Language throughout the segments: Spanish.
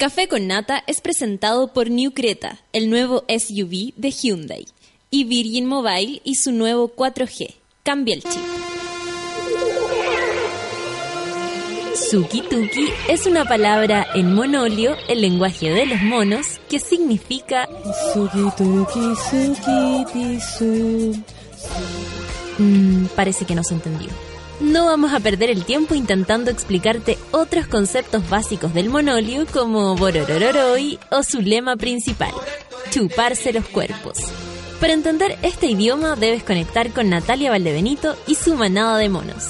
Café con Nata es presentado por New Creta, el nuevo SUV de Hyundai, y Virgin Mobile y su nuevo 4G. Cambia el chip. Suki-tuki es una palabra en monolio, el lenguaje de los monos, que significa Suki-tuki, suki-tisu. Mm, parece que no se entendió. No vamos a perder el tiempo intentando explicarte otros conceptos básicos del monolio como Bororororoi o su lema principal, chuparse los cuerpos. Para entender este idioma debes conectar con Natalia Valdebenito y su manada de monos.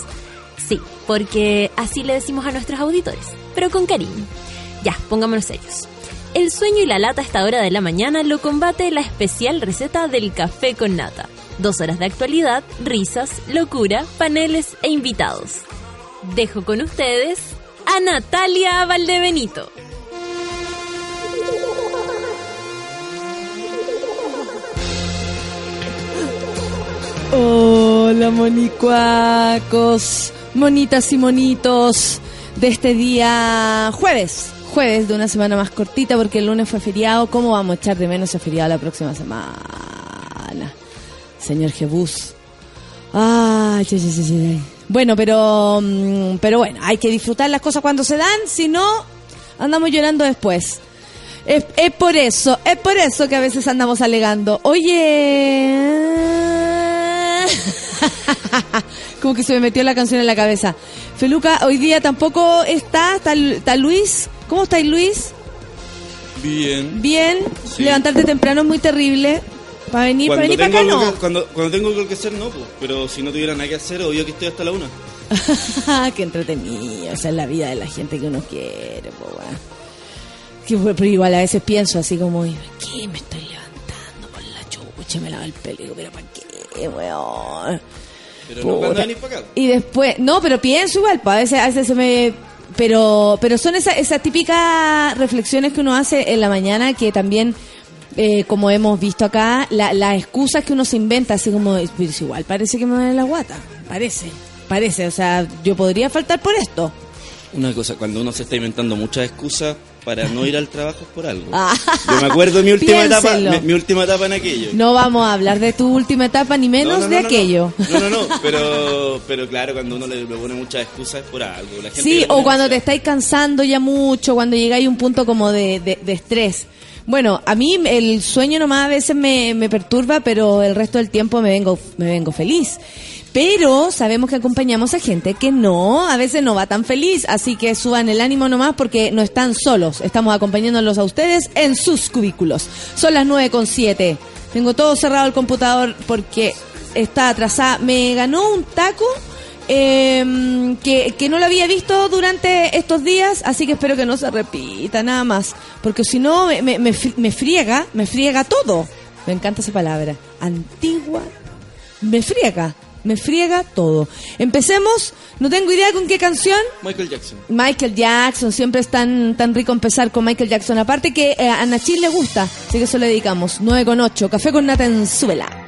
Sí, porque así le decimos a nuestros auditores, pero con cariño. Ya, pongámonos serios. El sueño y la lata a esta hora de la mañana lo combate la especial receta del café con nata. Dos horas de actualidad, risas, locura, paneles e invitados. Dejo con ustedes a Natalia Valdebenito. Hola monicuacos, monitas y monitos de este día jueves, jueves de una semana más cortita porque el lunes fue feriado. ¿Cómo vamos a echar de menos ese feriado la próxima semana? Señor Jebus. Ay, sí, sí, sí, sí. Bueno, pero, mm, pero bueno, hay que disfrutar las cosas cuando se dan, si no, andamos llorando después. Es, es por eso, es por eso que a veces andamos alegando. Oye. Como que se me metió la canción en la cabeza. Feluca, hoy día tampoco está, está, está Luis. ¿Cómo estáis, Luis? Bien. Bien. Sí. Levantarte temprano es muy terrible. Para venir, para venir para acá no. que- cuando, cuando tengo algo que hacer, no, pues. Pero si no tuviera nada que hacer, obvio que estoy hasta la una. Qué entretenido. Esa es la vida de la gente que uno quiere, po, bueno, Pero igual a veces pienso así como, ¿y ¿por qué me estoy levantando por la chucha? Me lavo el pelo. y digo, ¿Pero para qué, weón? Pero no cuando venís para acá. Y después, no, pero pienso igual, a veces, a veces se me... Pero, pero son esas, esas típicas reflexiones que uno hace en la mañana que también, eh, como hemos visto acá, la- las excusas que uno se inventa, así como, pues igual parece que me duele la guata, parece, parece, o sea, yo podría faltar por esto. Una cosa, cuando uno se está inventando muchas excusas para no ir al trabajo es por algo. Ah. Yo me acuerdo de mi última etapa, mi, mi última etapa en aquello. No vamos a hablar de tu última etapa ni menos No, no, no, de aquello. No, no, no, pero, pero claro, cuando uno le, le pone muchas excusas es por algo. La gente Sí, o cuando te estáis cansando ya mucho, cuando llegáis a un punto como de, de- de estrés. Bueno, a mí el sueño nomás a veces me, me perturba, pero el resto del tiempo me vengo, me vengo feliz. Pero sabemos que acompañamos a gente que no, a veces no va tan feliz, así que suban el ánimo nomás porque no están solos. Estamos acompañándolos a ustedes en sus cubículos. Son las 9 con 7. Tengo todo cerrado el computador porque está atrasada. Me ganó un taco eh, que, que no lo había visto durante estos días, así que espero que no se repita nada más, porque si no me, me, me friega, me friega todo. Me encanta esa palabra. Antigua, me friega, me friega todo. Empecemos, no tengo idea con qué canción. Michael Jackson. Michael Jackson, siempre es tan, tan rico empezar con Michael Jackson. Aparte que eh, a Nachil le gusta, así que eso le dedicamos. 9 con 8, café con nata en suela.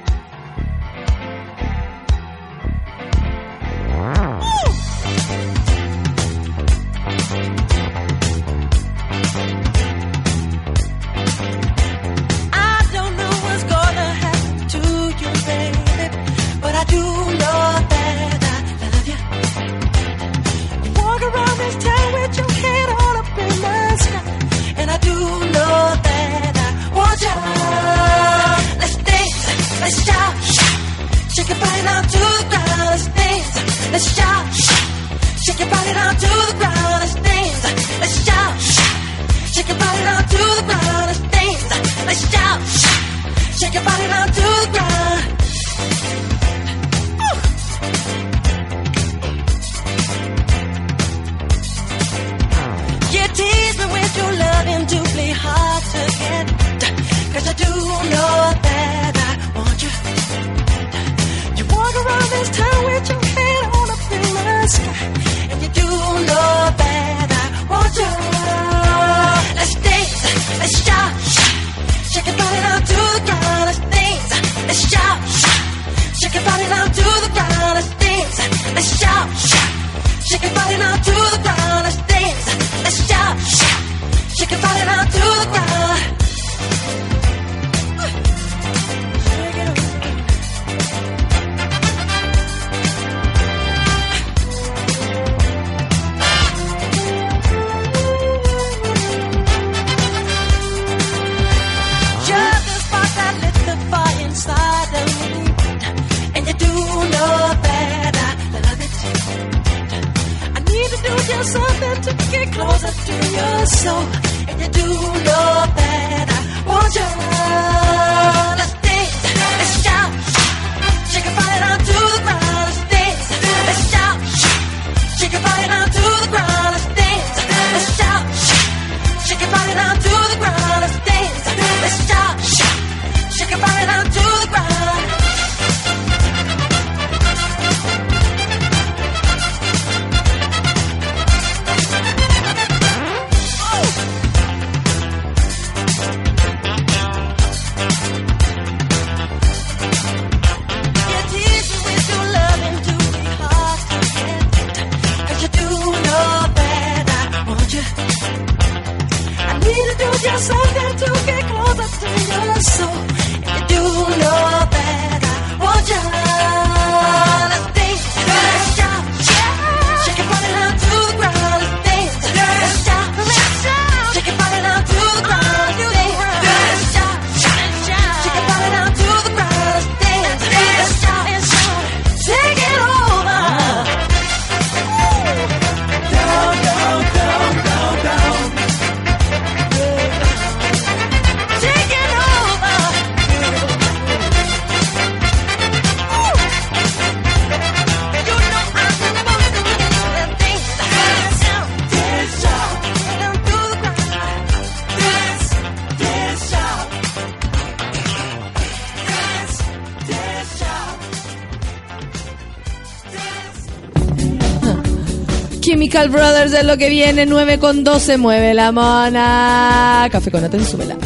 Chemical Brothers es lo que viene, 9 con 12, mueve la mona. Café con Aten, súbela.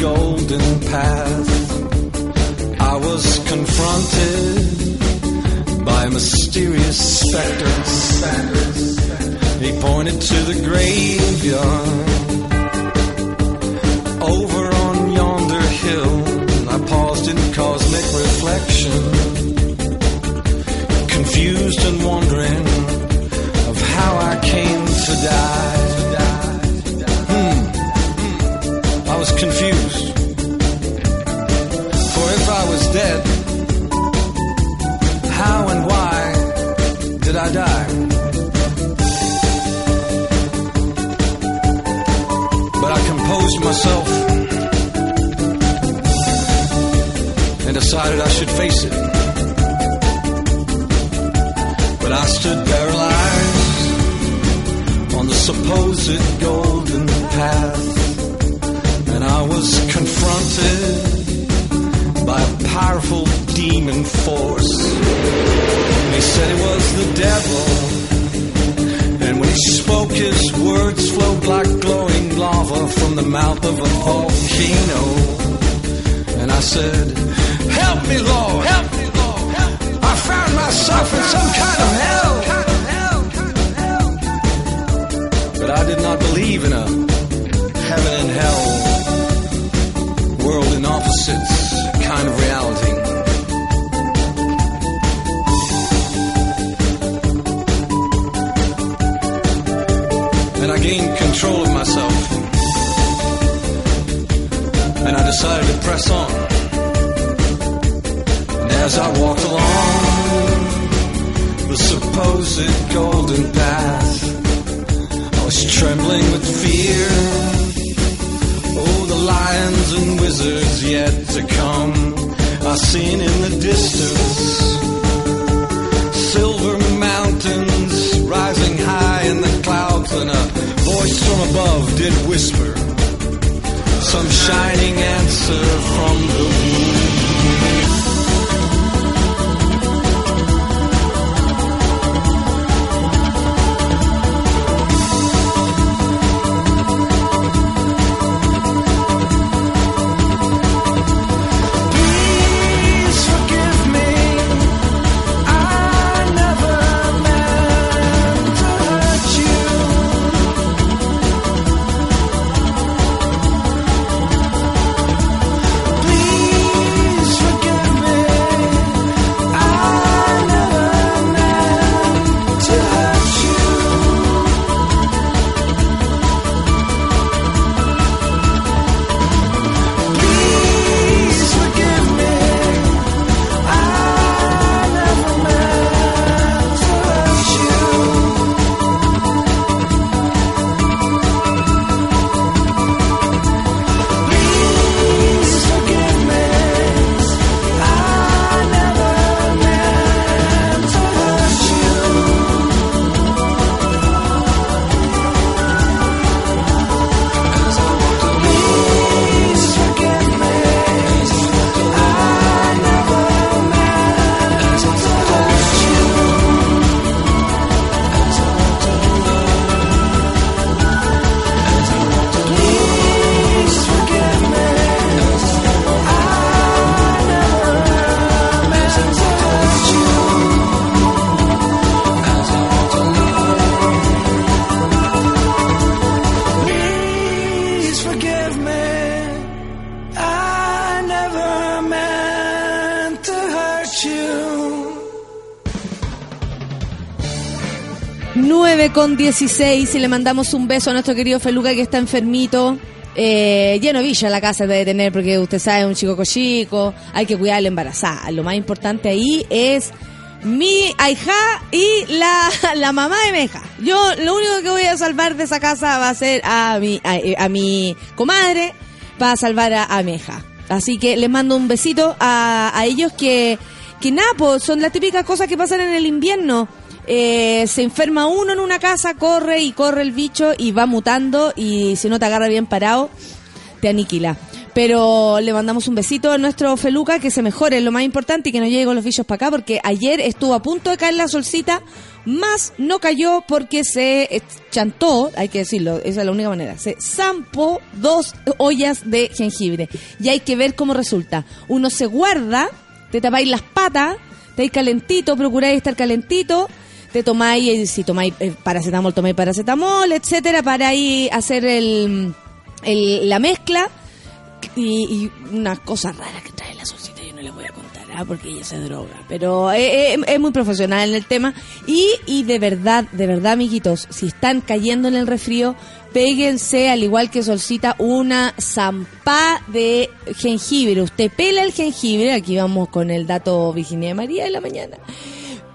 Golden path, I was confronted by a mysterious specter. He pointed to the graveyard over on yonder hill. I paused in cosmic reflection, confused and wondering of how I came to die. Confused. For if I was dead, how and why did I die? But I composed myself and decided I should face it. But I stood paralyzed on the supposed golden path, I was confronted by a powerful demon force. He said it was the devil, and when he spoke, his words flowed like glowing lava from the mouth of a volcano. And I said, Help me, Lord! Help me, Lord! I found myself in some kind of hell. But I did not believe in a heaven and hell, world in opposites kind of reality. And I gained control of myself. And I decided to press on. And as I walked along the supposed golden path, I was trembling with fear. Lions and wizards yet to come. are seen in the distance silver mountains rising high in the clouds, and a voice from above did whisper some shining answer from the moon. Con 16 y le mandamos un beso a nuestro querido Feluca que está enfermito. Eh, lleno villa la casa debe tener porque usted sabe, un chico cochico, hay que cuidar a la embarazada. Lo más importante ahí es mi ahijá y la, la mamá de mi hija. Yo lo único que voy a salvar de esa casa va a ser a mi, a, a mi comadre, para salvar a, a mi hija. Así que les mando un besito a, a ellos que, que nada, pues, son las típicas cosas que pasan en el invierno. Eh, se enferma uno en una casa, corre y corre el bicho y va mutando y si no te agarra bien parado, te aniquila. Pero le mandamos un besito a nuestro Feluca que se mejore, lo más importante y que no llegue con los bichos para acá porque ayer estuvo a punto de caer la solcita, más no cayó porque se chantó, hay que decirlo, esa es la única manera, se zampó dos ollas de jengibre y hay que ver cómo resulta. Uno se guarda, te tapáis las patas, estáis calentito, procuráis estar calentito, te tomáis, si tomáis eh, paracetamol, tomáis paracetamol, etcétera, para ahí hacer el, el- la mezcla y, y unas cosas raras que trae la solcita, yo no les voy a contar, ¿ah? porque ella se droga, pero eh, eh, es muy profesional en el tema y, y de verdad, de verdad, amiguitos, si están cayendo en el resfrío, péguense, al igual que Solcita, una zampá de jengibre. Usted pela el jengibre, aquí vamos con el dato Virginia de María de la mañana.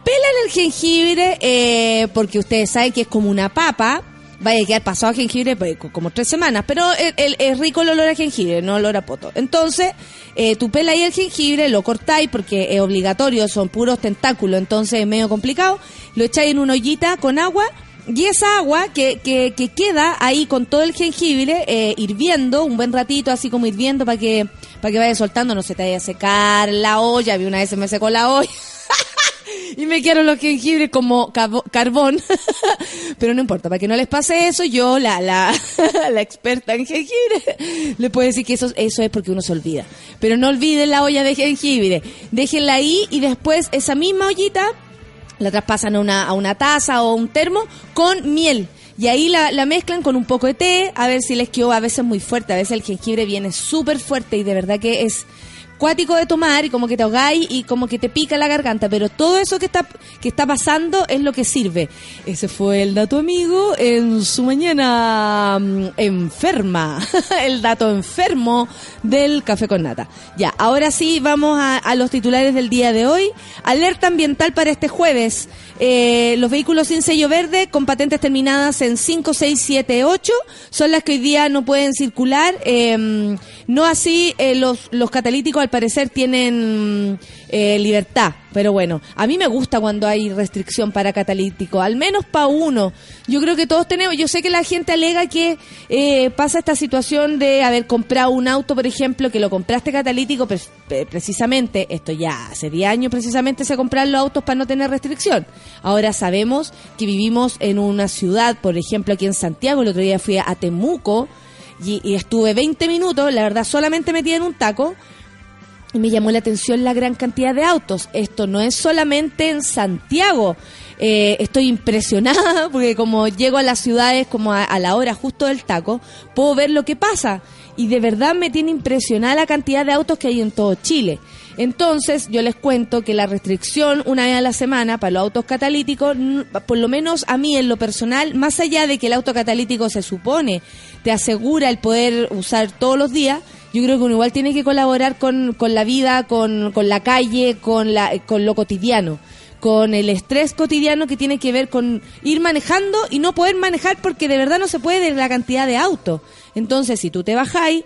Pelan el jengibre eh, porque ustedes saben que es como una papa. Vaya a quedar pasado a jengibre pues, co- como tres semanas, pero es rico el olor a jengibre, no olor a poto. Entonces, eh, tú ahí el jengibre, lo cortáis porque es obligatorio, son puros tentáculos, entonces es medio complicado. Lo echáis en una ollita con agua y esa agua que, que, que queda ahí con todo el jengibre eh, hirviendo un buen ratito, así como hirviendo para que, para que vaya soltando, no se te vaya a secar la olla. Vi una vez se me secó la olla. Y me quedaron los jengibres como carbón. Pero no importa, para que no les pase eso, yo, la, la, la experta en jengibre, le puedo decir que eso, eso es porque uno se olvida. Pero no olviden la olla de jengibre. Déjenla ahí y después esa misma ollita la traspasan a una, a una taza o un termo con miel. Y ahí la, la mezclan con un poco de té, a ver si les quedó a veces muy fuerte. A veces el jengibre viene súper fuerte y de verdad que es cuático de tomar y como que te ahogáis y como que te pica la garganta, pero todo eso que está, que está pasando es lo que sirve. Ese fue el dato amigo en su mañana mm, enferma, el dato enfermo del café con nata. Ya, ahora sí vamos a, a los titulares del día de hoy. Alerta ambiental para este jueves. Eh, los vehículos sin sello verde con patentes terminadas en 5, 6, 7, 8 son las que hoy día no pueden circular. Eh, no así eh, los, los catalíticos al parecer tienen eh, libertad. Pero bueno, a mí me gusta cuando hay restricción para catalítico, al menos para uno. Yo creo que todos tenemos, yo sé que la gente alega que eh, pasa esta situación de haber comprado un auto, por ejemplo, que lo compraste catalítico, pre- pre- precisamente, esto ya hace 10 años precisamente se compraron los autos para no tener restricción. Ahora sabemos que vivimos en una ciudad, por ejemplo, aquí en Santiago, el otro día fui a Temuco y, y estuve 20 minutos, la verdad, solamente metida en un taco. Y me llamó la atención la gran cantidad de autos. Esto no es solamente en Santiago. Eh, estoy impresionada porque como llego a las ciudades como a, a la hora justo del taco, puedo ver lo que pasa. Y de verdad me tiene impresionada la cantidad de autos que hay en todo Chile. Entonces, yo les cuento que la restricción una vez a la semana para los autos catalíticos, por lo menos a mí en lo personal, más allá de que el auto catalítico se supone te asegura el poder usar todos los días, yo creo que uno igual tiene que colaborar con, con la vida, con, con la calle, con, la, con lo cotidiano, con el estrés cotidiano que tiene que ver con ir manejando y no poder manejar porque de verdad no se puede de la cantidad de autos. Entonces, si tú te bajáis,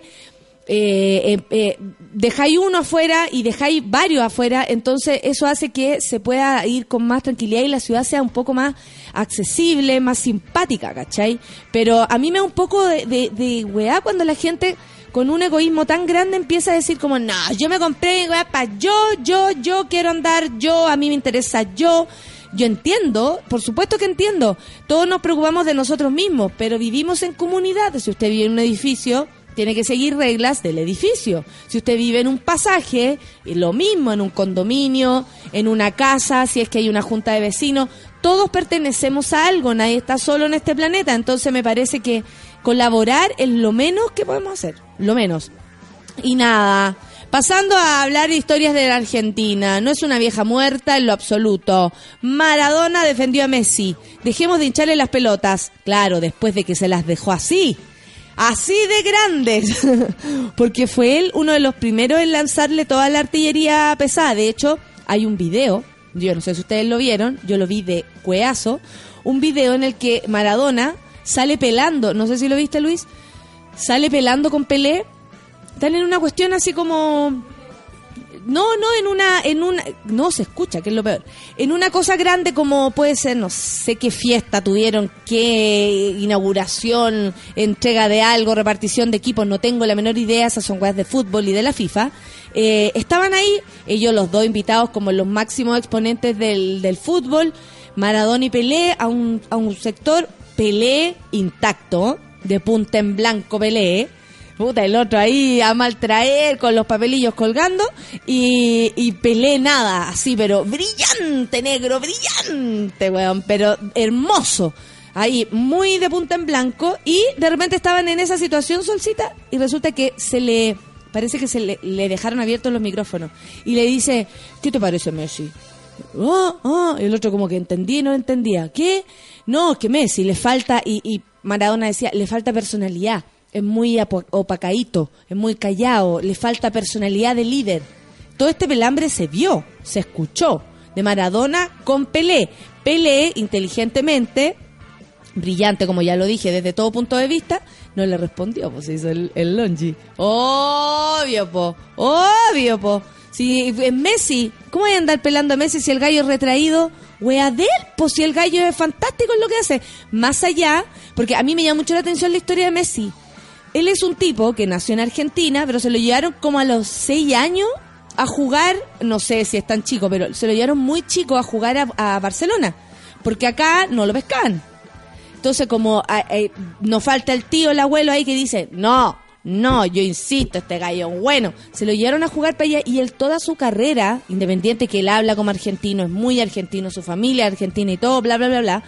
eh, eh, eh, dejáis uno afuera y dejáis varios afuera, entonces eso hace que se pueda ir con más tranquilidad y la ciudad sea un poco más accesible, más simpática, ¿cachai? Pero a mí me da un poco de, de, cuando la gente con un egoísmo tan grande empieza a decir como, no, yo me compré para yo, yo, yo quiero andar, yo, a mí me interesa yo. Yo entiendo, por supuesto que entiendo, todos nos preocupamos de nosotros mismos, pero vivimos en comunidad. Si usted vive en un edificio, tiene que seguir reglas del edificio. Si usted vive en un pasaje, lo mismo en un condominio, en una casa, si es que hay una junta de vecinos, todos pertenecemos a algo, nadie está solo en este planeta, entonces me parece que colaborar es lo menos que podemos hacer, lo menos. Y nada, Pasando a hablar historias de la Argentina. No es una vieja muerta en lo absoluto. Maradona defendió a Messi. Dejemos de hincharle las pelotas. Claro, después de que se las dejó así. Así de grandes. Porque fue él uno de los primeros en lanzarle toda la artillería pesada. De hecho, hay un video. Yo no sé si ustedes lo vieron. Yo lo vi de cueazo. Un video en el que Maradona sale pelando. No sé si lo viste, Luis. Sale pelando con Pelé están en una cuestión así como no, no en una, en una, no se escucha, que es lo peor. En una cosa grande como puede ser, no sé qué fiesta tuvieron, qué inauguración, entrega de algo, repartición de equipos, no tengo la menor idea, esas son cosas de fútbol y de la FIFA. Eh, estaban ahí, ellos los dos invitados como los máximos exponentes del, del fútbol, Maradona y Pelé, a un, a un sector Pelé intacto, de punta en blanco Pelé, Puta, el otro ahí a maltraer con los papelillos colgando y, y Pelé nada, así, pero brillante, negro, brillante, weón, pero hermoso. Ahí, muy de punta en blanco y de repente estaban en esa situación, Solcita, y resulta que se le, parece que se le, dejaron abiertos los micrófonos y le dice, ¿qué te parece Messi? Oh, oh, y el otro como que entendía y no entendía. ¿Qué? No, que Messi le falta, y, y Maradona decía, le falta personalidad es muy opacaíto, es muy callado, le falta personalidad de líder. Todo este pelambre se vio, se escuchó, de Maradona con Pelé. Pelé, inteligentemente, brillante, como ya lo dije, desde todo punto de vista, no le respondió, pues se hizo el, longi. Obvio, po, obvio, po. Si es Messi, ¿cómo voy a andar pelando a Messi si el gallo es retraído? Wea de pues si el gallo es fantástico en lo que hace. Más allá, porque a mí me llama mucho la atención la historia de Messi. Él es un tipo que nació en Argentina, pero se lo llevaron como a los seis años a jugar, no sé si es tan chico, pero se lo llevaron muy chico a jugar a, Barcelona, porque acá no lo pescaban. Entonces, como eh, nos falta el tío, el abuelo ahí que dice, no, no, yo insisto, este gallo bueno. Se lo llevaron a jugar para allá y él toda su carrera, independiente que él habla como argentino, es muy argentino, su familia argentina y todo, bla, bla, bla, bla.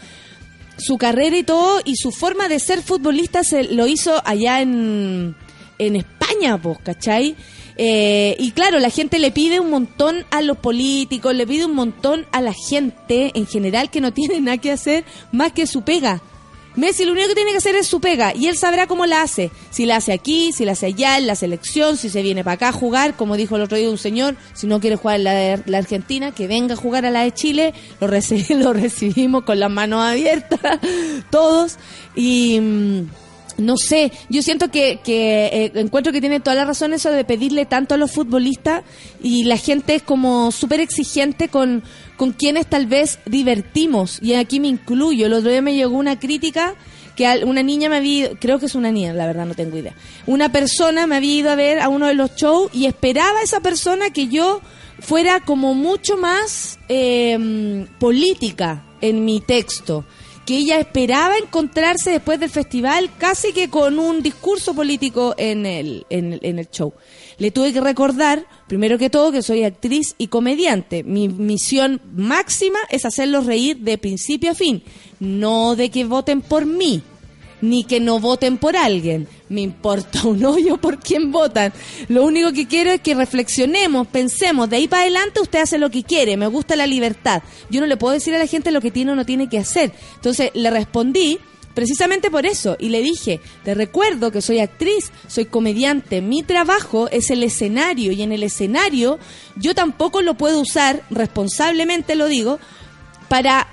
Su carrera y todo, y su forma de ser futbolista se lo hizo allá en, en España, pues, ¿cachai? Eh, y claro, la gente le pide un montón a los políticos, le pide un montón a la gente en general que no tiene nada que hacer más que su pega. Messi lo único que tiene que hacer es su pega y él sabrá cómo la hace. Si la hace aquí, si la hace allá, en la selección, si se viene para acá a jugar, como dijo el otro día un señor, si no quiere jugar en la, de- la Argentina, que venga a jugar a la de Chile, lo, reci- lo recibimos con las manos abiertas, todos. Y... mm, no sé, yo siento que, que eh, encuentro que tiene toda la razón eso de pedirle tanto a los futbolistas y la gente es como súper exigente con, con quienes tal vez divertimos y aquí me incluyo. El otro día me llegó una crítica que una niña me había ido, creo que es una niña, la verdad no tengo idea. Una persona me había ido a ver a uno de los shows y esperaba esa persona que yo fuera como mucho más eh, política en mi texto que ella esperaba encontrarse después del festival casi que con un discurso político en el, en, en el show. Le tuve que recordar, primero que todo, que soy actriz y comediante. Mi misión máxima es hacerlos reír de principio a fin, no de que voten por mí ni que no voten por alguien. Me importa un hoyo por quién votan. Lo único que quiero es que reflexionemos, pensemos. De ahí para adelante usted hace lo que quiere. Me gusta la libertad. Yo no le puedo decir a la gente lo que tiene o no tiene que hacer. Entonces le respondí precisamente por eso y le dije, te recuerdo que soy actriz, soy comediante. Mi trabajo es el escenario y en el escenario yo tampoco lo puedo usar, responsablemente lo digo, para,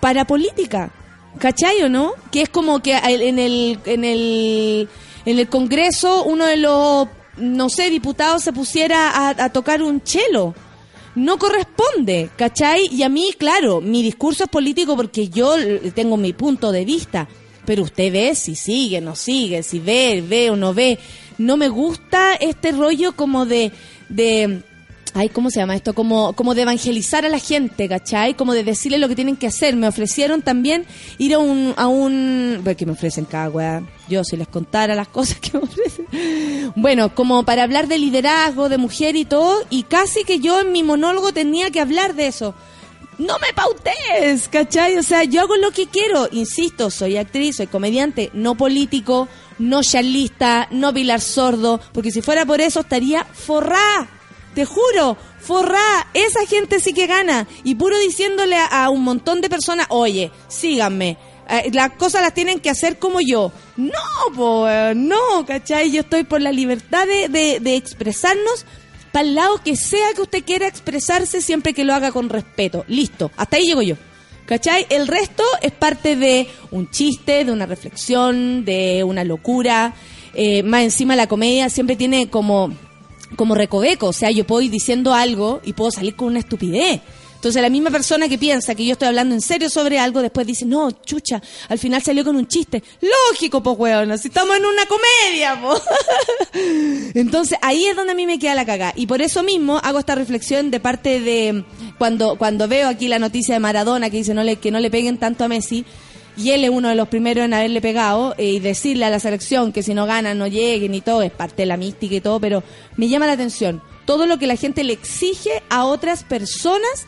para política. ¿Cachai o no? Que es como que en el, en el, en el Congreso uno de los, no sé, diputados se pusiera a, a tocar un chelo. No corresponde, ¿cachai? Y a mí, claro, mi discurso es político porque yo tengo mi punto de vista. Pero usted ve si sigue, no sigue, si ve, ve o no ve. No me gusta este rollo como de, de, Ay, ¿cómo se llama esto? Como, como de evangelizar a la gente, ¿cachai? Como de decirle lo que tienen que hacer. Me ofrecieron también ir a un... A un bueno, que me ofrecen cada. Yo si les contara las cosas que me ofrecen. Bueno, como para hablar de liderazgo, de mujer y todo. Y casi que yo en mi monólogo tenía que hablar de eso. No me pautes, ¿cachai? O sea, yo hago lo que quiero. Insisto, soy actriz, soy comediante, no político. no charlista, no Pilar Sordo, porque si fuera por eso estaría forrá. Te juro, forrá, esa gente sí que gana. Y puro diciéndole a, un montón de personas, oye, síganme, eh, las cosas las tienen que hacer como yo. No, po, eh, no, ¿cachai? Yo estoy por la libertad de, de expresarnos para el lado que sea que usted quiera expresarse siempre que lo haga con respeto. Listo, hasta ahí llego yo. ¿Cachai? El resto es parte de un chiste, de una reflexión, de una locura. Eh, más encima la comedia siempre tiene como, como recoveco. O sea, yo puedo ir diciendo algo y puedo salir con una estupidez. Entonces la misma persona que piensa que yo estoy hablando en serio sobre algo, después dice, no, chucha, al final salió con un chiste. Lógico, pues, weón, si estamos en una comedia, po. Entonces ahí es donde a mí me queda la cagada. Y por eso mismo hago esta reflexión de parte de cuando, cuando veo aquí la noticia de Maradona que dice no le, que no le peguen tanto a Messi. Y él es uno de los primeros en haberle pegado eh, y decirle a la selección que si no ganan no lleguen y todo, es parte de la mística y todo, pero me llama la atención todo lo que la gente le exige a otras personas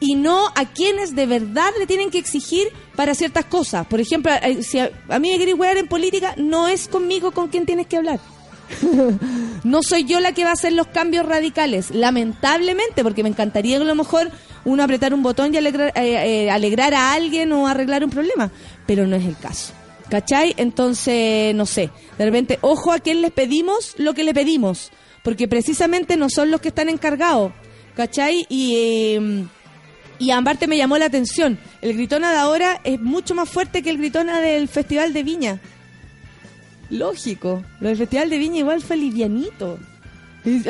y no a quienes de verdad le tienen que exigir para ciertas cosas. Por ejemplo, eh, si a, a mí me queréis wear en política, no es conmigo con quien tienes que hablar. no soy yo la que va a hacer los cambios radicales, lamentablemente, porque me encantaría que a lo mejor uno apretar un botón y alegrar, eh, eh, alegrar a alguien o arreglar un problema, pero no es el caso. ¿Cachai? Entonces, no sé, de repente, ojo a quién les pedimos lo que le pedimos, porque precisamente no son los que están encargados, ¿cachai? Y... Eh, y aparte me llamó la atención, el gritona de ahora es mucho más fuerte que el gritona del Festival de Viña. Lógico, lo del Festival de Viña igual fue livianito.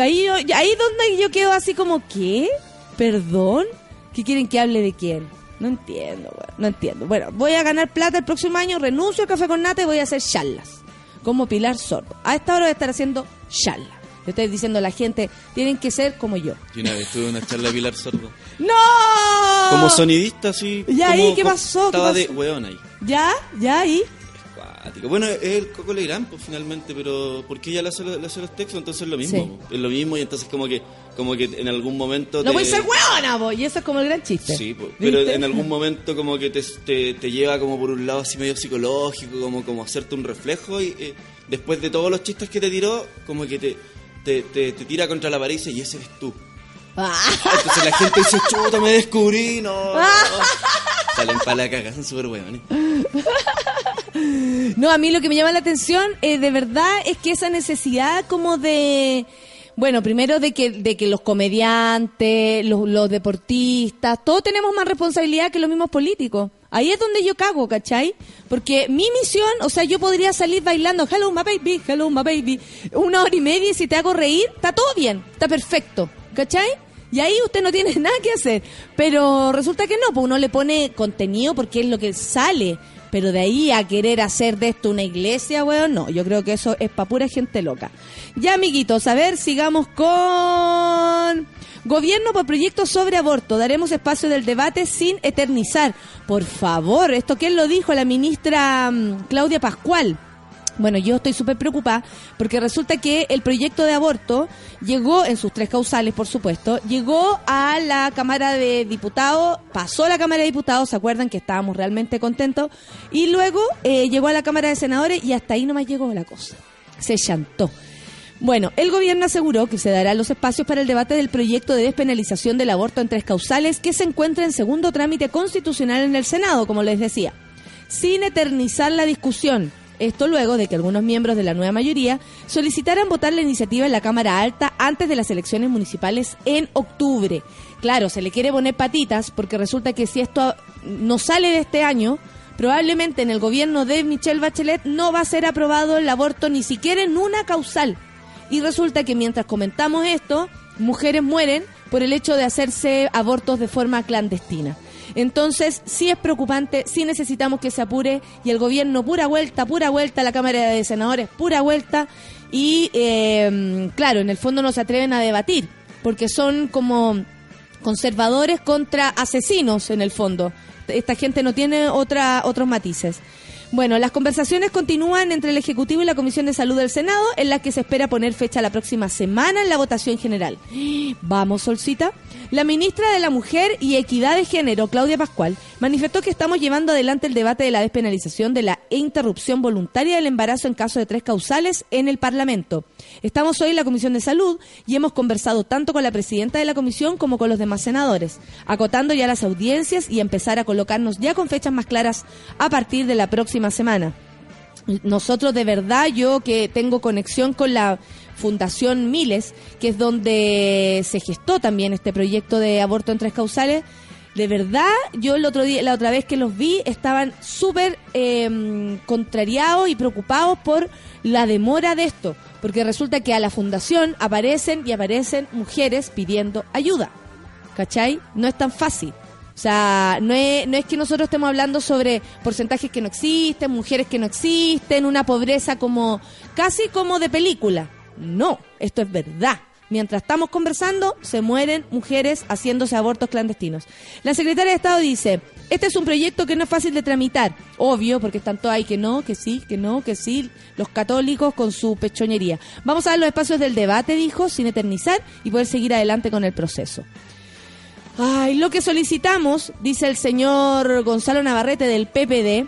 Ahí, yo- ahí donde yo quedo así como, ¿qué? ¿Perdón? ¿Qué quieren que hable de quién? No entiendo, no entiendo. Bueno, voy a ganar plata el próximo año, renuncio al café con nata y voy a hacer charlas. Como Pilar Sordo. A esta hora voy a estar haciendo charlas. Le estoy diciendo a la gente, tienen que ser como yo. Yo una vez tuve una charla de Pilar Sordo. ¡No! Como sonidista, así. ¿Y ahí qué pasó? ¿Qué Estaba de pasó? weón ahí. ¿Ya? ¿Ya ahí? Bueno, es el Coco Legrand, pues finalmente, pero porque ella le hace, le hace los textos, entonces es lo mismo. Sí. Es lo mismo y entonces como que como que en algún momento... No te- voy a ser hueona, vos. Y eso es como el gran chiste. Sí, pues, pero en algún momento como que te, te, te lleva como por un lado así medio psicológico, como, como hacerte un reflejo y eh, después de todos los chistes que te tiró, como que te, te, te, te tira contra la pared y dice, y ese eres tú. Ah. Entonces la gente dice, chuta, me descubrí, no. no". Salen para la caga, son súper hueones. No, a mí lo que me llama la atención eh, de verdad es que esa necesidad como de... Bueno, primero de que, de que los comediantes, los, los deportistas, todos tenemos más responsabilidad que los mismos políticos. Ahí es donde yo cago, ¿cachai? Porque mi misión, o sea, yo podría salir bailando Hello my baby, hello my baby, una hora y media y si te hago reír, está todo bien, está perfecto, ¿cachai? Y ahí usted no tiene nada que hacer. Pero resulta que no, pues uno le pone contenido porque es lo que sale. Pero de ahí a querer hacer de esto una iglesia, weón, no. Yo creo que eso es pa' pura gente loca. Ya, amiguitos, a ver, sigamos con... Gobierno por proyectos sobre aborto. Daremos espacio del debate sin eternizar. Por favor, ¿esto quién lo dijo? La ministra mm, Claudia Pascual. Bueno, yo estoy súper preocupada porque resulta que el proyecto de aborto llegó, en sus tres causales, por supuesto, llegó a la Cámara de Diputados, pasó a la Cámara de Diputados, ¿se acuerdan que estábamos realmente contentos? Y luego eh, llegó a la Cámara de Senadores y hasta ahí nomás llegó la cosa. Se chantó. Bueno, el gobierno aseguró que se darán los espacios para el debate del proyecto de despenalización del aborto en tres causales que se encuentra en segundo trámite constitucional en el Senado, como les decía sin eternizar la discusión. Esto luego de que algunos miembros de la nueva mayoría solicitaran votar la iniciativa en la Cámara Alta antes de las elecciones municipales en octubre. Claro, se le quiere poner patitas porque resulta que si esto no sale de este año, probablemente en el gobierno de Michelle Bachelet no va a ser aprobado el aborto ni siquiera en una causal. Y resulta que mientras comentamos esto, mujeres mueren por el hecho de hacerse abortos de forma clandestina. Entonces, sí es preocupante, sí necesitamos que se apure y el gobierno pura vuelta, pura vuelta, la Cámara de Senadores pura vuelta y, eh, claro, en el fondo no se atreven a debatir porque son como conservadores contra asesinos en el fondo. Esta gente no tiene otra, otros matices. Bueno, las conversaciones continúan entre el Ejecutivo y la Comisión de Salud del Senado, en la que se espera poner fecha la próxima semana en la votación general. Vamos, Solcita. La ministra de la Mujer y Equidad de Género, Claudia Pascual, manifestó que estamos llevando adelante el debate de la despenalización de la interrupción voluntaria del embarazo en caso de tres causales en el Parlamento. Estamos hoy en la Comisión de Salud y hemos conversado tanto con la presidenta de la comisión como con los demás senadores, acotando ya las audiencias y empezar a colocarnos ya con fechas más claras a partir de la próxima semana. Nosotros de verdad, yo que tengo conexión con la Fundación Miles, que es donde se gestó también este proyecto de aborto en tres causales, de verdad, yo el otro día, la otra vez que los vi, estaban súper eh, contrariados y preocupados por la demora de esto, porque resulta que a la fundación aparecen y aparecen mujeres pidiendo ayuda, ¿cachai? No es tan fácil. O sea, no es, que nosotros estemos hablando sobre porcentajes que no existen, mujeres que no existen, una pobreza como casi como de película. No, esto es verdad. Mientras estamos conversando, se mueren mujeres haciéndose abortos clandestinos. La secretaria de Estado dice, este es un proyecto que no es fácil de tramitar. Obvio, porque están todos ahí que no, que sí, que no, que sí. Los católicos con su pechoñería. Vamos a dar los espacios del debate, dijo, sin eternizar, y poder seguir adelante con el proceso. Ay, lo que solicitamos, dice el señor Gonzalo Navarrete del PPD,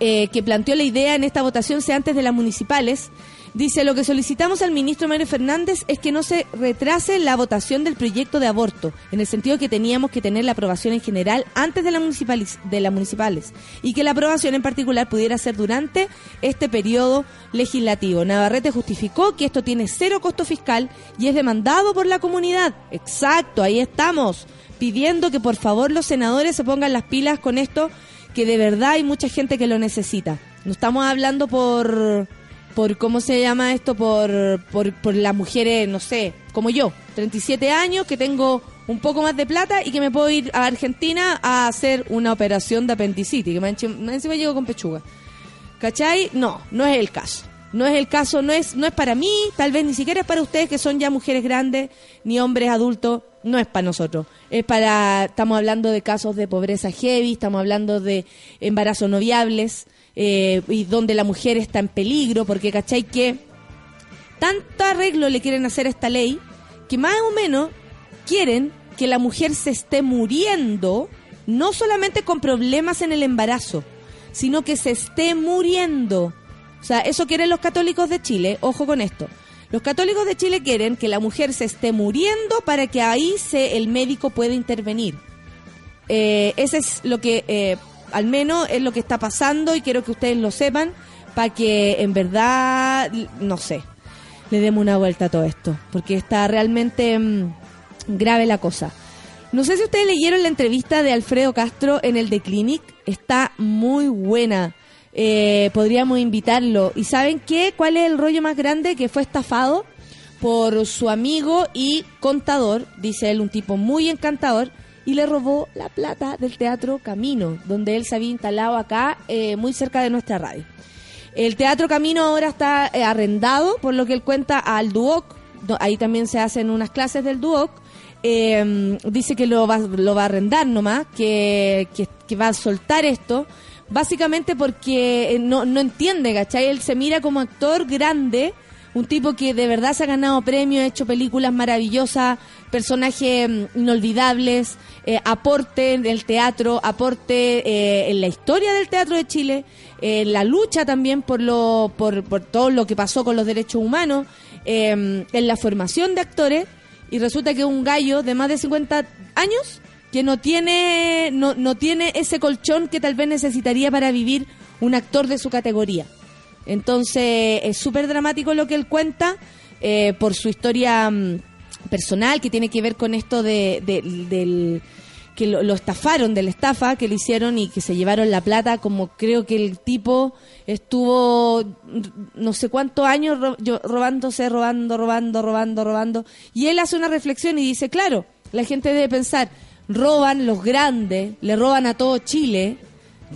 eh, que planteó la idea en esta votación sea antes de las municipales. Dice, lo que solicitamos al ministro Mario Fernández es que no se retrase la votación del proyecto de aborto, en el sentido que teníamos que tener la aprobación en general antes de, la de las municipales y que la aprobación en particular pudiera ser durante este periodo legislativo. Navarrete justificó que esto tiene cero costo fiscal y es demandado por la comunidad. Exacto, ahí estamos, pidiendo que por favor los senadores se pongan las pilas con esto, que de verdad hay mucha gente que lo necesita. No estamos hablando por por cómo se llama esto, por, por, por las mujeres, no sé, como yo, 37 años, que tengo un poco más de plata y que me puedo ir a Argentina a hacer una operación de apendicitis, que me encima llego con pechuga. ¿Cachai? No, no es el caso. No es el caso, no es, no es para mí, tal vez ni siquiera es para ustedes que son ya mujeres grandes, ni hombres adultos, no es para nosotros. Es para, estamos hablando de casos de pobreza heavy, estamos hablando de embarazos no viables, eh, y donde la mujer está en peligro, porque cachai que tanto arreglo le quieren hacer a esta ley, que más o menos quieren que la mujer se esté muriendo, no solamente con problemas en el embarazo, sino que se esté muriendo. O sea, eso quieren los católicos de Chile, ojo con esto. Los católicos de Chile quieren que la mujer se esté muriendo para que ahí se, el médico pueda intervenir. Eh, ese es lo que, eh, al menos es lo que está pasando y quiero que ustedes lo sepan para que en verdad, no sé, le demos una vuelta a todo esto, porque está realmente mm, grave la cosa. No sé si ustedes leyeron la entrevista de Alfredo Castro en el The Clinic, está muy buena. Eh, podríamos invitarlo. ¿Y saben qué? ¿Cuál es el rollo más grande? Que fue estafado por su amigo y contador, dice él, un tipo muy encantador, y le robó la plata del Teatro Camino, donde él se había instalado acá, eh, muy cerca de nuestra radio. El Teatro Camino ahora está eh, arrendado, por lo que él cuenta, al Duoc. Ahí también se hacen unas clases del Duoc. Eh, dice que lo va, lo va a arrendar nomás, que, que, que va a soltar esto. Básicamente porque eh, no, no entiende, ¿cachai? Él se mira como actor grande, un tipo que de verdad se ha ganado premios, ha hecho películas maravillosas, personajes mm, inolvidables, eh, aporte en el teatro, aporte eh, en la historia del teatro de Chile, en la lucha también por, lo, por, por todo lo que pasó con los derechos humanos, eh, en la formación de actores, y resulta que un gallo de más de 50 años que no tiene, no, no tiene ese colchón que tal vez necesitaría para vivir un actor de su categoría. Entonces es súper dramático lo que él cuenta eh, por su historia mm, personal que tiene que ver con esto de, de- del que lo, lo estafaron de la estafa que le hicieron y que se llevaron la plata como creo que el tipo estuvo no sé cuántos años ro- yo- robándose robando robando robando robando. Y él hace una reflexión y dice claro la gente debe pensar roban los grandes le roban a todo Chile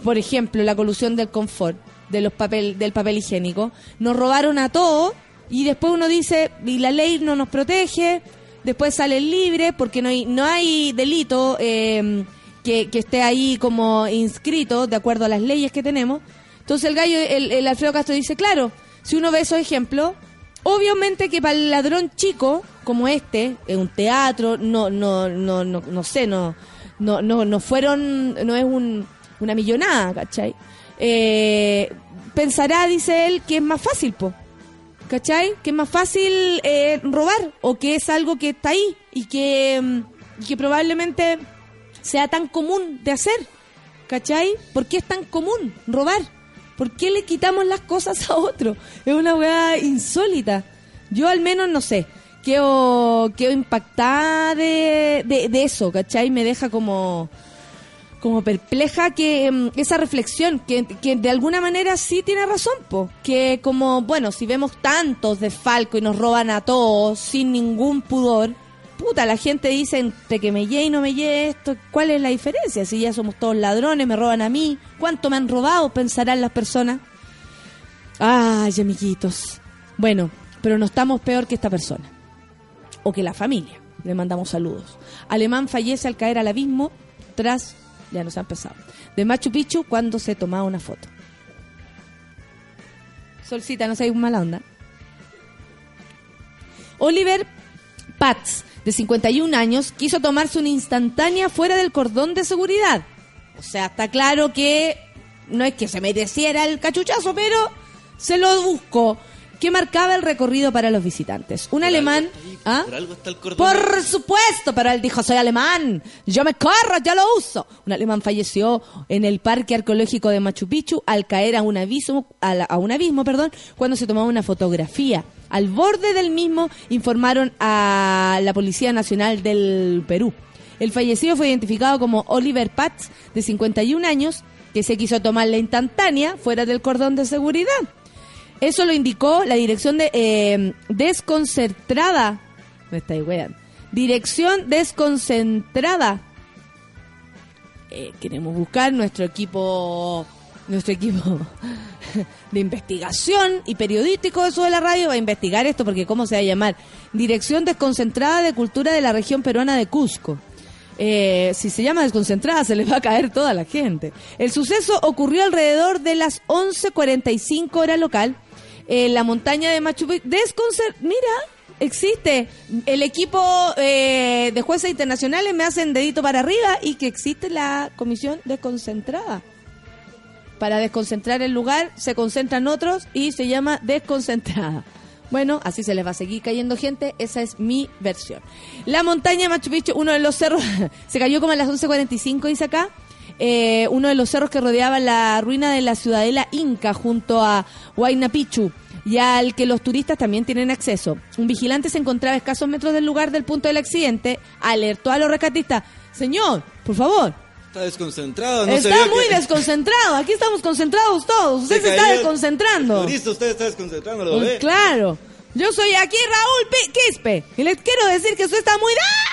por ejemplo, la colusión del confort, de los papel, del papel higiénico. Nos robaron a todos y después uno dice, y la ley no nos protege, después salen libres porque no hay, no hay delito eh, que, que esté ahí como inscrito de acuerdo a las leyes que tenemos. Entonces el gallo, el, el Alfredo Castro dice, claro, si uno ve esos ejemplos, obviamente que para el ladrón chico, como este, en un teatro, no, no, no, no, no sé, no, no, no, no fueron, no es un, una millonada, ¿cachai? Eh, pensará, dice él, que es más fácil, po. ¿Cachai? Que es más fácil eh, robar o que es algo que está ahí y que, mm, y que probablemente sea tan común de hacer. ¿Cachai? ¿Por qué es tan común robar? ¿Por qué le quitamos las cosas a otro? Es una weá insólita. Yo al menos no sé. Quedo, quedo impactada de, de, de eso, ¿cachai? Me deja como como perpleja que mm, esa reflexión, que, que de alguna manera sí tiene razón, po. que como, bueno, si vemos tantos de Falco y nos roban a todos sin ningún pudor, puta, la gente dice entre que me llegue y no me llegue esto, ¿cuál es la diferencia? Si ya somos todos ladrones, me roban a mí, ¿cuánto me han robado? Pensarán las personas. Ay, amiguitos. Bueno, pero no estamos peor que esta persona. O que la familia. Le mandamos saludos. Alemán fallece al caer al abismo tras ya nos ha empezado. De Machu Picchu cuando se tomaba una foto. Solcita, no seas mala onda. Oliver Pats, de 51 años, quiso tomarse una instantánea fuera del cordón de seguridad. O sea, está claro que no es que se mereciera el cachuchazo, pero se lo buscó. Que marcaba el recorrido para los visitantes. Un alemán. ¿Ah? Por algo está el cordón. Por supuesto, pero él dijo, soy alemán, yo me corro, yo lo uso. Un alemán falleció en el Parque Arqueológico de Machu Picchu al caer a un abismo, a, la- a un abismo perdón, cuando se tomaba una fotografía. Al borde del mismo informaron a la Policía Nacional del Perú. El fallecido fue identificado como Oliver Patz, de 51 años, que se quiso tomar la instantánea fuera del cordón de seguridad. Eso lo indicó la dirección de eh, desconcentrada. Me. Dirección desconcentrada. Eh, queremos buscar nuestro equipo, nuestro equipo de investigación y periodístico eso de la radio va a investigar esto porque cómo se va a llamar Dirección desconcentrada de cultura de la región peruana de Cusco. Eh, si se llama desconcentrada, se le va a caer toda la gente. El suceso ocurrió alrededor de las 11.45 hora local la montaña de Machu Picchu. Desconcer Mira, existe. El equipo eh, de jueces internacionales me hacen dedito para arriba y que existe la comisión desconcentrada. Para desconcentrar el lugar se concentran otros y se llama desconcentrada. Bueno, así se les va a seguir cayendo gente. Esa es mi versión. La montaña de Machu Picchu, uno de los cerros, se cayó como a las 11.45, dice acá. Eh, uno de los cerros que rodeaba la ruina de la ciudadela Inca junto a Huayna Picchu y al que los turistas también tienen acceso. Un vigilante se encontraba a escasos metros del lugar del punto del accidente, alertó a los rescatistas. Señor, por favor, Está desconcentrado, no está muy que- desconcentrado. Aquí estamos concentrados todos. Usted se, está desconcentrando. Turista, usted está desconcentrando, lo Mm, ve. Claro. Yo soy aquí Raúl Pi- Quispe. Y les quiero decir que usted está muy... ¡Ah!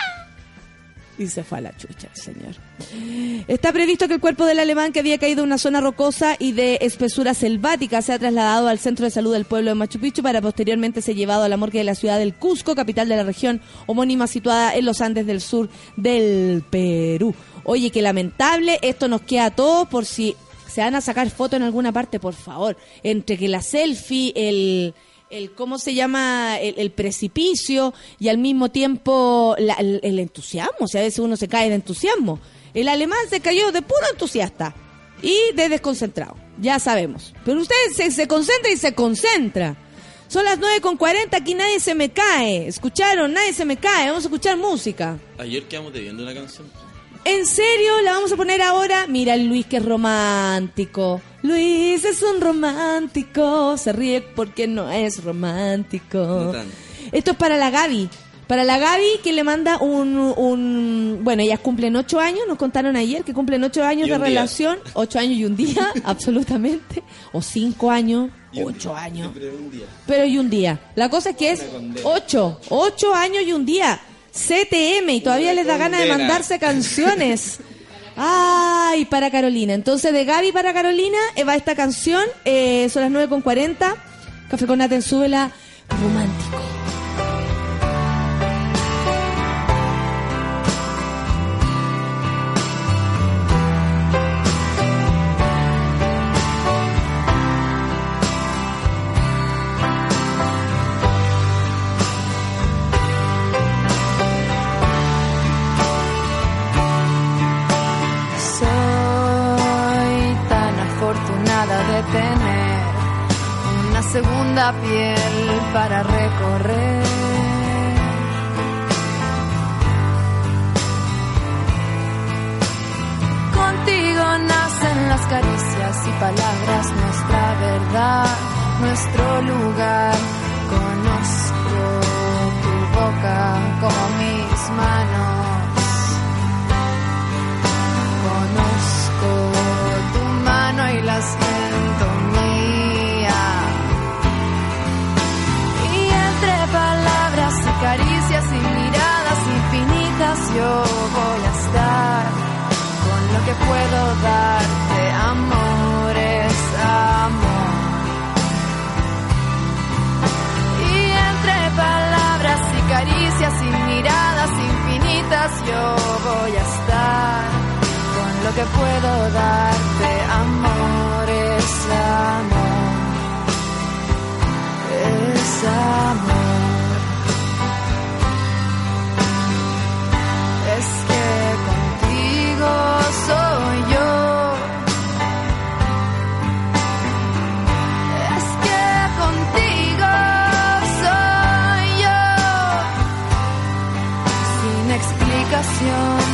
Y se fue a la chucha el señor. Está previsto que el cuerpo del alemán que había caído en una zona rocosa y de espesura selvática sea trasladado al centro de salud del pueblo de Machu Picchu para posteriormente ser llevado a la morgue de la ciudad del Cusco, capital de la región homónima situada en los Andes del sur del Perú. Oye, qué lamentable, esto nos queda a todos por si se van a sacar fotos en alguna parte, por favor. Entre que la selfie, el, el ¿cómo se llama? El, precipicio y al mismo tiempo la- el, el entusiasmo. O a veces uno se cae de entusiasmo. El alemán se cayó de puro entusiasta y de desconcentrado. Ya sabemos. Pero usted se, se concentra y se concentra. Son las 9.40, aquí nadie se me cae. ¿Escucharon? Nadie se me cae. Vamos a escuchar música. Ayer quedamos debiendo una canción. ¿En serio? ¿La vvamos a poner ahora? Mira el Luis que es romántico. Luis es un romántico. Se ríe porque no es romántico. No. Esto es para la Gaby. Para la Gaby que le manda un, un... Bueno, ellas cumplen ocho años, nos contaron ayer que cumplen ocho años de día. relación. Ocho años y un día, absolutamente. O cinco años, Y ocho años. Siempre un día. Pero y un día. La cosa es que es ocho, ocho años y un día. CTM y todavía Una les da ganas de mandarse canciones. Ay, para Carolina. Entonces de Gaby para Carolina eh, va esta canción. eh, son las 9.40. Café con Naten, súbela. Romántico. Segunda piel para recorrer. Contigo nacen las caricias y palabras, nuestra verdad, nuestro lugar. Conozco tu boca como mis manos. Conozco tu mano y la siento yo voy a estar con lo que puedo darte. Amor es amor. Y entre palabras y caricias y miradas infinitas yo voy a estar con lo que puedo darte. Amor es amor. Es amor. canción.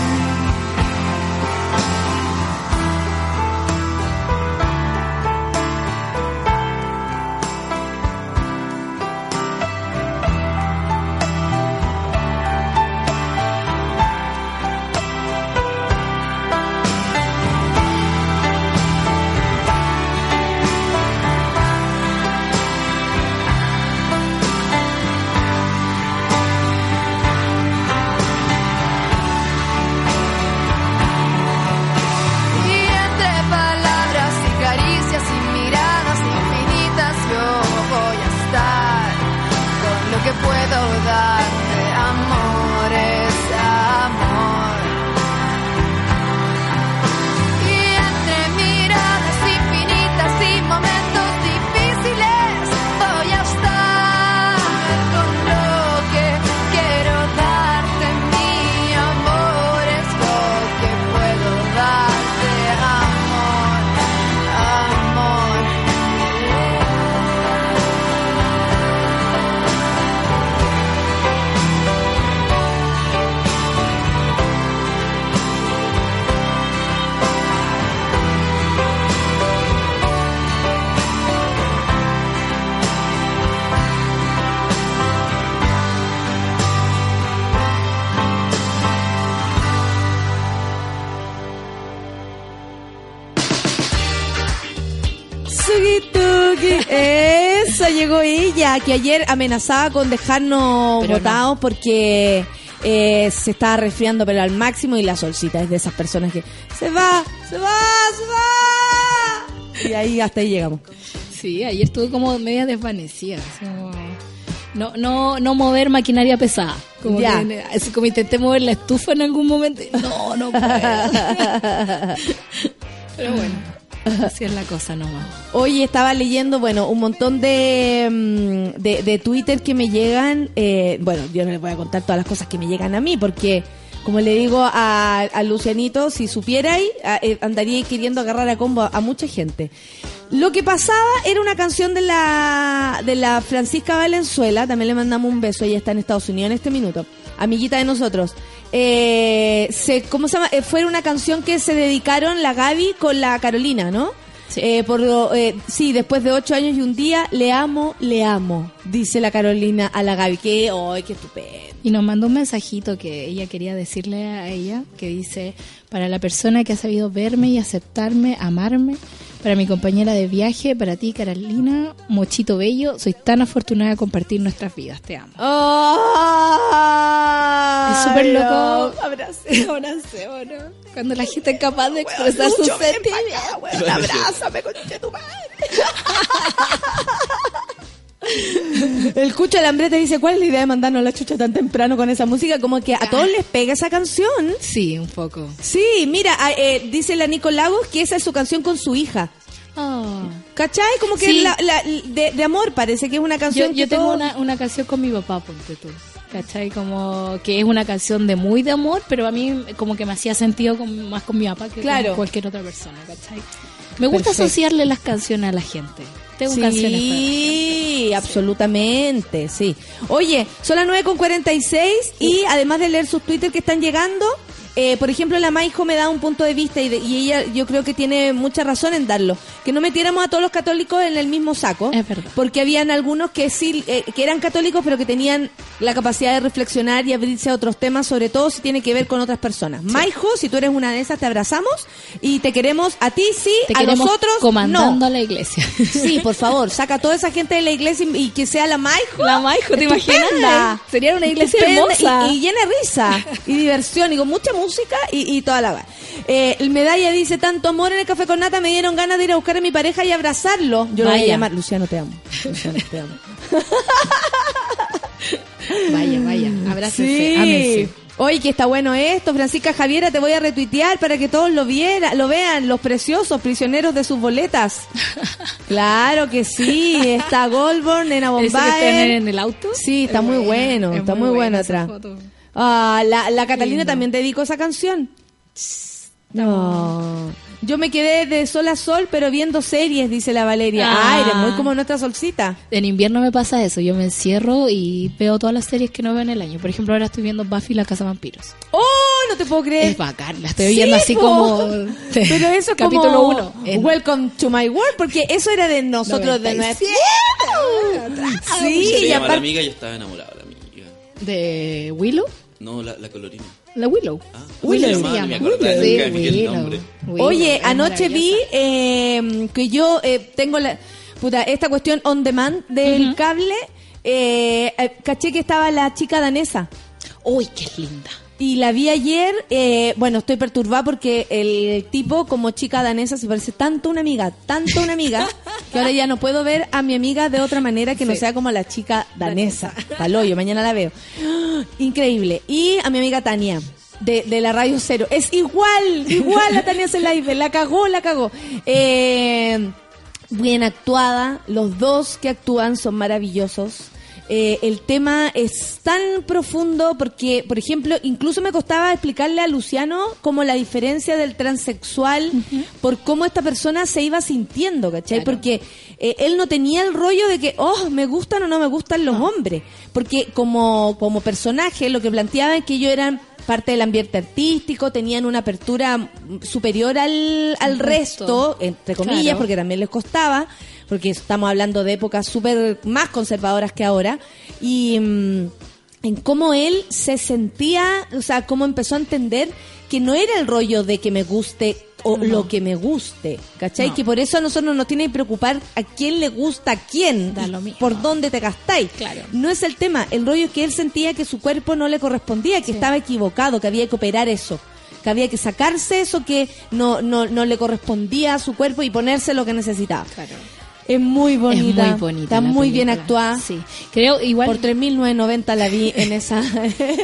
Que ayer amenazaba con dejarnos Pero no. botados porque eh, se estaba resfriando, pero al máximo. Y la solcita es de esas personas que se va, se va, se va. Y ahí hasta ahí llegamos. Sí, ayer estuve como media desvanecida. como- No, no, no mover maquinaria pesada. Como, Ya. que- así como intenté mover la estufa en algún momento. No, no puedo. Pero bueno, así es la cosa nomás. Hoy estaba leyendo, bueno, un montón de, mm, de, de Twitter que me llegan. eh, bueno, yo no les voy a contar todas las cosas que me llegan a mí, porque, como le digo a, Lucianito, si supierais, eh, andaría queriendo agarrar a combo a, a mucha gente. Lo que pasaba era una canción de la, de la Francisca Valenzuela, también le mandamos un beso, ella está en Estados Unidos en este minuto, amiguita de nosotros. Eh, se, ¿Cómo se llama? Eh, fue una canción que se dedicaron la Gaby con la Carolina, ¿no? Sí. Eh, por lo- eh, sí, después de ocho años y un día, le amo, le amo, dice la Carolina a la Gaby. Que, ¡ay, qué estupendo! Y nos mandó un mensajito que ella quería decirle a ella, que dice, para la persona que ha sabido verme y aceptarme, amarme, para mi compañera de viaje, para ti Carolina, Mochito Bello, soy tan afortunada de compartir nuestras vidas, te amo. ¡Ay, Es súper loco. no! Abrace, abrace, ¿no? Cuando la gente es capaz de expresar sus sentimientos. abrázame, conche tu madre. El Cucho Alambrete dice, ¿cuál es la idea de mandarnos la chucha tan temprano con esa música? Como que a todos les pega esa canción. Sí, un poco. Sí, mira, ah, eh, dice la Nico Lagos que esa es su canción con su hija. Ah. ¿Cachai? Como que Sí. la- la- de, de amor parece que es una Yo, canción yo que tengo todo- una, una canción con mi papá, ponte tú. ¿Cachai? Como que es una canción de muy de amor, pero a mí como que me hacía sentido con- más con mi papá que Claro. con cualquier otra persona, ¿cachai? Me gusta Perfecto. asociarle las canciones a la gente. Tengo canciones Sí, absolutamente, sí. Oye, son las 9 con 46 y además de leer sus Twitter que están llegando, eh, por ejemplo, la Maijo me da un punto de vista y, de- y ella yo creo que tiene mucha razón en darlo. Que no metiéramos a todos los católicos en el mismo saco. Es verdad. Porque habían algunos que sí, eh, que eran católicos, pero que tenían la capacidad de reflexionar y abrirse a otros temas, sobre todo si tiene que ver con otras personas. Maijo, si tú eres una de esas, te abrazamos y te queremos a ti sí, Te a nosotros comandando no. a la iglesia. Sí, por favor, saca a toda esa gente de la iglesia y, y que sea la Maijo. La Maijo, ¿te Estupenda. imaginas? Sería una iglesia Estupenda hermosa. Y, y llena de risa y diversión y con mucha música y, y toda la va. Eh, el medalla dice, tanto amor en el café con nata me dieron ganas de ir a buscar a mi pareja y abrazarlo. Yo lo voy a llamar, Luciano te amo. Luciano te amo. Vaya, vaya, abrácense, Sí. ámense. Oye, que está bueno esto, Francisca Javiera, te voy a retuitear para que todos lo viera, lo vean, los preciosos prisioneros de sus boletas. claro que sí, está Goldborn, Nena ¿Ese que Bombay. está en el auto? Sí, está Es muy buena, bueno, es está muy, buena esa atrás. foto. Ah, la, la Catalina Lindo. también dedicó esa canción. No. Yo me quedé de sol a sol, pero viendo series, dice la Valeria. Ah. Ah, eres muy como nuestra solcita. En invierno me pasa eso, yo me encierro y veo todas las series que no veo en el año. Por ejemplo, ahora estoy viendo Buffy la Casa de Vampiros. ¡Oh! No te puedo creer. Es bacán, la estoy viendo Sí, así po. como... Pero eso es capítulo como uno. En- Welcome to my world, porque eso era de nosotros, de nuestra... 97. Sí, y aparte... amiga y yo estaba enamorado de la amiga. ¿De Willow? No, la, la colorina. La Willow. Ah, Willow llama. Ni me Sí, Willow. Willow, Oye, es anoche vi eh, que yo eh, tengo la... Puta, esta cuestión on demand del cable, eh, eh, caché que estaba la chica danesa. Uy, qué linda. Y la vi ayer, eh, bueno, estoy perturbada porque el tipo como chica danesa se parece tanto a una amiga, tanto a una amiga, que ahora ya no puedo ver a mi amiga de otra manera que no Sí. sea como la chica danesa. Paloyo, mañana la veo. Increíble. Y a mi amiga Tania. De, de la Radio Cero. Es igual, igual a Tania Zelaibe. La cagó, la cagó. Eh, bien actuada. Los dos que actúan son maravillosos. Eh, el tema es tan profundo porque, por ejemplo, incluso me costaba explicarle a Luciano como la diferencia del transexual por cómo esta persona se iba sintiendo, ¿cachai? Claro. Porque eh, él no tenía el rollo de que, oh, me gustan o no me gustan los hombres. Porque como, como personaje lo que planteaba es que ellos eran parte del ambiente artístico, tenían una apertura superior al, al Al resto, resto. entre comillas, Claro. porque también les costaba, porque estamos hablando de épocas súper más conservadoras que ahora, y mm, en cómo él se sentía, o sea, cómo empezó a entender que no era el rollo de que me guste o No. lo que me guste, ¿cachai? No. Que por eso a nosotros nos tiene que preocupar a quién le gusta a quién, Da y lo mismo. por dónde te gastáis. Claro. No es el tema, el rollo es que él sentía que su cuerpo no le correspondía, que Sí. estaba equivocado, que había que operar eso. Que había que sacarse eso que no, no, no le correspondía a su cuerpo y ponerse lo que necesitaba. Claro. Es muy bonita. Es muy bonita. Está muy bien actuada. Sí. Creo igual. Por 3.990 la vi en esa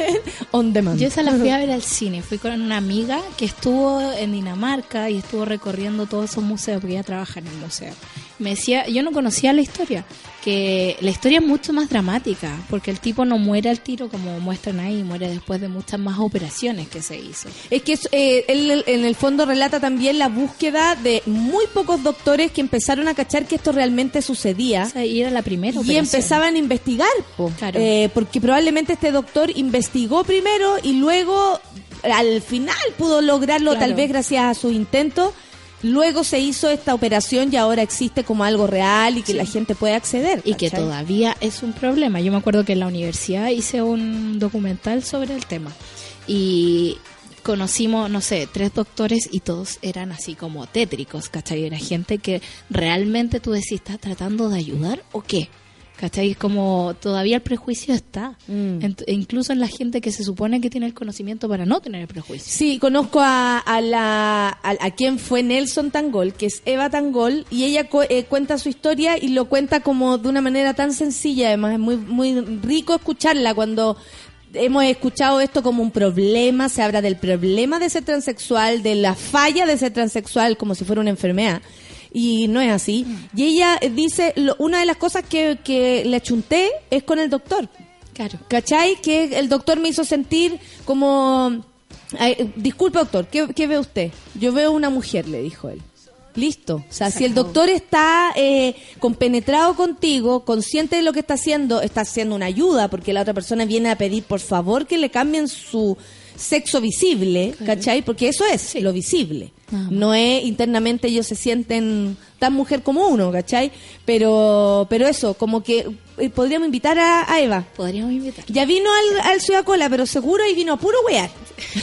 on demand. Yo esa la fui a ver al cine. Fui con una amiga que estuvo en Dinamarca y estuvo recorriendo todos esos museos porque ella trabaja en el museo. Me decía, yo no conocía la historia, que la historia es mucho más dramática, porque el tipo no muere al tiro como muestran ahí, muere después de muchas más operaciones que se hizo. Es que eh, él en el fondo relata también la búsqueda de muy pocos doctores que empezaron a cachar que esto realmente sucedía. O sea, y era la primera y operación. empezaban a investigar, po. Claro. Eh, porque probablemente este doctor investigó primero y luego al final pudo lograrlo Claro. tal vez gracias a su intento. Luego se hizo esta operación y ahora existe como algo real y que Sí. la gente puede acceder. Y que todavía es un problema. Yo me acuerdo que en la universidad hice un documental sobre el tema. Y conocimos, no sé, tres doctores y todos eran así como tétricos, ¿cachai? Era gente que realmente tú decís, ¿estás tratando de ayudar o qué? ¿Cachai? Es como todavía el prejuicio está. Mm. Ent- e incluso en la gente que se supone que tiene el conocimiento para no tener el prejuicio. Sí, conozco a, a la a, a quien fue Nelson Tangol, que es Eva Tangol, y ella eh, cuenta su historia y lo cuenta como de una manera tan sencilla, además es muy muy rico escucharla cuando hemos escuchado esto como un problema, se habla del problema de ser transexual, de la falla de ser transexual como si fuera una enfermedad. Y no es así. Y ella eh, dice, lo- una de las cosas que, que le achunté es con el doctor. Claro. ¿Cachai? Que el doctor me hizo sentir como... Ay, disculpe, doctor, ¿qué, qué ve usted? Yo veo una mujer, le dijo él. Listo. O sea, si el doctor está eh, compenetrado contigo, consciente de lo que está haciendo, está haciendo una ayuda, porque la otra persona viene a pedir, por favor, que le cambien su sexo visible, ¿cachai? Porque eso es lo visible. No es internamente ellos se sienten tan mujer como uno, ¿cachai? Pero, pero eso, como que eh, podríamos invitar a, a Eva. Podríamos invitar. Ya vino al, al Ciudad Cola, pero seguro ahí vino a puro wear.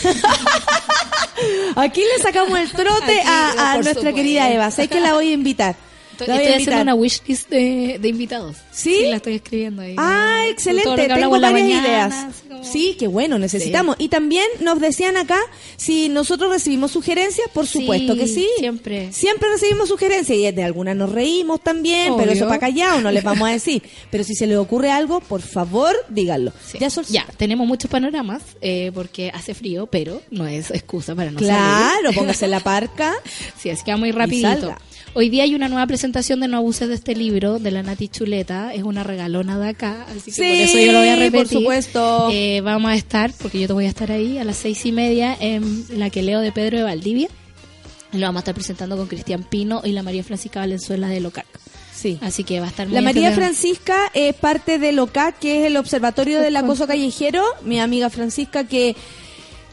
Aquí le sacamos el trote Aquí, a, a por nuestra querida Eva. Sé que la voy a invitar. Estoy, haciendo una wishlist de, de invitados. ¿Sí? la estoy escribiendo ahí. Ah, excelente. Tengo varias mañana, ideas. como- Sí, qué bueno, necesitamos. Y también nos decían acá si nosotros recibimos sugerencias, por Sí, supuesto que sí. siempre. Siempre recibimos sugerencias y de algunas nos reímos también, pero eso para callado no les vamos a decir. Pero si se les ocurre algo, por favor, díganlo. Ya, tenemos muchos panoramas eh, porque hace frío, pero no es excusa para no salir. Claro, póngase la parca. Sí, así que va muy rapidito. salga. Hoy día hay una nueva presentación de No abuses de este libro de la Nati Chuleta. Es una regalona de acá, así que Sí, por eso yo lo voy a repetir. por supuesto. Eh, vamos a estar, porque yo te voy a estar ahí a las seis y media en la que leo de Pedro de Valdivia. Lo vamos a estar presentando con Cristian Pino y la María Francisca Valenzuela de Locac. Sí. Así que va a estar muy La María entretenido. Francisca es parte del OCAC, que es el Observatorio del Acoso Callejero. Mi amiga Francisca, que,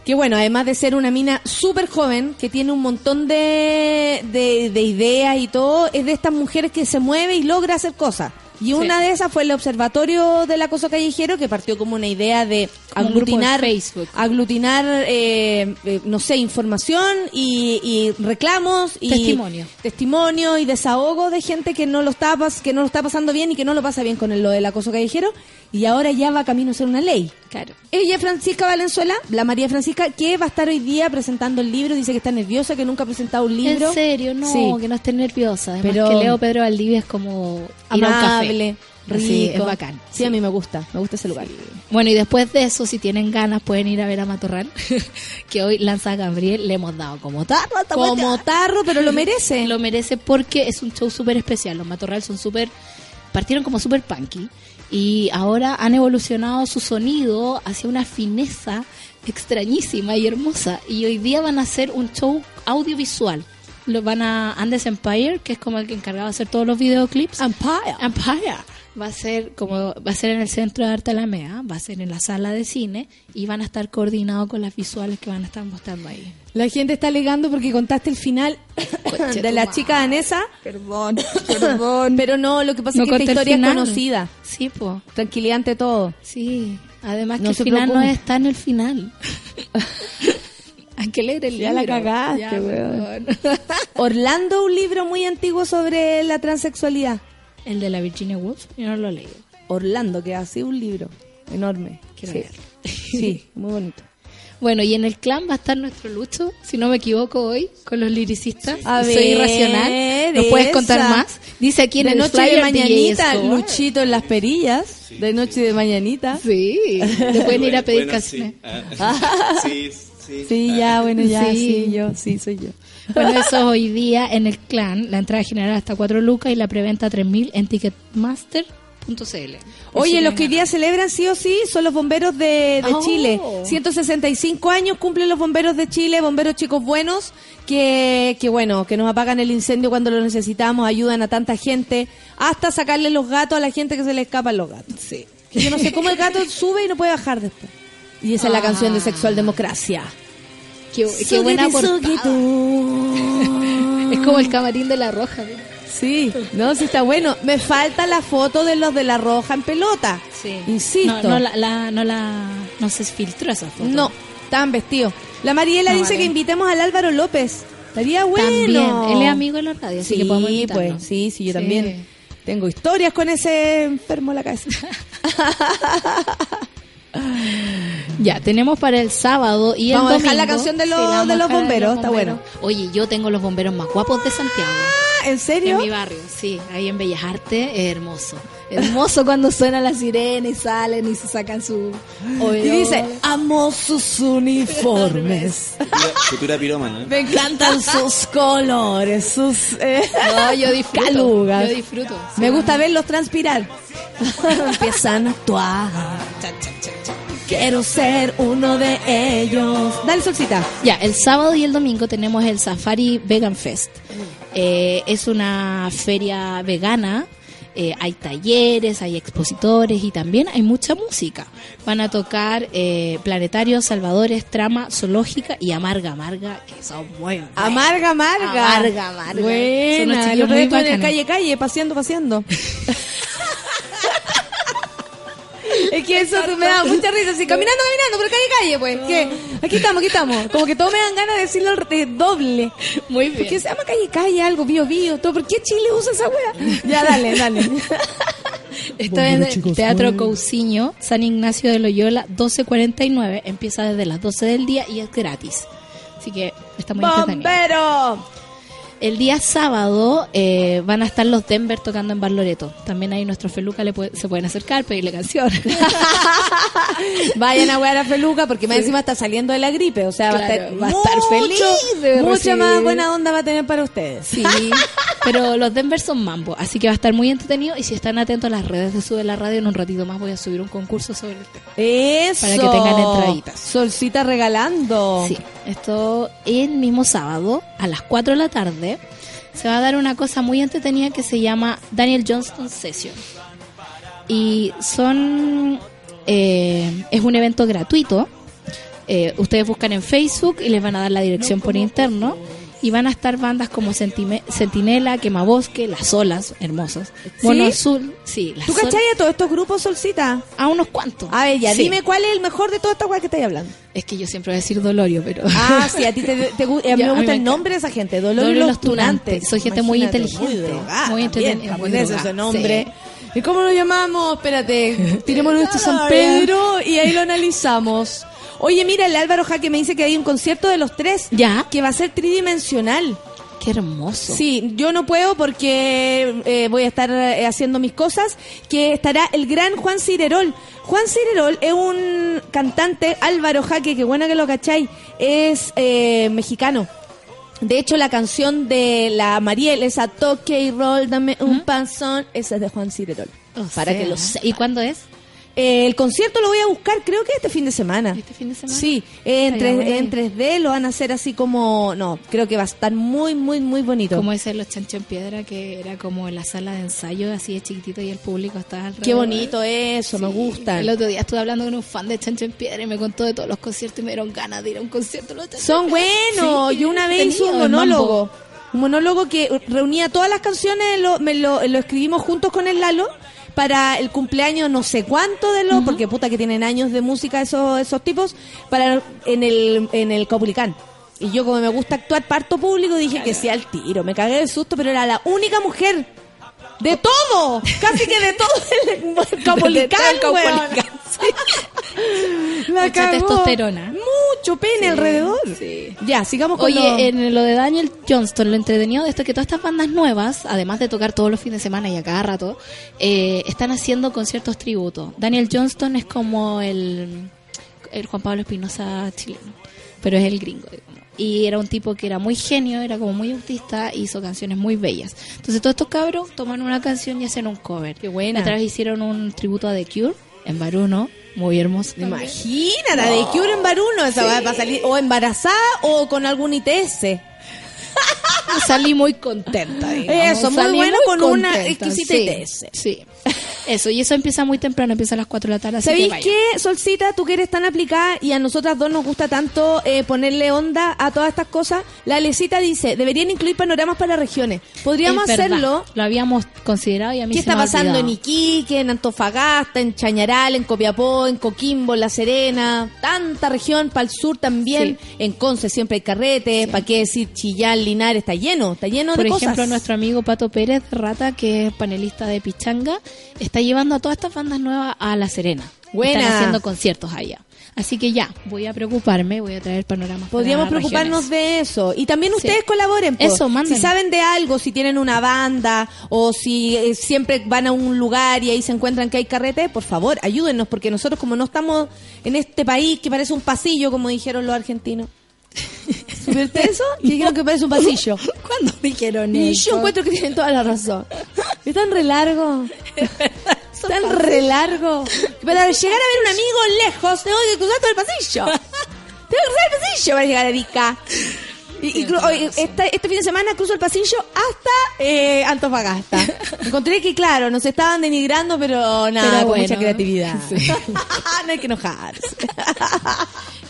que bueno, además de ser una mina súper joven, que tiene un montón de, de, de ideas y todo, es de estas mujeres que se mueve y logra hacer cosas. Y una de esas fue el Observatorio del Acoso Callejero, que partió como una idea de Como aglutinar, Facebook. aglutinar eh, eh, no sé, información y, y reclamos y Testimonio. testimonio y desahogo de gente que no lo está pas- que no lo está pasando bien y que no lo pasa bien con el- lo del acoso callejero y ahora ya va camino a ser una ley. Claro. Ella es Francisca Valenzuela, la María Francisca, que va a estar hoy día presentando el libro, dice que está nerviosa, que nunca ha presentado un libro. En serio, no, Sí. que no esté nerviosa. Además Pero- que Leo Pedro Valdivia es como ir a un café. Rico. Así, es bacán. Sí, a mí me gusta, me gusta ese lugar. Bueno, y después de eso, si tienen ganas, pueden ir a ver a Matorral, que hoy lanza Gabriel, le hemos dado como tarro a Como tarro, pero lo merece. Lo merece porque es un show súper especial. Los Matorral son súper, partieron como súper punky y ahora han evolucionado su sonido hacia una fineza extrañísima y hermosa. Y hoy día van a hacer un show audiovisual. Lo van a Andes Empire, que es como el que encargado de hacer todos los videoclips. Empire. Empire. Va a ser como va a ser en el centro de arte Alameda, va a ser en la sala de cine y van a estar coordinados con las visuales que van a estar mostrando ahí. La gente está alegando porque contaste el final de la chica danesa. Perdón, perdón. Pero no, lo que pasa No es que esta historia es conocida. Sí, pues. Tranquilidad ante todo. Sí, además No que el final no preocupe. está en el final. Hay que leer el Ya libro. la cagaste, Ya, weón. Orlando, un libro muy antiguo sobre la transexualidad. el de la Virginia Woolf, yo no lo he leído. Orlando, que hace un libro enorme. Quiero sí. leerlo. sí, muy bonito. Bueno, y en el clan va a estar nuestro Lucho, si no me equivoco hoy, con los liricistas. A Soy ver, irracional. ¿Nos puedes contar esa. más? Dice aquí en de el noche flyer de mañanita. Luchito en las perillas. De noche de mañanita. Sí, le pueden ir a pedir Bueno, canciones. sí. Ah, sí, sí. Sí, ya, bueno, ya, Sí. sí, yo, sí, soy yo. Bueno, eso es hoy día en el clan. La entrada general hasta 4 lucas y la preventa 3000 en ticketmaster.cl. Oye, los que hoy día celebran sí o sí son los bomberos de, de Oh. Chile. 165 años cumplen los bomberos de Chile, bomberos chicos buenos, que, que bueno, que nos apagan el incendio cuando lo necesitamos, ayudan a tanta gente, hasta sacarle los gatos a la gente que se le escapan los gatos. Sí. Que yo no sé cómo el gato sube y no puede bajar después. Y esa es la Ah. canción de Sexual Democracia. Qué, qué buena portada. Es como el camarín de la roja. mira. Sí, no, sí está bueno. Me falta la foto de los de la roja en pelota. Insisto. No, no la, la- no la, no se filtró esa foto. No, estaban vestidos. La Mariela No, dice vale. que invitemos al Álvaro López. Estaría bueno. También, él es amigo de la radio, así Sí, que podemos invitarlo. pues, sí, sí, yo Sí. también tengo historias con ese enfermo en la cabeza. Ya, tenemos para el sábado y el Vamos a dejar la canción de los- de los bomberos, está bueno. Oye, yo tengo los bomberos más guapos de Santiago. Ah, ¿En En serio? mi barrio, sí, ahí en Bellas Artes, es hermoso. Hermoso cuando suena la sirena y salen y se sacan su... Y dice, amo sus uniformes. Futura, futura pirómana. ¿eh? Me encantan sus colores, sus... eh, No, yo disfruto. Calugas. Yo disfruto. Me gusta verlos transpirar. Empiezan a actuar. quiero ser uno de ellos. Dale, Solcita. Ya, el sábado y el domingo tenemos el Safari Vegan Fest. Eh, es una feria vegana. Eh, hay talleres, hay expositores y también hay mucha música. Van a tocar eh, Planetarios, Salvadores, Trama, Zoológica y Amarga Amarga, que son muy buenos. Amarga, amarga. Amarga, amarga. Son Buena. chiquillos Yo muy en el calle, calle, paseando, paseando. Es que eso me da mucha risa, así, caminando, caminando, por calle, calle, pues. que Aquí estamos, aquí estamos. Como que todos me dan ganas de decirlo re- doble. Muy bien. Porque se llama calle, calle, algo, bio, bio, todo. ¿Por qué Chile usa esa wea? Ya, dale, dale. Esto es en Teatro Cousiño, San Ignacio de Loyola, 1249. Empieza desde las 12 del día y es gratis. Así que está muy entretenido. El día sábado eh, van a estar los Denver tocando en Bar Loreto. También ahí nuestro Feluca le puede- se pueden acercar, pedirle canciones. Vayan a wear a Feluca porque más encima está saliendo de la gripe. O sea, va a estar, va a estar mucho- feliz Mucha más buena onda va a tener para ustedes. Sí, pero los Denver son mambo, así que va a estar muy entretenido. Y si están atentos a las redes de Sube la Radio, en un ratito más voy a subir un concurso sobre el tema. Eso. Para que tengan entraditas. Solcita regalando. Sí, esto el mismo sábado a las 4 de la tarde se va a dar una cosa muy entretenida que se llama Daniel Johnston Session. Y son eh, es un evento gratuito. Eh, ustedes buscan en Facebook y les van a dar la dirección por interno. Y van a estar bandas como Sentime- Sentinela, Quemabosque, Las Olas, hermosos. Mono Azul, sí, Las ¿Tú cachai a todos estos grupos, Solcita? A unos cuantos. A ver, ya, Sí. dime cuál es el mejor de toda esta weá que estáis hablando. Es que yo siempre voy a decir Dolorio, pero... Ah, sí, a ti te, te a mí me gusta el nombre de esa gente, Dolor y Dolor y los Tunantes. Soy gente muy inteligente, drogada, muy japonés drogada, ese nombre. sí. ¿Y cómo lo llamamos? Espérate, tiremos nuestro San Pedro y ahí lo analizamos. Oye, mira, el Álvaro Jaque me dice que hay un concierto de los tres Ya. que va a ser tridimensional. Qué hermoso. Sí, yo no puedo porque eh, voy a estar eh, haciendo mis cosas, que estará el gran Juan Cirerol. Juan Cirerol es un cantante, Álvaro Jaque, que buena que lo cacháis, es eh, mexicano. De hecho, la canción de la Mariel, esa toque y roll, dame un panzón, esa es de Juan Cirerol. O para sea, que lo sepas. ¿Y cuándo es? Eh, el concierto lo voy a buscar, creo que este fin de semana. ¿Este fin de semana? Sí, eh, en, Estaría 3, bueno. en 3D lo van a hacer así como... No, creo que va a estar muy, muy, muy bonito. Como ese los chanchos en piedra, que era como en la sala de ensayo, así de chiquitito, y el público estaba alrededor. Qué bonito eso, me gusta. El otro día estuve hablando con un fan de Chancho en Piedra y me contó de todos los conciertos y me dieron ganas de ir a un concierto. los Chancho Son buenos. Sí, Yo una vez hice un monólogo. Un monólogo que reunía todas las canciones, lo, me lo, lo escribimos juntos con el Lalo para el cumpleaños no sé cuánto de los, porque puta que tienen años de música esos, esos tipos, para en el, en el Copulicán. Y yo como me gusta actuar parto público dije que sí al tiro, me cagué de susto, pero era la única mujer de todo, casi que de todo el. Caupolicán, La Mucha testosterona. Mucho pene alrededor. sí. Ya, sigamos con Oye, lo- en lo de Daniel Johnston, lo entretenido de esto es que todas estas bandas nuevas, además de tocar todos los fines de semana y a cada rato, eh, están haciendo conciertos tributo. Daniel Johnston es como el, el Juan Pablo Espinosa chileno, pero es el gringo. digamos. Y era un tipo que era muy genio, era como muy autista, hizo canciones muy bellas. Entonces todos estos cabros toman una canción y hacen un cover. Qué buena. Otra vez hicieron un tributo a The Cure en Baruno, muy hermoso. la de Cure en Baruno, esa va a salir o embarazada o con algún ITS. salí muy contenta. digamos. Eso, muy Salí bueno con una exquisita sí. Sí. Eso, y eso empieza muy temprano, empieza a las 4 de la tarde. ¿Sabéis qué, Solcita? Tú que eres tan aplicada y a nosotras dos nos gusta tanto eh, ponerle onda a todas estas cosas. La Lecita dice, deberían incluir panoramas para regiones. Podríamos Es verdad, hacerlo. Lo habíamos considerado y a mí ¿Qué se está me pasando en. Iquique, en Antofagasta, en Chañaral, en Copiapó, en Coquimbo, en La Serena? Tanta región, para el sur también. En Conce siempre hay carrete. ¿Para qué decir Chillán, Linares? Está lleno, está lleno Por de ejemplo, cosas. nuestro amigo Pato Pérez Rata, que es panelista de Pichanga, está llevando a todas estas bandas nuevas a La Serena. Buena. Están haciendo conciertos allá. Así que ya, voy a preocuparme, voy a traer panoramas. Podríamos preocuparnos regiones. de eso. Y también Sí. ustedes colaboren. po. Eso. Si saben de algo, si tienen una banda o si eh, siempre van a un lugar y ahí se encuentran que hay carrete, por favor, ayúdennos, porque nosotros como no estamos en este país que parece un pasillo, como dijeron los argentinos. ¿Supiste eso? Que Dijeron que parece un pasillo. ¿Cuándo dijeron Y eso? yo encuentro que tienen toda la razón. Es tan re largo. Tan re largo. para llegar a ver un amigo lejos, tengo que cruzar todo el pasillo. tengo que cruzar el pasillo para llegar a Arica. Y, y esta- este fin de semana cruzo el pasillo hasta eh, Antofagasta. Encontré que, claro, nos estaban denigrando, pero nada, Pero con bueno. mucha creatividad. Sí. no hay que enojarse.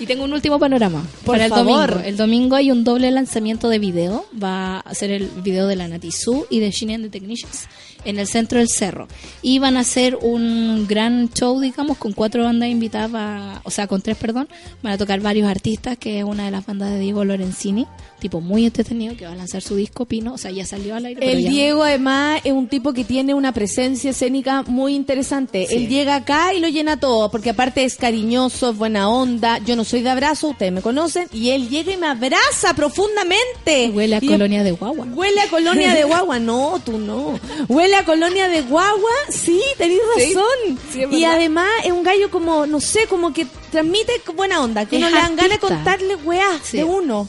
Y tengo un último panorama Por para el favor. domingo. El domingo hay un doble lanzamiento de video. Va a ser el video de la Natizú y de Shin and the Technicians en el centro del cerro. Y van a hacer un gran show, digamos, con cuatro bandas invitadas, o sea, con tres, perdón. Van a tocar varios artistas, que es una de las bandas de Diego Lorenzini, tipo muy entretenido, que va a lanzar su disco Pino. O sea, ya salió al aire. pero El ya- Diego, además, es un tipo que tiene una presencia escénica muy interesante. Sí. Él llega acá y lo llena todo, porque aparte es cariñoso, es buena onda. Yo no soy de abrazo, ustedes me conocen, y él llega y me abraza profundamente. Huele a Y- colonia de guagua. Huele a colonia de guagua, no, tú no. Huele a colonia de guagua, sí, tenés Sí, razón. sí, y además es un gallo como, no sé, como que transmite buena onda, que uno le dan ganas de contarle weá Sí. de uno.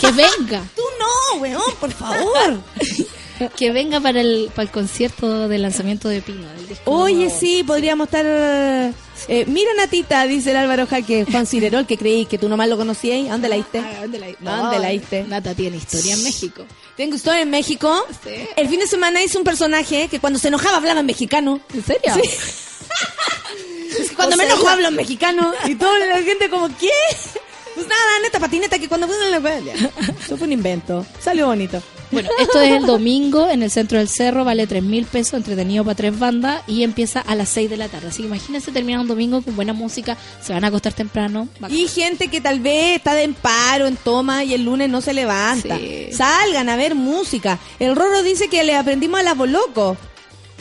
Que venga. Tú no, weón, por favor. que venga para el, para el concierto de lanzamiento de Pino. Oye, sí, podríamos estar... eh, mira, Natita, dice el Álvaro Jaque, Juan Cirerol, que creí que tú nomás lo conocías. ¿A dónde la diste? Ah, ¿Dónde la, ¿Dónde la diste? Nata tiene historia en México. Tengo historia en México. Sí. El fin de semana hice un personaje que cuando se enojaba hablaba en mexicano. ¿En serio? Sí. Es que cuando O me enojo hablo en mexicano y toda la gente como, ¿qué? Pues nada, neta patineta que cuando... Eso fue un invento. Salió bonito. Bueno, esto es el domingo en el centro del cerro, vale tres mil pesos, entretenido para tres bandas y empieza a las 6 de la tarde. Así que imagínense terminar un domingo con buena música, se van a acostar temprano. bacán. Y gente que tal vez está de paro, en toma y el lunes no se levanta. Sí. Salgan a ver música. El Roro dice que le aprendimos a las Bolocos.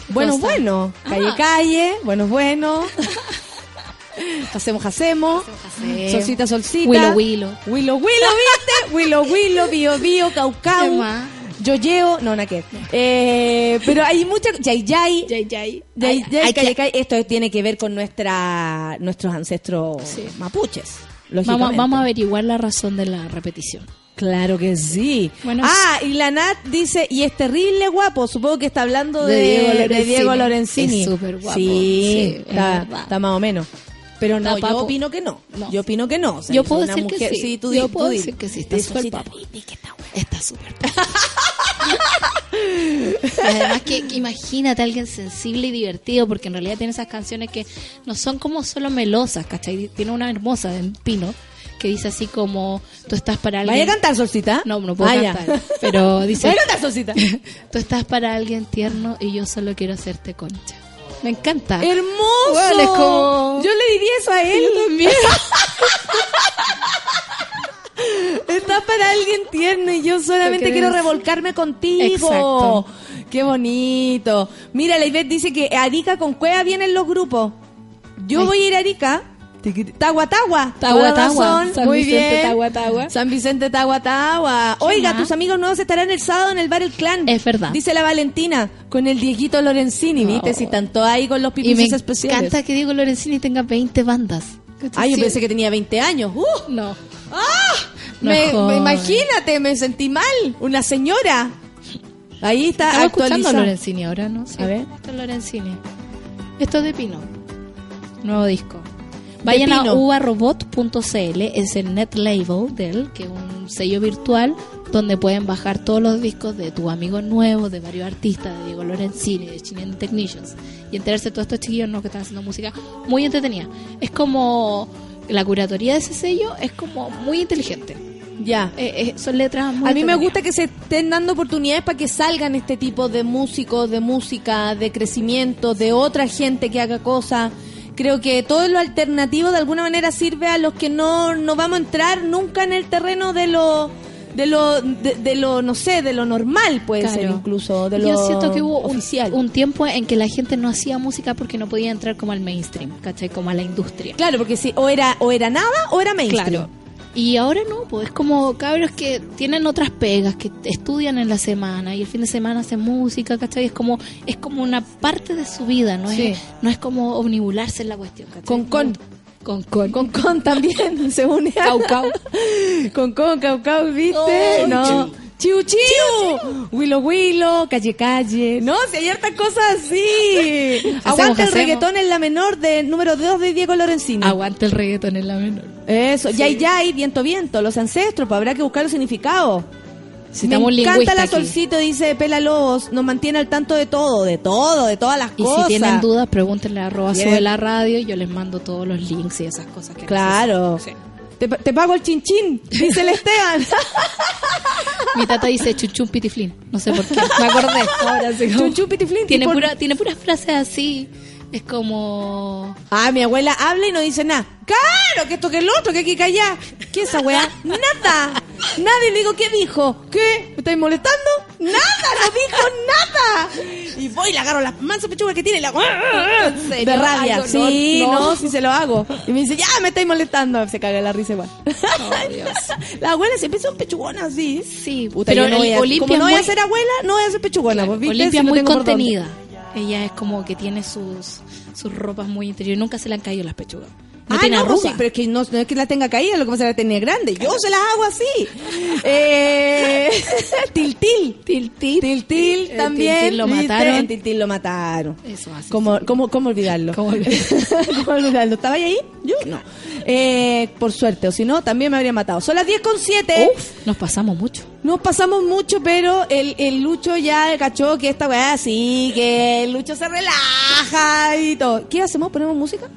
Bueno, bueno. Calle, Ah. calle. Bueno, bueno. hacemos, hacemos. Hacemos. Solcita, solcita. Willow, willow. Willow, willow, ¿viste? willow, willow, bio, bio, cau, ¿Qué cau. más? Yoyeo. No, ver. Eh, pero hay mucha... Yay, yay. Yay, yay. Yay, Hay- yay, hay. Esto tiene que ver con nuestra nuestros ancestros Sí. mapuches. Vamos, vamos a averiguar la razón de la repetición. Claro que sí. Bueno, ah, y la Nat dice, y es terrible guapo. Supongo que está hablando de, De Diego de Lorenzini. Diego Lorenzini. Es súper guapo. Sí, Sí, es está, más o menos. Pero no, yo opino que no. No. Yo opino que no. O sea, Yo puedo decir que sí. tú Yo di- puedo tú di. decir que sí, está súper que está súper Además que, que imagínate a alguien sensible y divertido, porque en realidad tiene esas canciones que no son como solo melosas, ¿cachai? Tiene una hermosa de Pino que dice así como, tú estás para alguien... ¿Vaya a cantar, Solcita? No, no puedo Ah, cantar, pero dice... ¿Vaya a cantar, Solcita? Tú estás para alguien tierno y yo solo quiero hacerte concha. Me encanta. ¡Hermoso! Bueno, es como- Yo le diría eso a él. también. Está para alguien tierno y yo solamente quiero revolcarme contigo. Exacto. Qué bonito. Mira, la Ivette dice que Arica con Cueva vienen los grupos. Yo Ay. voy a ir a Arica. Tagua. razón. San Muy Vicente, bien. San Vicente, Tagua. Oiga, más? tus amigos nuevos estarán el sábado en el bar El Clan. Es verdad. Dice la Valentina, con el Dieguito Lorenzini. ¿viste? Si tanto ahí con los Y me pipices especiales. encanta que Diego Lorenzini tenga 20 bandas. Ay, yo pensé que tenía 20 años. ¡Uh! No. No Me, me- imagínate, me sentí mal. Una señora. Ahí está Estamos escuchando a. Lorenzini ahora, ¿no? Sí, A ver. Esto es Lorenzini. Esto es de Pino. Nuevo disco. Vayan a uvarobot.cl, es el net label de él, que es un sello virtual donde pueden bajar todos los discos de tus amigos nuevos, de varios artistas, de Diego Lorenzini, de Chilean Technicians, y enterarse de todos estos chiquillos ¿no? que están haciendo música muy entretenida. Es como la curatoría de ese sello es como muy inteligente. Ya. Eh, eh, son letras muy A mí me gusta que se estén dando oportunidades para que salgan este tipo de músicos, de música, de crecimiento, de otra gente que haga cosas. Creo que todo lo alternativo de alguna manera sirve a los que no, no vamos a entrar nunca en el terreno de lo de lo de, de lo no sé de lo normal puede Claro. ser incluso de lo Yo siento que hubo un, oficial un tiempo en que la gente no hacía música porque no podía entrar como al mainstream, ¿cachai? Como a la industria. claro porque sí o era o era nada o era mainstream Claro. Y ahora no, pues es como cabros que tienen otras pegas, que estudian en la semana y el fin de semana hacen música, ¿cachai? Es como, es como una parte de su vida, ¿no? Sí. Es, no es como omnibularse en la cuestión, ¿cachai? Con con. Con con. con con también se une a- Cau, cau. con con cau cau viste Oh, no Chiu Chiu, Willow Willow, Calle Calle, no, si hay hartas cosas así. Aguanta el reggaetón en la menor de número 2 de Diego Lorenzini. Aguanta el reggaetón en la menor. Eso, Yay Yay, Viento Viento, los ancestros, pues habrá que buscar los significados. Me encanta la aquí. solcito, dice Pela Lobos, nos mantiene al tanto de todo, de todo, de todas las Y cosas. si tienen dudas, pregúntenle a arroba sube la radio y yo les mando todos los links y esas cosas que Claro. Te, te pago el chinchín, dice el Esteban. Mi tata dice chuchun pitiflin. No sé por qué. Me acordé. Ahora sí. pitiflín. tiene, pura, tiene puras frases así. Es como. Ah, mi abuela habla y no dice nada. Claro, que esto que el otro, que aquí que allá. ¿Qué es esa weá? Nada. Nadie le digo, ¿qué dijo? ¿Qué? ¿Me estáis molestando? Nada, no dijo nada. Y voy y le agarro las mansas pechugas que tiene y la ¿En serio? De rabia. Ay, no, sí, no, no. sí se lo hago. Y me dice, ya me estáis molestando. Se caga la risa igual. Oh, Dios. La abuela siempre son pechugonas. Sí, Puta, pero yo no voy a, Olimpia como no a ser abuela, no voy a ser pechugona. pues, ¿viste? Olimpia Si muy contenida. Ella es como que tiene sus, sus ropas muy interiores. Nunca se le han caído las pechugas. No ah, tiene no, pues sí, pero es que no, no es que la tenga caída, lo que pasa es que la tenía grande. Yo se las hago así. Eh, tiltil. Tiltil. Tiltil también. Tiltil lo mataron. Tiltil lo mataron. Eso así. ¿Cómo, cómo, cómo olvidarlo? ¿Cómo olvidarlo? ¿Estaba ahí? Yo no. Eh, por suerte, o si no, también me habría matado. Son las 10 con 7. Uf, nos pasamos mucho. Nos pasamos mucho, pero el, el Lucho ya cachó que esta weá sí, que el Lucho se relaja y todo. ¿Qué hacemos? ¿Ponemos música?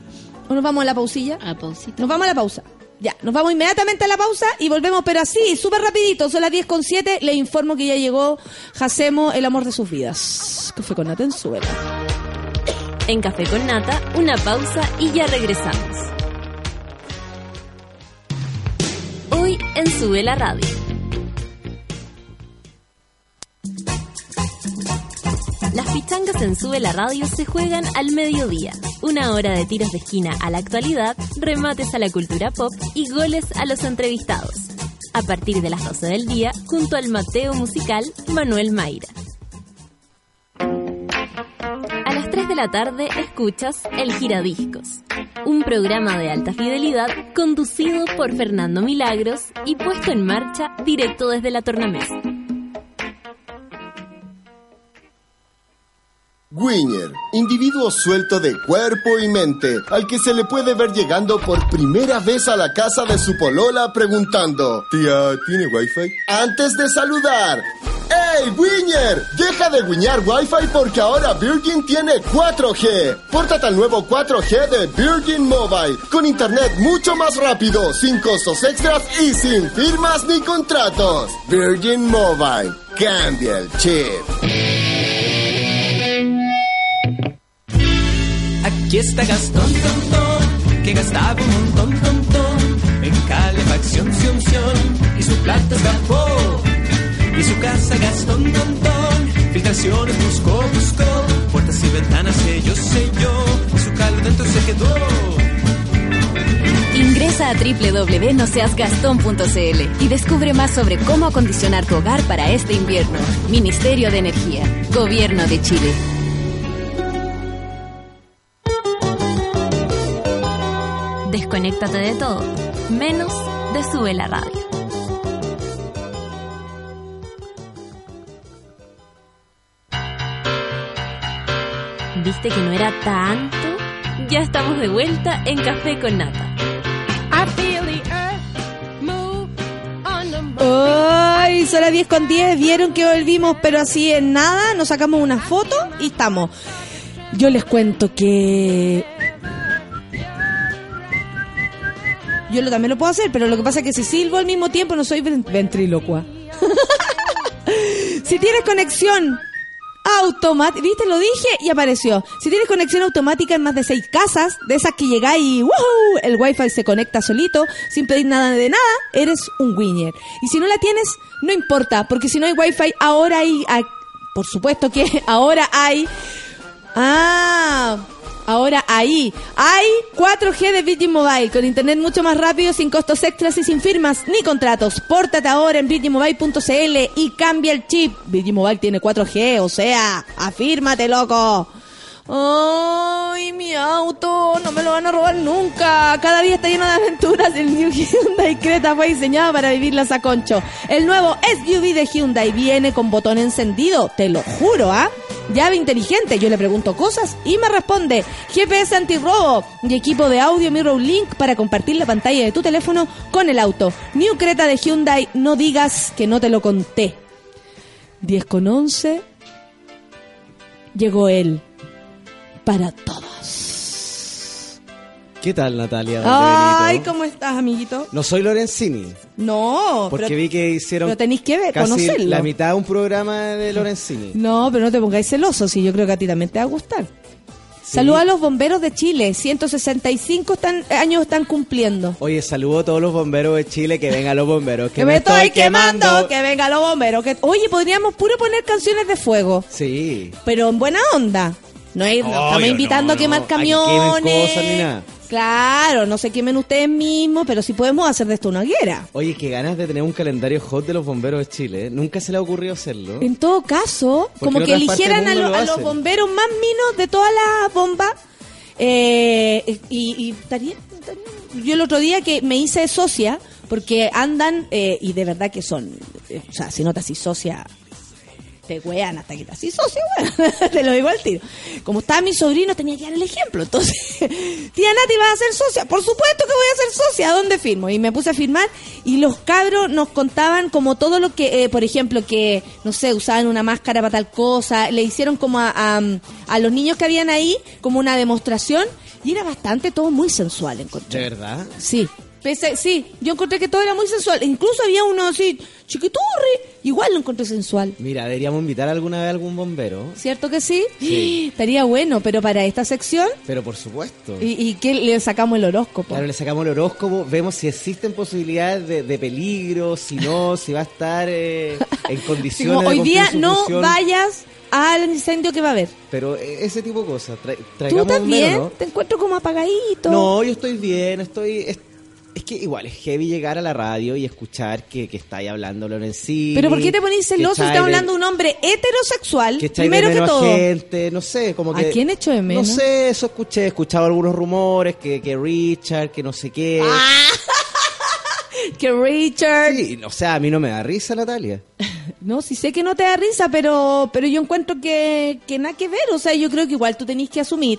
¿O nos vamos a la pausilla? A pausita. Nos vamos a la pausa. Ya, nos vamos inmediatamente a la pausa y volvemos, pero así, súper rapidito. Son las 10 con 7. Le informo que ya llegó Jacemo, el amor de sus vidas. Fue con Nata en Súbela. En Café con Nata, una pausa y ya regresamos. Hoy en Sube la Radio. Las pichangas en Sube la Radio se juegan al mediodía. Una hora de tiros de esquina a la actualidad, remates a la cultura pop y goles a los entrevistados. A partir de las 12 del día, junto al Mateo musical Manuel Mayra. A las 3 de la tarde escuchas El Giradiscos, un programa de alta fidelidad conducido por Fernando Milagros y puesto en marcha directo desde la tornamesa. Gwynner, individuo suelto de cuerpo y mente, al que se le puede ver llegando por primera vez a la casa de su polola preguntando, Tía, ¿tiene wifi? Antes de saludar, ¡Ey, Winner! Deja de guiñar Wi-Fi porque ahora Virgin tiene 4G. Pórtate al nuevo 4G de Virgin Mobile, con internet mucho más rápido, sin costos extras y sin firmas ni contratos. Virgin Mobile, cambia el chip. Aquí está Gastón Tontón, que gastaba un montón, tontón, en calefacción, ción, ción, y su plata escapó. Y su casa Gastón Tontón, filtraciones buscó, buscó, puertas y ventanas selló, selló, y su calor dentro se quedó. Ingresa a www.noseasgastón.cl y descubre más sobre cómo acondicionar tu hogar para este invierno. Ministerio de Energía, Gobierno de Chile. Desconéctate de todo, menos de Sube la Radio. ¿Viste que no era tanto? Ya estamos de vuelta en Café con Nata. Ay, son las 10 con 10. Vieron que volvimos, pero así en nada. Nos sacamos una foto y estamos. Yo les cuento que. Yo lo, también lo puedo hacer, pero lo que pasa es que si silbo al mismo tiempo no soy ven- ventrílocua. si tienes conexión automática, ¿viste? Lo dije y apareció. Si tienes conexión automática en más de seis casas, de esas que llegáis y ¡woohoo! el wifi se conecta solito, sin pedir nada de nada, eres un winner. Y si no la tienes, no importa, porque si no hay wifi, ahora hay, hay- por supuesto que ahora hay, ah, ahora ahí, hay 4G de Virgin Mobile, con internet mucho más rápido, sin costos extras y sin firmas ni contratos. Pórtate ahora en virginmobile.cl y cambia el chip. Virgin Mobile tiene 4G, o sea, afírmate, loco. ¡Ay, mi auto! No me lo van a robar nunca. Cada día está lleno de aventuras. El New Hyundai Creta fue diseñado para vivirlas a concho. El nuevo SUV de Hyundai viene con botón encendido. Te lo juro, ¿ah? Llave inteligente. Yo le pregunto cosas y me responde. GPS antirrobo y equipo de audio Mirror Link para compartir la pantalla de tu teléfono con el auto. New Creta de Hyundai. No digas que no te lo conté. 10 con 11. Llegó él para todos. ¿Qué tal, Natalia? Ay? ¿cómo estás, amiguito? No soy Lorenzini, No, porque pero, vi que hicieron pero tenéis que ver, casi conocerlo. la mitad de un programa de Lorenzini. No, pero no te pongáis celoso, si yo creo que a ti también te va a gustar. Saludos a los bomberos de Chile, 165 están, años están cumpliendo. Oye, saludo a todos los bomberos de Chile, que vengan los bomberos. Que me estoy quemando, que venga los bomberos. Que... Oye, podríamos puro poner canciones de fuego, Sí. pero en buena onda. No, hay- no estamos invitando no, a quemar camiones. cosas ni nada. Claro, no se quemen ustedes mismos, pero sí podemos hacer de esto una hoguera. Oye, qué ganas de tener un calendario hot de los bomberos de Chile. ¿eh? Nunca se le ha ocurrido hacerlo. En todo caso, como que eligieran a, del mundo lo- lo a los bomberos más minos de todas las bombas. eh, y, y estaría- estaría- yo el otro día que me hice socia, porque andan, eh, y de verdad que son, eh, o sea, si no te haces socia, te wean hasta que te haces socia, weón. te lo digo al tiro. Como estaba mi sobrino, tenía que dar el ejemplo. Entonces, tía Nati, ¿vas a ser socia? Por supuesto que voy a ser socia. ¿A dónde firmo? Y me puse a firmar y los cabros nos contaban como todo lo que, eh, por ejemplo, que, no sé, usaban una máscara para tal cosa. Le hicieron como a, a, a los niños que habían ahí como una demostración y era bastante todo muy sensual, encontré. ¿De verdad? Sí. Pese- sí, yo encontré que todo era muy sensual. Incluso había uno así, chiquiturri, igual lo encontré sensual. Mira, deberíamos invitar alguna vez a algún bombero. ¿Cierto que sí? Sí. Estaría bueno, pero para esta sección, Pero por supuesto. ¿y, y qué le sacamos el horóscopo? Claro, le sacamos el horóscopo, vemos si existen posibilidades de, de peligro, si no, si va a estar eh, en condiciones como, hoy día no vayas al incendio que va a haber. Pero eh, ese tipo de cosas. Tra- Tú también bombero, ¿no? te encuentro como apagadito. No, yo estoy bien, estoy... Es, es que igual es heavy llegar a la radio y escuchar que, que estáis hablando Lorenzini. Pero ¿por qué te ponís celoso? echáis de- hablando de un hombre heterosexual, Que primero de que menos a todo. gente, no sé, como ¿A que... quién echo de menos? No sé, eso escuché, he escuchado algunos rumores, que, que Richard, que no sé qué... Que Richard... Sí, o sea, a mí no me da risa, Natalia. No, sí sé que no te da risa, pero, pero yo encuentro que, que nada que ver. O sea, yo creo que igual tú tenés que asumir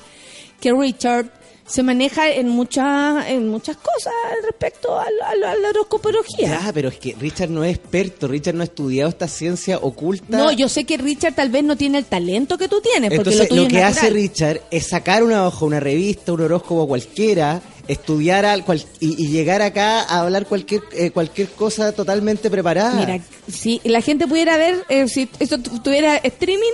que Richard se maneja en muchas en muchas cosas respecto a, a la- a la horoscopología. Ya, pero es que Richard no es experto, Richard no ha estudiado esta ciencia oculta. No, yo sé que Richard tal vez no tiene el talento que tú tienes, porque Entonces, lo tuyo lo que hace Richard es sacar una hoja, una revista, un horóscopo cualquiera, estudiar al cual- y, y llegar acá a hablar cualquier eh, cualquier cosa totalmente preparada. Mira, si la gente pudiera ver, eh, si esto tu- tuviera streaming,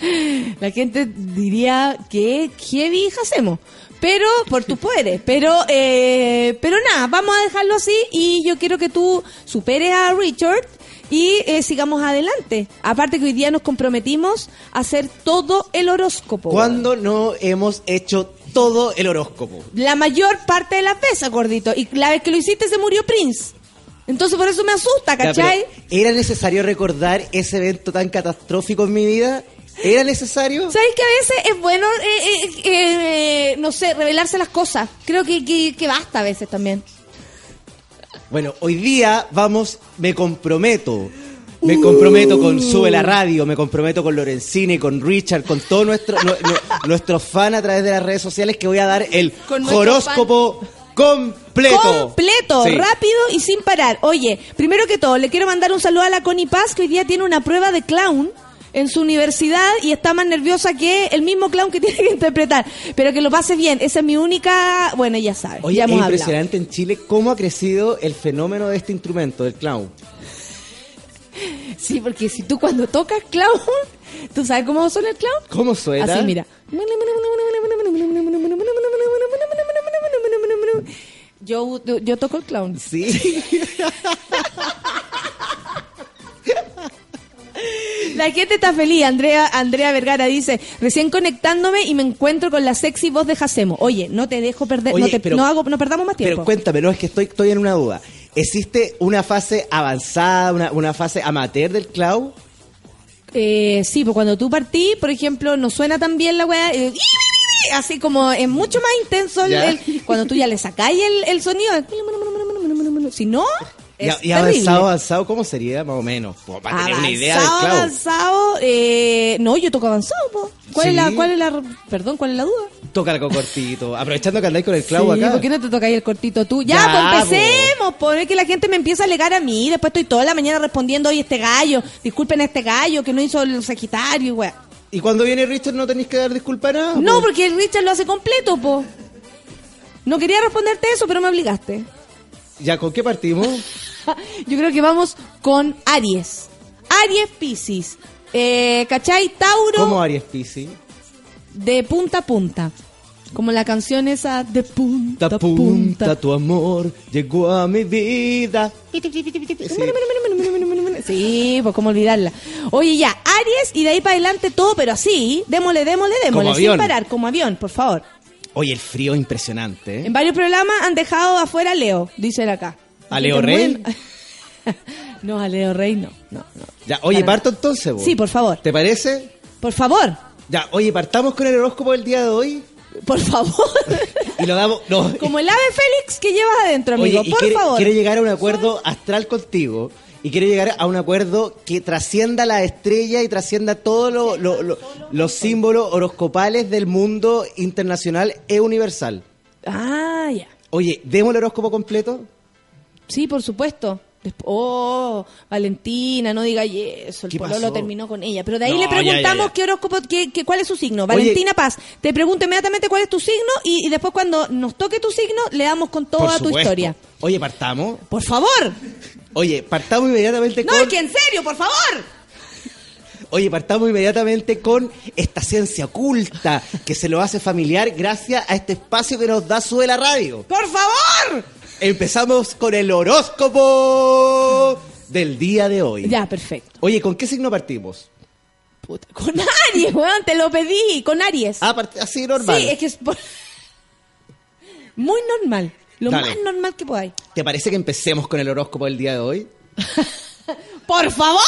la gente diría que heavy hacemos. Pero, por tu poderes. Pero, eh, pero nada, vamos a dejarlo así y yo quiero que tú superes a Richard y eh, sigamos adelante. Aparte que hoy día nos comprometimos a hacer todo el horóscopo. ¿Cuándo no hemos hecho todo el horóscopo? La mayor parte de las veces, gordito. Y la vez que lo hiciste se murió Prince. Entonces por eso me asusta, ¿cachai? ¿Era necesario recordar ese evento tan catastrófico en mi vida? ¿Era necesario? ¿Sabes que a veces es bueno, eh, eh, eh, no sé, revelarse las cosas? Creo que, que, que basta a veces también. Bueno, hoy día vamos, me comprometo. Me comprometo con Sube la Radio, me comprometo con Lorenzini, con Richard, con todos nuestros nu- nu- nuestros fans a través de las redes sociales que voy a dar el horóscopo completo. Completo, Sí. rápido y sin parar. Oye, primero que todo, le quiero mandar un saludo a la Connie Paz, que hoy día tiene una prueba de clown en su universidad y está más nerviosa que el mismo clown que tiene que interpretar. Pero que lo pase bien, esa es mi única... Bueno, ya sabes, Oye, ya es hemos hablado. impresionante en Chile cómo ha crecido el fenómeno de este instrumento, del clown. Sí, porque si tú cuando tocas clown, ¿tú sabes cómo suena el clown? ¿Cómo suena? Así, mira. Yo, yo toco el clown. Sí. La gente está feliz. Andrea, Andrea Vergara dice, recién conectándome y me encuentro con la sexy voz de Jacemo. Oye, no te dejo perder, Oye, no, te- pero- no hago, no perdamos más tiempo. Pero cuéntame, no, es que estoy, estoy en una duda. ¿Existe una fase avanzada, una, una fase amateur del clown? Eh, sí, pues cuando tú partís, por ejemplo, no suena tan bien la weá. eh, así como es mucho más intenso el, cuando tú ya le sacáis el, el sonido. Si no, es y avanzado, avanzado, ¿cómo sería más o menos? Como para tener una idea Avanzado, clavo. avanzado, eh, no, yo toco avanzado, po. ¿Cuál es la, cuál es la, perdón, cuál es la duda? Toca algo cortito. Aprovechando que andáis con el clavo Sí, acá. ¿Por qué no te toca ahí el cortito tú? Ya, Ya, pues empecemos, por que la gente me empieza a alegar a mí, después estoy toda la mañana respondiendo, oye, este gallo, disculpen a este gallo que no hizo el Sagitario, y weá. Y cuando viene Richard no tenéis que dar disculpas a nada. No, po. porque el Richard lo hace completo, po. No quería responderte eso, pero me obligaste. ¿Ya con qué partimos? Yo creo que vamos con Aries. Aries Piscis. Eh, ¿Cachai? Tauro ¿Cómo Aries Pisi? de punta a punta. Como la canción esa de punta Ta a punta, punta. tu amor llegó a mi vida. Sí. Sí, pues cómo olvidarla. Oye, ya, Aries y de ahí para adelante todo, pero así, démosle, démosle, démosle, Como sin avión. parar, como avión, por favor. Oye, el frío es impresionante. ¿eh? En varios programas han dejado afuera a Leo, dice él acá. ¿A Leo Rey? no, a Leo Rey no, no, no. Ya, oye, parto entonces. vos. Sí, por favor, ¿Te parece? por favor, Ya, oye, partamos con el horóscopo del día de hoy por favor. y lo damos. No. como el ave Félix que llevas adentro, amigo, Oye, y por quiere, favor. quiere llegar a un acuerdo astral contigo y quiere llegar a un acuerdo que trascienda la estrella y trascienda todos lo- lo- lo- los símbolos horoscopales del mundo internacional e universal. Ah, ya. Oye, ¿demos el horóscopo completo? Sí, por supuesto. Oh, Valentina, no diga eso, el ¿Qué pololo pasó? terminó con ella. Pero de ahí No, le ya, ya, preguntamos ya. qué horóscopo, qué, qué- cuál es su signo. Oye. Valentina Paz, te pregunto inmediatamente cuál es tu signo y, y después cuando nos toque tu signo le damos con toda tu historia. Oye, partamos. Por favor. Oye, partamos inmediatamente No, con. es que en serio, por favor. Oye, partamos inmediatamente con esta ciencia oculta que se lo hace familiar gracias a este espacio que nos da Sube la Radio. Por favor. Empezamos con el horóscopo del día de hoy. Ya, perfecto. Oye, ¿con qué signo partimos? Puta, Con Aries, weón, te lo pedí, con Aries. Ah, así normal. Sí, es que es por- muy normal. Lo Dale. más normal que podáis. ¿Te parece que empecemos con el horóscopo del día de hoy? ¡Por favor!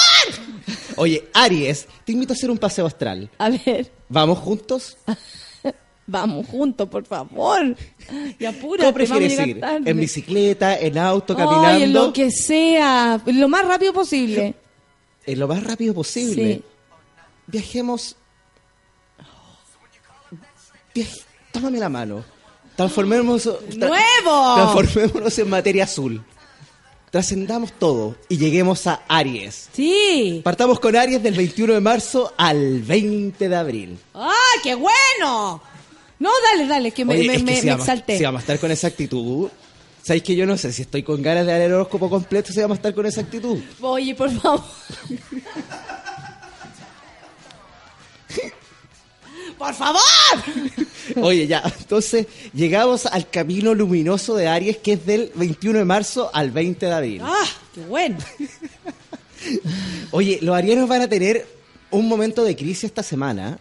Oye, Aries, te invito a hacer un paseo astral. A ver. ¿Vamos juntos? Vamos juntos, por favor. Y apúrate, ¿Cómo prefieres vamos a ir? tarde. ¿En bicicleta, en auto, Ay, caminando? en lo que sea, lo más rápido posible. En lo más rápido posible. Sí. Viajemos. Viaj- Tómame la mano. Transformémonos. tra- ¡Nuevo! Transformémonos en materia azul. Trascendamos todo y lleguemos a Aries. Sí. Partamos con Aries del 21 de marzo al 20 de abril. ¡Ah, qué bueno! No, dale, dale, que me, Oye, me, es que me- si me vamos, exalté. si vamos a estar con esa actitud. ¿Sabéis que yo no sé si estoy con ganas de dar el horóscopo completo si vamos a estar con esa actitud? Oye, por favor. ¡Por favor! Oye, ya, entonces llegamos al camino luminoso de Aries que es del 21 de marzo al 20 de abril. ¡Ah, qué bueno! Oye, los arianos van a tener un momento de crisis esta semana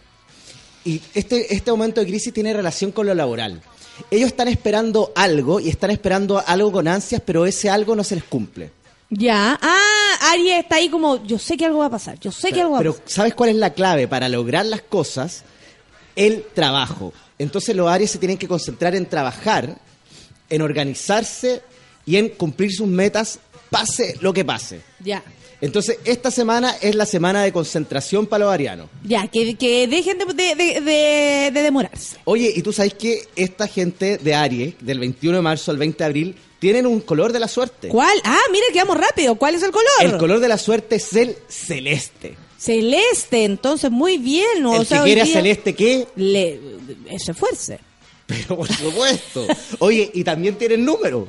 y este, este momento de crisis tiene relación con lo laboral. Ellos están esperando algo y están esperando algo con ansias, pero ese algo no se les cumple. Ya. Ah, Aries está ahí como, yo sé que algo va a pasar, yo sé que algo va a Pero pasar. ¿sabes cuál es la clave para lograr las cosas? El trabajo. Entonces los Aries se tienen que concentrar en trabajar, en organizarse y en cumplir sus metas, pase lo que pase. Ya. Entonces esta semana es la semana de concentración para los arianos. Ya, que, que dejen de, de, de- de- de demorarse. Oye, ¿y tú sabes que esta gente de Aries, del 21 de marzo al 20 de abril, tienen un color de la suerte? ¿Cuál? Ah, mira, que vamos rápido. ¿Cuál es el color? El color de la suerte es el celeste. Celeste, entonces muy bien. ¿no? El O sea, que hoy quiere a día celeste, ¿qué? Le, se esfuerce. Pero por supuesto. Oye, y también tienen número.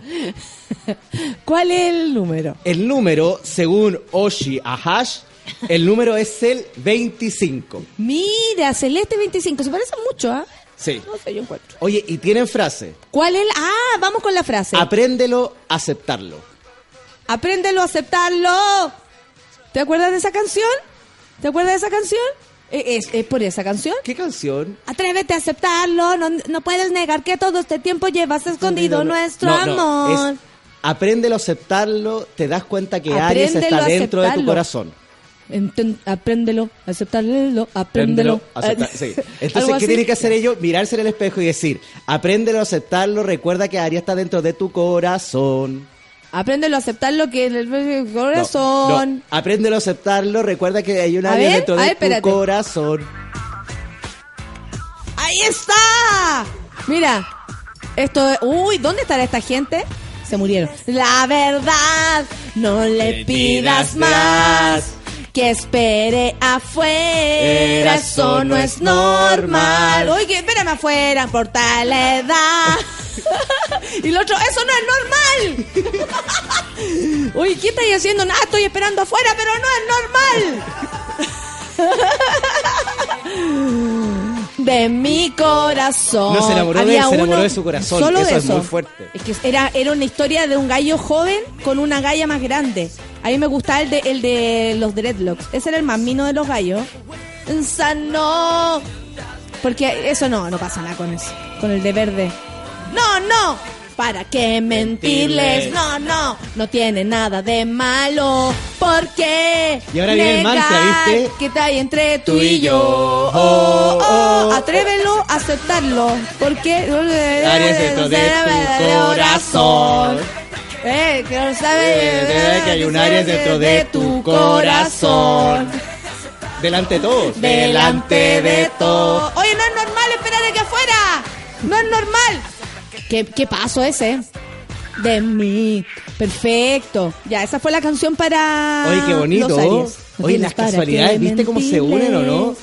¿Cuál es el número? El número, según Oshi Ahash, el número es el 25. Mira, Celeste 25. Se parece mucho, ¿ah? Sí. No sé, yo encuentro. Oye, y tienen frase. ¿Cuál es? el- Ah, vamos con la frase. Apréndelo, aceptarlo. Apréndelo a aceptarlo. ¿Te acuerdas de esa canción? ¿Te acuerdas de esa canción? Eh, ¿Es, es por esa canción? ¿Qué canción? Atrévete a aceptarlo. No, no puedes negar que todo este tiempo llevas escondido nuestro No, amor. es apréndelo, aceptarlo, te das cuenta que Aries está a dentro de tu corazón. Enten- apréndelo, aceptarlo, apréndelo. aceptar- sí. Entonces, ¿qué tiene que hacer ellos? Mirarse en el espejo y decir, apréndelo a aceptarlo, recuerda que Aria está dentro de tu corazón. Apréndelo a aceptarlo que en el No, corazón. no, apréndelo a aceptarlo, recuerda que hay un área ver, dentro de ver, tu corazón. ¡Ahí está! Mira, esto. Uy, ¿dónde estará esta gente? Se murieron. La verdad, no le pidas más. Que espere afuera, eso no es normal. Oye, espérame afuera, por tal edad. y el otro, eso no es normal. Oye, ¿qué estáis haciendo? Nada, estoy esperando afuera, pero no es normal. De mi corazón. No se enamoró de él, se enamoró uno- de su corazón. Solo Eso de es muy fuerte. Es que era, era una historia de un gallo joven con una galla más grande. A mí me gustaba el de, el de los dreadlocks. Ese era el más mino de los gallos. Sano. Porque eso no, no pasa nada con eso. Con el de verde. No, no. ¿Para qué mentirles? No, no. No tiene nada de malo. ¿Por qué? Y ahora viene el mantra, ¿viste? Que está ahí entre tú, y yo. yo. Oh, oh, oh. Atrévelo a aceptarlo. Porque. Áreas dentro de tu corazón. Eh, que no sabe Eh, que hay un área dentro de tu corazón. Delante de todos. Delante de todo. Oye, no es normal esperar aquí afuera. No es normal. ¿Qué, qué paso ese? De mí. Perfecto. Ya, esa fue la canción para. Oye, qué bonito. los Aries. No Oye, las casualidades, ¿viste cómo se unen o no?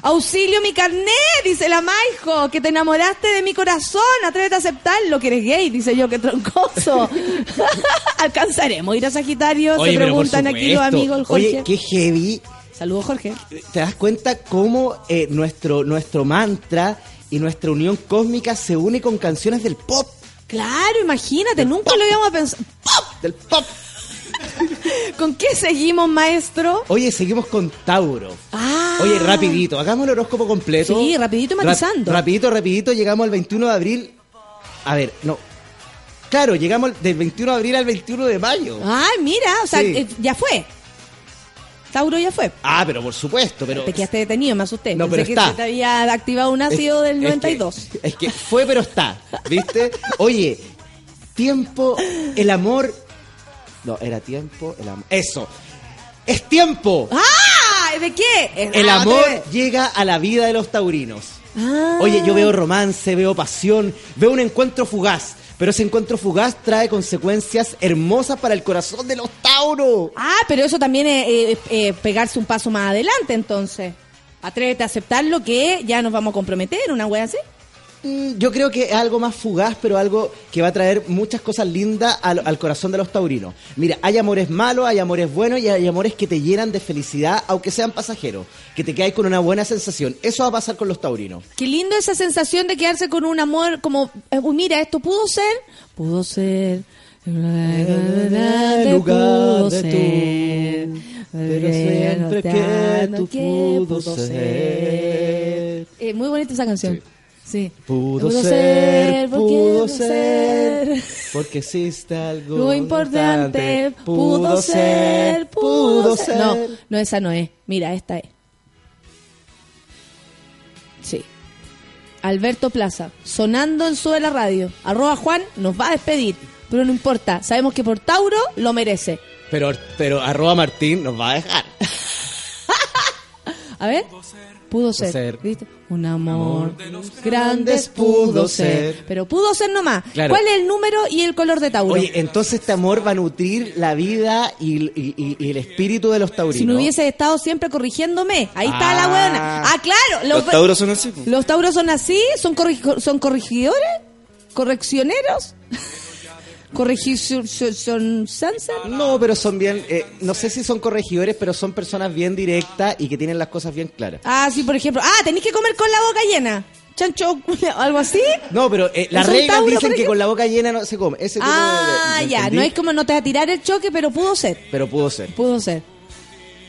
Auxilio mi carnet, dice la Maijo, que te enamoraste de mi corazón, atrévete a aceptarlo, que eres gay, dice yo, que troncoso. ¿Alcanzaremos ir a Sagitario? Oye, Se preguntan aquí los amigos, el Jorge. Oye, qué heavy. Saludos, Jorge. ¿Te das cuenta cómo eh, nuestro, nuestro mantra y nuestra unión cósmica se une con canciones del pop? Claro, imagínate, nunca lo íbamos a pensar. ¡Pop! Del pop. ¿Con qué seguimos, maestro? Oye, seguimos con Tauro. Ah. Oye, rapidito, hagamos el horóscopo completo. Sí, rapidito y Ra- matizando. rapidito, rapidito, llegamos al 21 de abril. A ver, no. Claro, llegamos del 21 de abril al 21 de mayo. Ay, mira, o sea, Sí. eh, ya fue. Tauro ya fue. Ah, pero por supuesto, pero... Te quedaste detenido, me asusté. No, Pensé pero que está. te había activado un ácido del Es que- 92. Es que, fue, pero está, ¿viste? Oye, tiempo, el amor... No, era tiempo, el amor... Eso, es tiempo. ¡Ah! ¿De qué? El amor te- llega a la vida de los taurinos. Ah. Oye, yo veo romance, veo pasión, veo un encuentro fugaz. Pero ese encuentro fugaz trae consecuencias hermosas para el corazón de los tauros. Ah, pero eso también es eh, pegarse un paso más adelante, entonces. Atrévete a aceptarlo que ya nos vamos a comprometer, una wea así. Mm, Yo creo que es algo más fugaz, pero algo que va a traer muchas cosas lindas al, al corazón de los taurinos. Mira, hay amores malos, hay amores buenos y hay amores que te llenan de felicidad, aunque sean pasajeros. Que te quedáis con una buena sensación. Eso va a pasar con los taurinos. Qué lindo esa sensación de quedarse con un amor como, eh, uy, mira, esto pudo ser, pudo ser, En lugar pudo de ser, tú, pero siempre que tú pudo ser. Eh, muy bonita esa canción. Sí. Pudo, ser, pudo ser. ser, porque existe algo Lo importante, pudo ser, pudo ser. No, no, esa no es. Mira, esta es. Sí. Alberto Plaza, sonando en su de la radio. Arroba Juan nos va a despedir, pero no importa. Sabemos que por Tauro lo merece. Pero, pero arroba Martín nos va a dejar. A ver. Pudo ser. ser. ¿viste? Un amor de los grandes pudo ser. Pero pudo ser nomás. Claro. ¿Cuál es el número y el color de Tauro? Oye, entonces este amor va a nutrir la vida y, y- y- y el espíritu de los taurinos. si no hubiese estado siempre corrigiéndome. Ahí está Ah. la buena. Ah, claro. Los tauros son así. Los tauros son así, son, corri- son corregidores, correccioneros, corregidor son sunset. No, pero son bien, eh, no sé si son corregidores, pero son personas bien directas y que tienen las cosas bien claras. Ah, sí, por ejemplo. Ah, tenéis que comer con la boca llena. Chancho, algo así. No, pero eh, las ¿Es un reglas dicen que con la boca llena no se come. Ese tipo de- Ah, ¿me ya. entendí? No es como no te va a tirar el choque, pero pudo ser. Pero pudo ser. Pudo ser.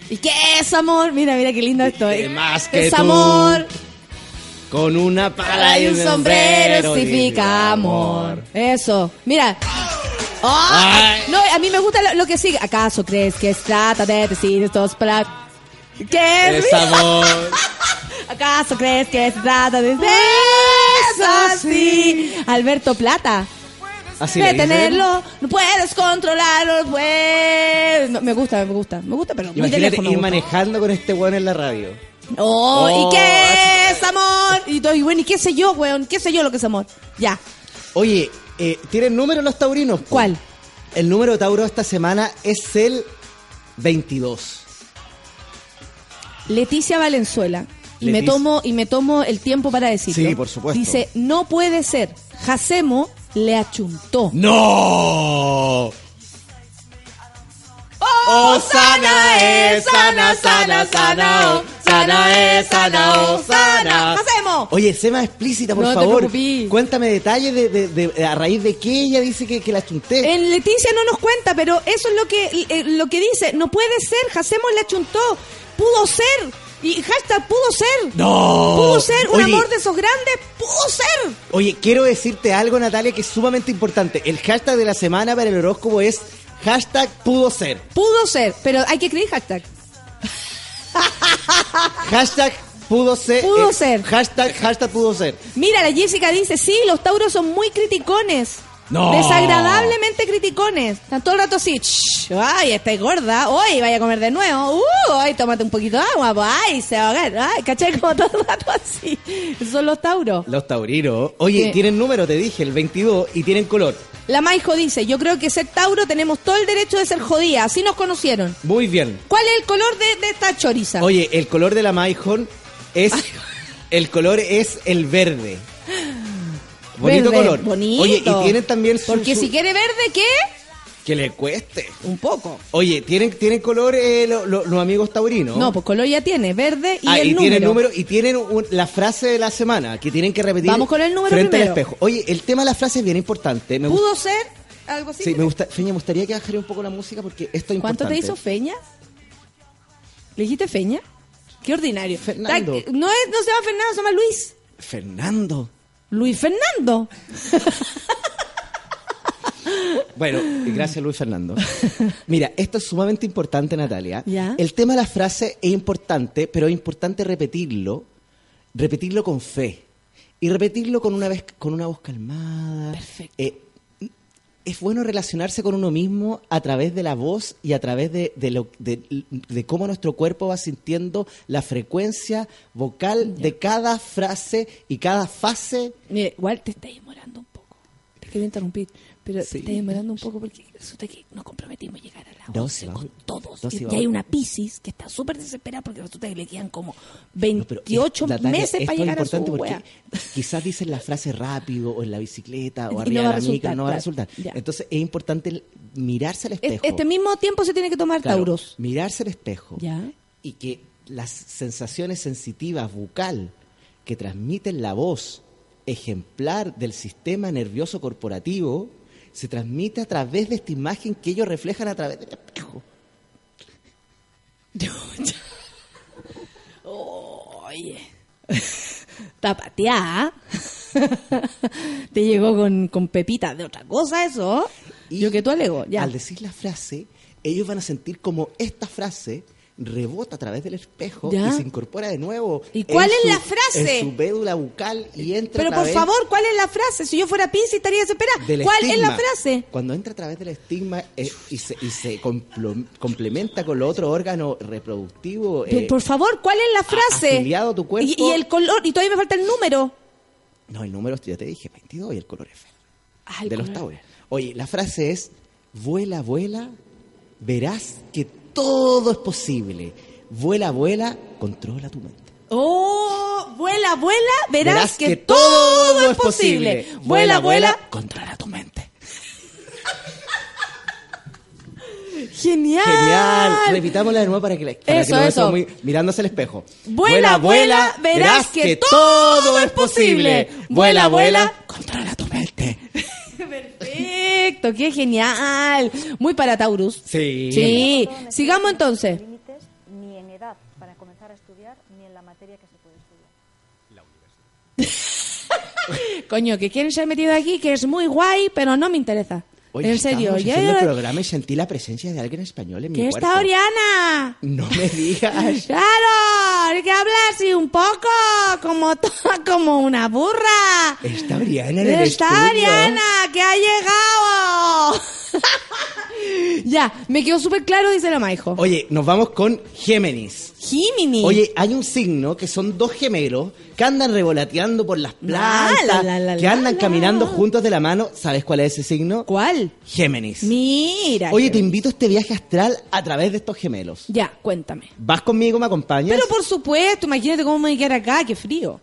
¿Y qué es amor? Mira, mira qué lindo esto. que eh. más que es tú, amor. Con una pala y un sombrero significa amor. Eso. Mira. Ay. No, a mí me gusta lo, lo que sigue. ¿Acaso crees que trata de decir estos palabras? ¿Qué Es amor. ¿Acaso crees que se trata de eso así? Alberto Plata. Así. Detenerlo, no puedes controlarlo. No, me gusta, me gusta, me gusta, pero muy de Imagínate lejos me ir gusta. manejando con este weón en la radio. Oh, Oh, ¿y qué es amor? Y, todo, y bueno, ¿y qué sé yo, weón? ¿Qué sé yo lo que es amor? Ya. Oye, eh, ¿tienen número los taurinos? ¿Cuál? El número tauro esta semana es el 22. Leticia Valenzuela. Y me tomo y me tomo el tiempo para decirlo. Sí, por supuesto. Dice, no puede ser. Jacemo le achuntó. ¡No! Oh, sana es, sana, sana, sana, oh, sana es, sana, oh, sana. ¡Jacemo! Oye, sé más explícita, por No te favor. preocupes. Cuéntame detalles de, de- de- a raíz de qué ella dice que, que la chunté. En Leticia no nos cuenta, pero eso es lo que eh, lo que dice. No puede ser, Jacemo le achuntó. Pudo ser. Y hashtag pudo ser. ¡No! Pudo ser un Oye. amor de esos grandes. Pudo ser. Oye, quiero decirte algo, Natalia, que es sumamente importante. El hashtag de la semana para el horóscopo es hashtag pudo ser. Pudo ser. Pero hay que escribir hashtag. Hashtag pudo ser. Pudo eh, ser. Hashtag, hashtag pudo ser. Mira, la Jessica dice, sí, los tauros son muy criticones. No. Desagradablemente criticones. Están todo el rato así, "Shh, ay, estáis gorda, hoy vaya a comer de nuevo, uh, ay, tómate un poquito de agua, pues, ay, se va a ahogar, ay, ¿cachai? Como todo el rato así. Esos son los tauros. Los taurinos. Oye, ¿Qué? tienen número, te dije, el 22, y tienen color. La Maijo dice, yo creo que ser tauro tenemos todo el derecho de ser jodida, así nos conocieron. Muy bien. ¿Cuál es el color de, de esta choriza? Oye, el color de la Maijón es. El color es el verde. Bonito Verde, color. bonito. Oye, y tienen también su. Porque su- si quiere verde, ¿qué? Que le cueste. Un poco. Oye, ¿tienen, tienen color eh, lo- lo- los amigos taurinos? No, pues color ya tiene, verde y Ah, el y número. tienen número y tienen un- la frase de la semana que tienen que repetir Vamos con el número frente primero. al espejo. Oye, el tema de la frase es bien importante. Me ¿Pudo ser algo así? sí, me gusta, Feña, me gustaría que bajaría un poco la música porque esto es ¿Cuánto importante. te hizo Feña? ¿Le dijiste Feña? Qué ordinario. Fernando. Ta- No, es, no se llama Fernando, se llama Luis. Fernando. Luis Fernando. Bueno, gracias Luis Fernando. Mira, esto es sumamente importante, Natalia. Ya. El tema de la frase es importante, pero es importante repetirlo, repetirlo con fe y repetirlo con una vez con una voz calmada. Perfecto. Eh, es bueno relacionarse con uno mismo a través de la voz y a través de, de lo, de, de cómo nuestro cuerpo va sintiendo la frecuencia vocal de cada frase y cada fase. Mire, igual te estás demorando un poco. Te quiero interrumpir, pero Sí. te estás demorando un poco porque resulta que nos comprometimos a llegar a la No, 11 sí, con vamos. todos. Y hay una Piscis que está súper desesperada porque resulta que le quedan como No, pero 28 es- Natalia, meses para es llegar a su porque quizás dicen la frase rápido o en la bicicleta o arriba de la resultar, no va a resultar. Ya. Entonces es importante mirarse al Es- espejo. Este mismo tiempo se tiene que tomar Claro, tauros. Mirarse al espejo Ya. y que las sensaciones sensitivas bucal que transmiten la voz ejemplar del sistema nervioso corporativo se transmite a través de esta imagen que ellos reflejan a través del espejo. Oye. Está pateada. Te llegó con, con pepita de otra cosa eso. Y Yo que tú alego. Ya. Al decir la frase, ellos van a sentir como esta frase rebota a través del espejo Ya. y se incorpora de nuevo. ¿Y cuál es su- la frase? En su védula bucal y entra Pero a por través favor, ¿cuál es la frase? Si yo fuera Piscis estaría desesperada. ¿Cuál es la frase? Cuando entra a través del estigma eh, y se, y se complo- complementa con los otros órganos reproductivos. Pero, eh, por favor, ¿cuál es la frase? a tu cuerpo. Y, y el color, y todavía me falta el número. No, el número, ya te dije, 22 y el color es. Ah, de los tauros. Oye, la frase es, vuela, vuela, verás que todo es posible. Vuela, vuela, controla tu mente. Oh, vuela, vuela, verás, Verás que, que todo, todo es posible. posible. Vuela, Vuela, controla tu mente. Genial. Genial. Repitámosla de nuevo para que, para Eso, que eso. muy- mirándose al espejo. Vuela, vuela, verás que todo es posible. Vuela, vuela, controla tu mente. Perfecto, qué genial. Muy para Taurus. Sí. Sí. Sigamos entonces. límites ni en edad para comenzar a estudiar ni en la materia que se puede estudiar. Coño, que quieren ser metido aquí, que es muy guay, pero no me interesa. Oye, en serio, haciendo el yo- programa y sentí la presencia de alguien español en mi ¿Qué cuerpo. está Oriana? No me digas. Claro, que hablar así un poco, como como una burra. Está Briana en el Está estudio. Ariana, que ha llegado. ya, me quedó súper claro, dice la Maijo. Oye, nos vamos con Géminis. Jiminy. Oye, hay un signo que son dos gemelos que andan revolateando por las La, plantas, la, la, la, que andan caminando juntos de la mano. ¿Sabes cuál es ese signo? ¿Cuál? Géminis. Mira. Oye, te invito a este viaje astral a través de estos gemelos. Ya, cuéntame. ¿Vas conmigo, me acompañas? Pero por supuesto, imagínate cómo me voy a quedar acá, qué frío.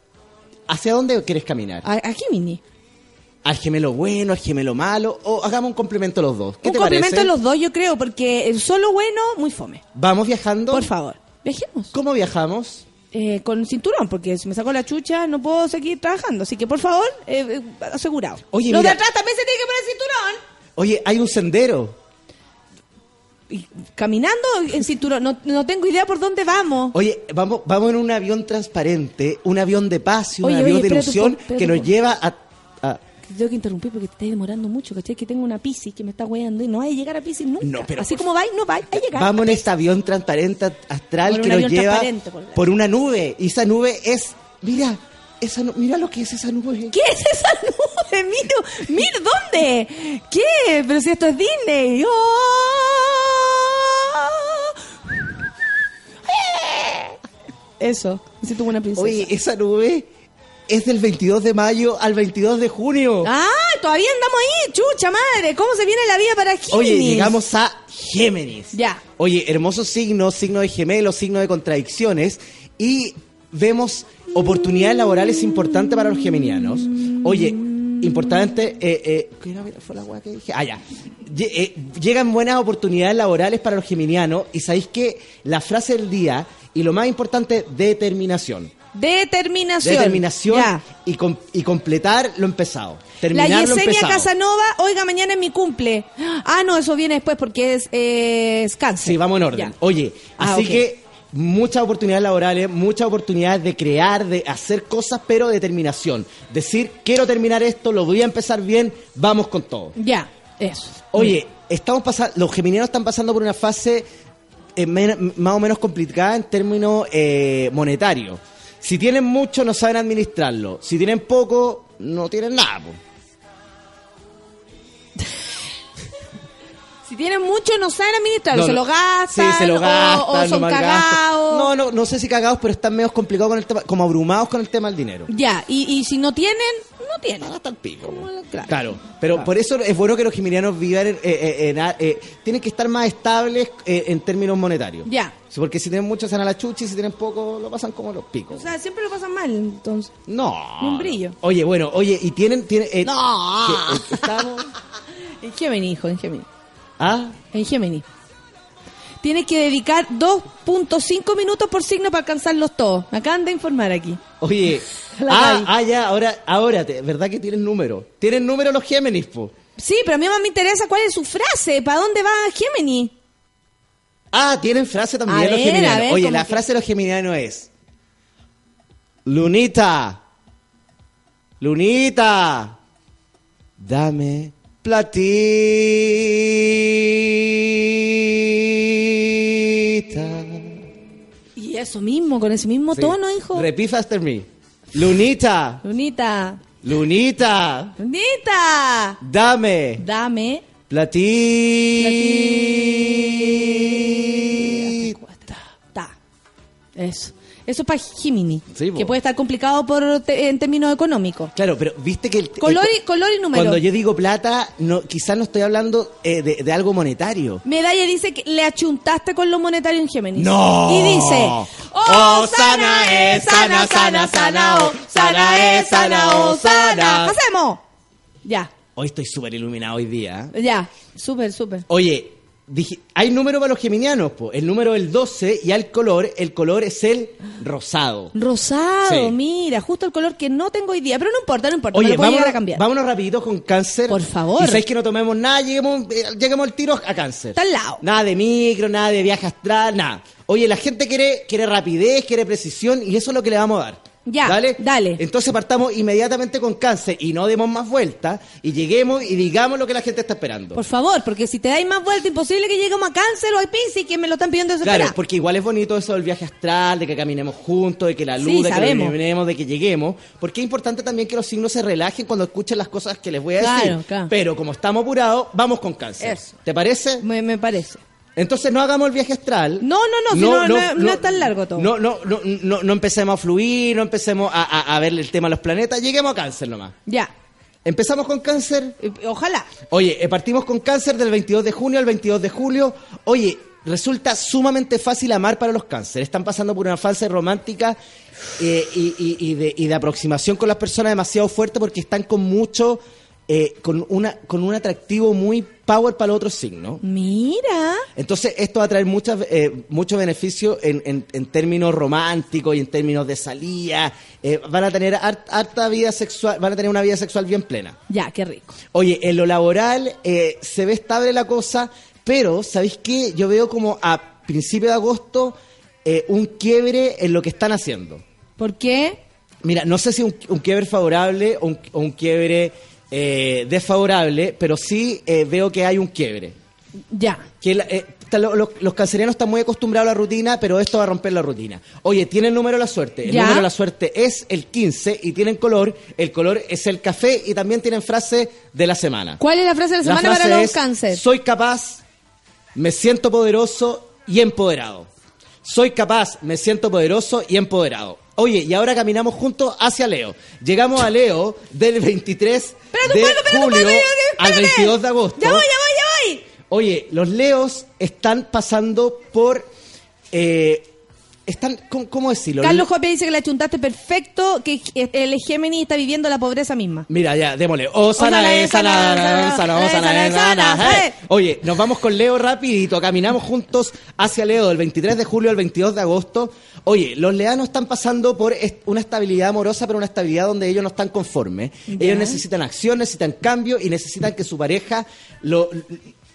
¿Hacia dónde quieres caminar? A, a Jiminy. ¿Al gemelo bueno, al gemelo malo? ¿O hagamos un complemento los dos? ¿Qué Un te complemento parece? de los dos, yo creo, porque el solo bueno, muy fome. ¿Vamos viajando? Por favor, viajemos. ¿Cómo viajamos? Eh, con cinturón, porque si me saco la chucha no puedo seguir trabajando. Así que, por favor, eh, eh, asegurado. Oye, Los de atrás también se tienen que poner cinturón. Oye, hay un sendero. Y caminando en cinturón, no, no tengo idea por dónde vamos. Oye, vamos, vamos en un avión transparente, un avión de paz y un Oye, avión oye, de ilusión que nos lleva a... Te tengo que interrumpir porque te estás demorando mucho, ¿cachai? Que tengo una piscis que me está weando y no hay a llegar a piscis nunca. No, pero Así como vais, no vais a llegar. Vamos en este avión transparente astral que nos lleva por la- por una nube. Y esa nube es... Mira, esa nu- mira lo que es esa nube. ¿Qué es esa nube? Miro, miro, ¿dónde? ¿Qué? Pero si esto es Disney. ¡Oh! Eso, me siento una princesa. Oye, esa nube es del 22 de mayo al 22 de junio. Ah, todavía andamos ahí, chucha madre. ¿Cómo se viene la vida para Géminis? Oye, llegamos a Géminis. Ya. Oye, hermoso signo, signo de gemelos, signo de contradicciones. Y vemos oportunidades laborales importantes para los geminianos. Oye, importante. Eh, eh, ¿qué era? Fue la que dije. Ah, ya. Eh, llegan buenas oportunidades laborales para los geminianos. Y sabéis que la frase del día, y lo más importante, determinación. Determinación. Determinación Ya. y, com- y completar lo empezado. La Terminar lo Yesenia. Casanova, oiga, mañana es mi cumple. Ah, no, eso viene después porque es, eh, es cáncer. Sí, vamos en orden. Ya. Oye, Ah, así que muchas oportunidades laborales, muchas oportunidades de crear, de hacer cosas, pero determinación. Decir, quiero terminar esto, lo voy a empezar bien, vamos con todo. Ya, eso. Oye, estamos pasando, los geminianos están pasando por una fase eh, más o menos complicada en términos eh, monetarios. Si tienen mucho, no saben administrarlo. Si tienen poco, no tienen nada. Tienen mucho, no saben administrarlo. No, se lo gastan. Sí, se lo o- gastan, O, son cagados. No, no, no sé si cagados, pero están medio complicados con el tema, como abrumados con el tema del dinero. Ya, y, y si no tienen, no tienen. Hasta el pico. Claro. Claro, pero por eso es bueno que los geminianos vivan en, eh, eh, en eh, tienen que estar más estables eh, en términos monetarios. Ya. Porque si tienen mucho se a la chucha y si tienen poco lo pasan como los picos. O sea, siempre lo pasan mal, entonces. no. Ni un brillo. Oye, bueno, oye, y tienen... tienen eh, No. que, eh, estamos... En Gemini, hijo, en Gemini. ¿Ah? En Gemini. Tienes que dedicar 2.5 minutos por signo para alcanzarlos todos. Me acaban de informar aquí. Oye, ah, ah, ya, ahora, ahora, te- ¿verdad que tienen número? Tienen número los Géminis, po. Sí, pero a mí más me interesa cuál es su frase. ¿Para dónde va Gemini? Ah, tienen frase también A los ver, geminianos. ver, Oye, ¿cómo la que? frase de los geminianos es... Lunita, Lunita, dame platita. Y eso mismo, con ese mismo Sí. tono, hijo. Repeat after me. Lunita, Lunita. Lunita, Lunita. dame Dame. platita. Ta. Eso. Eso es para Gemini. Sí, que puede estar complicado por te- en términos económicos. Claro, pero viste que el... Color el- y, color y número. Cuando yo digo plata, no, quizás no estoy hablando eh, de, de algo monetario. Medalla dice que le achuntaste con lo monetario en Géminis. ¡No! Y dice, Oh, sana es, sana, sana, sana, oh, sana es, sana, oh, sana. ¡Hacemos! Ya, Hoy estoy súper iluminado hoy día. ¿eh? ya. Súper, súper. Oye, dije, hay número para los geminianos, po. el número es el 12 y al color, el color es el rosado. Rosado, Sí. mira, justo el color que no tengo hoy día. Pero no importa, no importa. me Oye, lo vámonos, a cambiar. vámonos rapidito con cáncer. Por favor. Y sabéis que no tomemos nada, lleguemos, eh, lleguemos al tiro a cáncer. Está al lado. Nada de micro, nada de viaje astral, nada. Oye, la gente quiere, quiere rapidez, quiere precisión y eso es lo que le vamos a dar. Ya, ¿Dale? dale. Entonces partamos inmediatamente con cáncer y no demos más vueltas y lleguemos y digamos lo que la gente está esperando. Por favor, porque si te dais más vuelta, imposible que lleguemos a cáncer o a Piscis, que me lo están pidiendo desesperada. Claro, porque igual es bonito eso del viaje astral, de que caminemos juntos, de que la luz, Sí, de que sabemos. lo iluminemos, de que lleguemos. Porque es importante también que los signos se relajen cuando escuchen las cosas que les voy a decir. Claro, claro. Pero como estamos apurados, vamos con cáncer. Eso. ¿Te parece? Me, me parece. Entonces no hagamos el viaje astral. No, no, no, si no- no- no es tan largo todo. No, no, no, no, no empecemos a fluir, no empecemos a, a- a ver el tema de los planetas, lleguemos a cáncer nomás. Ya. Empezamos con cáncer. Eh, Ojalá. Oye, eh, partimos con cáncer del 22 de junio al 22 de julio. Oye, resulta sumamente fácil amar para los cánceres. Están pasando por una fase romántica eh, y, y- y de, y de aproximación con las personas demasiado fuerte porque están con mucho, eh, con, una, con un atractivo muy power para los otros signos. Mira. Entonces, esto va a traer muchas, eh, mucho beneficio en, en- en términos románticos y en términos de salida. Eh, van a tener hart- harta vida sexual, van a tener una vida sexual bien plena. Ya, qué rico. Oye, en lo laboral eh, se ve estable la cosa, pero ¿sabéis qué? Yo veo como a principios de agosto un quiebre en lo que están haciendo. ¿Por qué? Mira, no sé si un, un quiebre favorable o un, o un quiebre eh, desfavorable, pero sí eh, veo que hay un quiebre. Ya. Que la- eh, los cancerianos están muy acostumbrados a la rutina, pero esto va a romper la rutina. Oye, tienen número de la suerte. El Ya. número de la suerte es el 15 y tienen color. El color es el café y también tienen frase de la semana. ¿Cuál es la frase de la semana frase para los cáncer? Soy capaz, me siento poderoso y empoderado. Soy capaz, me siento poderoso y empoderado. Oye, y ahora caminamos juntos hacia Leo. Llegamos a Leo del 23 Espérate de un poco, espérate un julio espérate. al 22 de agosto. Ya voy, ya voy, ya voy. Oye, los leos están pasando por... eh, están, ¿cómo, cómo decirlo? Carlos Jope dice que la chuntaste perfecto, que el Géminis está viviendo la pobreza misma. Mira, ya, démosle. Oh, sana, sana, sana, sana. Oye, nos vamos con Leo rapidito. Caminamos juntos hacia Leo del 23 de julio al 22 de agosto. Oye, los leanos están pasando por una estabilidad amorosa, pero una estabilidad donde ellos no están conformes. Ellos necesitan acción, necesitan cambio y necesitan que su pareja lo...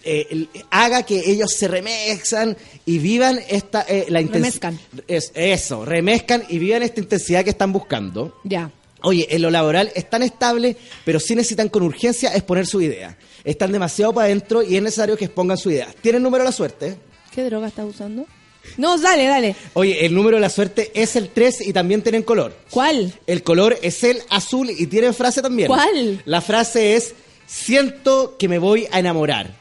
eh, el- haga que ellos se remezcan y vivan esta eh, la intens- Remezcan. es, eso, remezcan y vivan esta intensidad que están buscando. Ya. Oye, en lo laboral están estables, pero sí necesitan con urgencia exponer su idea. Están demasiado para adentro y es necesario que expongan su idea. ¿Tienen número de la suerte? ¿Qué droga estás usando? No, dale, dale. Oye, el número de la suerte es el 3 y también tienen color. ¿Cuál? El color es el azul y tienen frase también. ¿Cuál? La frase es, siento que me voy a enamorar,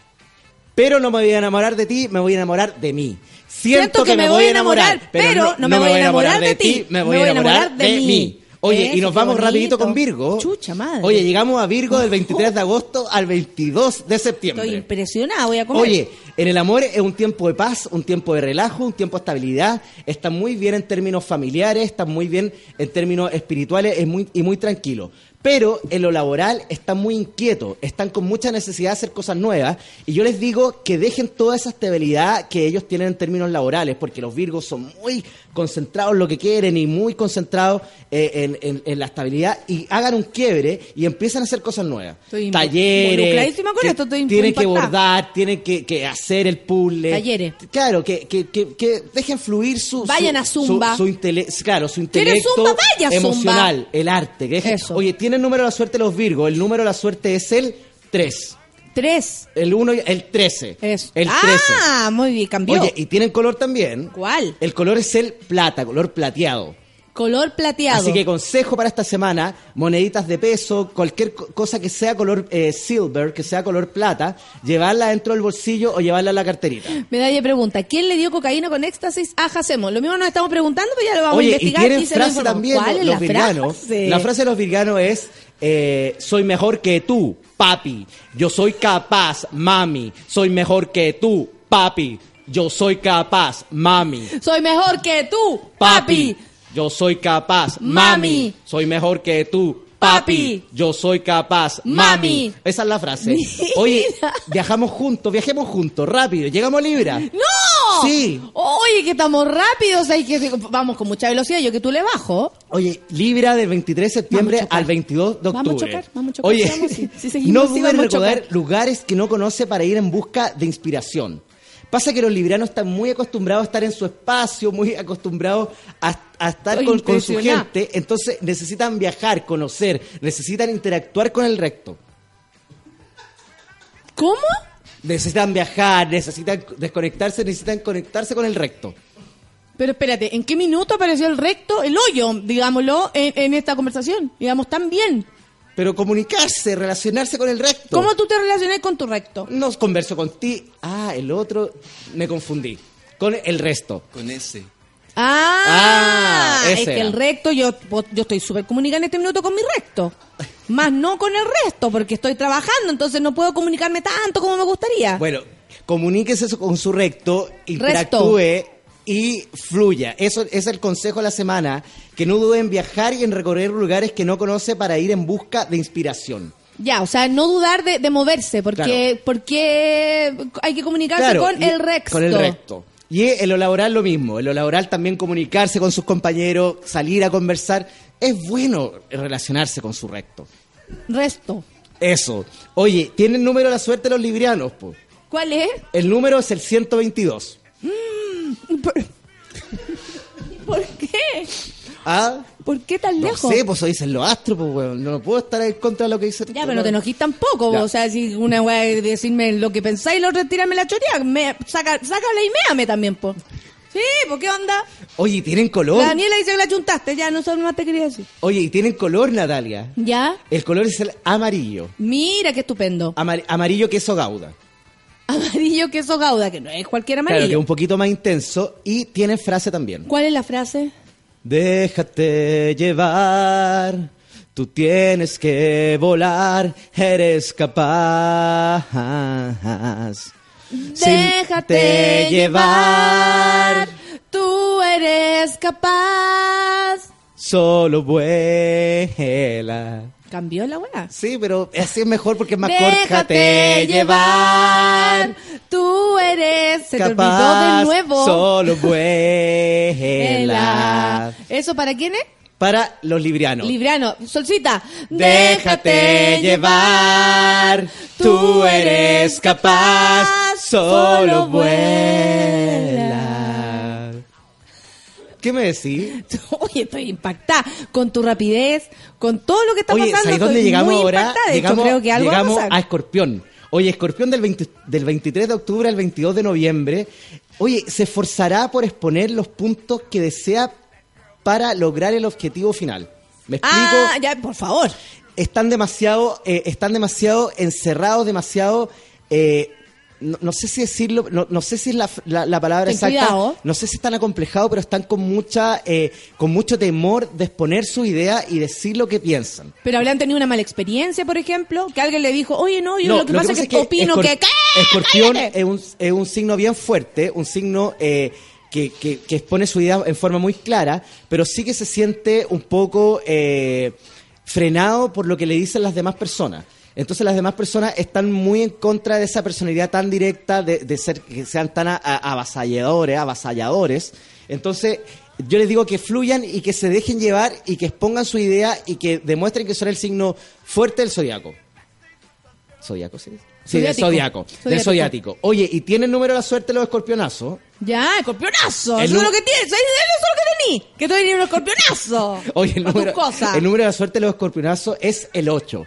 pero no me voy a enamorar de ti, me voy a enamorar de mí. Siento, que, me voy a enamorar, pero no, me voy a enamorar de ti, me voy a enamorar de mí. Oye, Eso, y nos vamos bonito. rapidito con Virgo. Chucha madre. Oye, llegamos a Virgo del 23 de agosto al 22 de septiembre. Estoy impresionada, voy a comer. Oye, en el amor es un tiempo de paz, un tiempo de relajo, un tiempo de estabilidad. Está muy bien en términos familiares, está muy bien en términos espirituales es muy, y muy tranquilo. Pero en lo laboral están muy inquietos, están con mucha necesidad de hacer cosas nuevas. Y yo les digo que dejen toda esa estabilidad que ellos tienen en términos laborales, porque los virgos son muy concentrados en lo que quieren y muy concentrados eh, en, en- en la estabilidad y hagan un quiebre y empiezan a hacer cosas nuevas. Estoy Talleres. con esto, estoy tienen que bordar, tienen que, que hacer el puzzle. Talleres. Claro, que, que, que, que dejen fluir su... Vayan su- a Zumba. Su, su intele- claro, su ¿Quieres intelecto Zumba? Vaya a Zumba. emocional, el arte. que dejen- Eso. Oye, tienen número de la suerte los Virgos. El número de la suerte es el 3. Tres. El 1 el 13. Eso. El 13. Ah, muy bien, cambió. Oye, y tienen color también. ¿Cuál? El color es el plata, color plateado. Color plateado. Así que consejo para esta semana, moneditas de peso, cualquier co- cosa que sea color eh, silver, que sea color plata, llevarla dentro del bolsillo o llevarla en la carterita. Medalla pregunta, ¿quién le dio cocaína con éxtasis a Jacemo? Lo mismo nos estamos preguntando, pero ya lo vamos a Oye, y investigar. tienen se lo frase informamos. también ¿Cuál los, la virganos. frase? La frase de los virganos es, eh, soy mejor que tú, papi. Yo soy capaz, mami. Soy mejor que tú, papi. Yo soy capaz, mami. Soy mejor que tú, Papi. papi. Yo soy capaz, Mami. Soy mejor que tú, papi. Yo soy capaz, Mami. Esa es la frase. Oye, viajamos juntos, viajemos juntos, rápido. Llegamos a Libra. ¡No! Sí. Oye, que estamos rápidos, hay que vamos con mucha velocidad, yo que tú le bajo. Oye, Libra del 23 de septiembre Vamos a chocar. al 22 de octubre. Vamos a chocar, vamos a chocar, Oye, sigamos, si- si seguimos no así, duden en vamos a recordar chocar. lugares que no conoce para ir en busca de inspiración. Pasa que los librianos están muy acostumbrados a estar en su espacio, muy acostumbrados a, a estar con, con su gente, entonces necesitan viajar, conocer, necesitan interactuar con el recto. ¿Cómo? Necesitan viajar, necesitan desconectarse, necesitan conectarse con el recto. Pero espérate, ¿en qué minuto apareció el recto, el hoyo, digámoslo, en, en esta conversación? Digamos, tan bien. Pero comunicarse, relacionarse con el recto. ¿Cómo tú te relacionas con tu recto? No converso con ti. Ah, el otro, me confundí. Con el resto. Con ese. Ah, Ah, es ese que era. el recto, yo, yo estoy súper comunicada en este minuto con mi recto. Más no con el resto, porque estoy trabajando, entonces no puedo comunicarme tanto como me gustaría. Bueno, comuníquese eso con su recto, interactúe y fluya. Eso es el consejo de la semana. Que no duden en viajar y en recorrer lugares que no conoce para ir en busca de inspiración. Ya, o sea, no dudar de, de moverse, porque, porque hay que comunicarse Claro, con el recto. Con el recto. Y en lo laboral lo mismo. En lo laboral también comunicarse con sus compañeros, salir a conversar. Es bueno relacionarse con su recto. Resto. Eso. Oye, ¿tienen número de la suerte los librianos? po? ¿Cuál es? El número es el 122. ¿Por, ¿Por qué? ¿Ah? ¿Por qué tan No lejos? sé, pues eso dicen los astros, pues, weón. No puedo estar en contra de lo que dice Ya, pero no te enojís tampoco. O sea, si una weá de decirme lo que pensáis y la otra tirarme la choría, me, saca, sácala y méame también, po. Sí, ¿por qué onda? Oye, ¿y tienen color? La Daniela dice que la chuntaste, ya, no sé más te quería decir. Oye, ¿y tienen color, Natalia? ¿Ya? El color es el amarillo. Mira qué estupendo. Amar- amarillo queso gauda. Amarillo queso gauda, que no es cualquier Claro, que amarillo. es un poquito más intenso. Y tiene frase también. ¿Cuál es la frase? Déjate llevar, tú tienes que volar, eres capaz. Déjate llevar, tú eres capaz. Solo vuela. ¿Cambió la weá? Sí, pero así es mejor porque es más Déjate corta. llevar, tú eres... Se te olvidó capaz, de nuevo. Solo vuela. ¿Eso para quién es? Para los librianos. Libriano. Solcita. Déjate llevar, tú eres capaz, solo vuela. ¿Qué me decís? Oye, estoy impactada con tu rapidez, con todo lo que está Oye, pasando. ¿sabes dónde llegamos ahora? De hecho, Llegamos, creo que algo a llegamos pasar. a Escorpión. Oye, Escorpión del, 20 del 23 de octubre al 22 de noviembre. Oye, se esforzará por exponer los puntos que desea para lograr el objetivo final. ¿Me explico? Ah, ya, por favor. están demasiado, eh, están demasiado encerrados, demasiado, eh, no, no sé si decirlo, no, no sé si es la, la- la palabra Ten exacta, cuidado. no sé si están acomplejados, pero están con mucha, eh, con mucho temor de exponer su idea y decir lo que piensan. Pero habrían tenido una mala experiencia, por ejemplo, que alguien le dijo, oye, no, yo No, lo que pasa es que, opino Escor- que... Escorpión es un, es un signo bien fuerte, un signo eh, que, que- que expone su idea en forma muy clara, pero sí que se siente un poco eh, frenado por lo que le dicen las demás personas. Entonces las demás personas están muy en contra de esa personalidad tan directa, de, de ser que sean tan a- a- avasalladores, avasalladores. Entonces yo les digo que fluyan y que se dejen llevar y que expongan su idea y que demuestren que son el signo fuerte del zodiaco. ¿Zodiaco sí? Sí, del zodiaco. Del Zodiático. Oye, ¿y tienen número de la suerte los escorpionazos? Ya, escorpionazo. El Eso es lo que tienes. Eso es lo que tení. Que tú eres un escorpionazo. Oye, el número, el número de la suerte de los escorpionazos es el 8.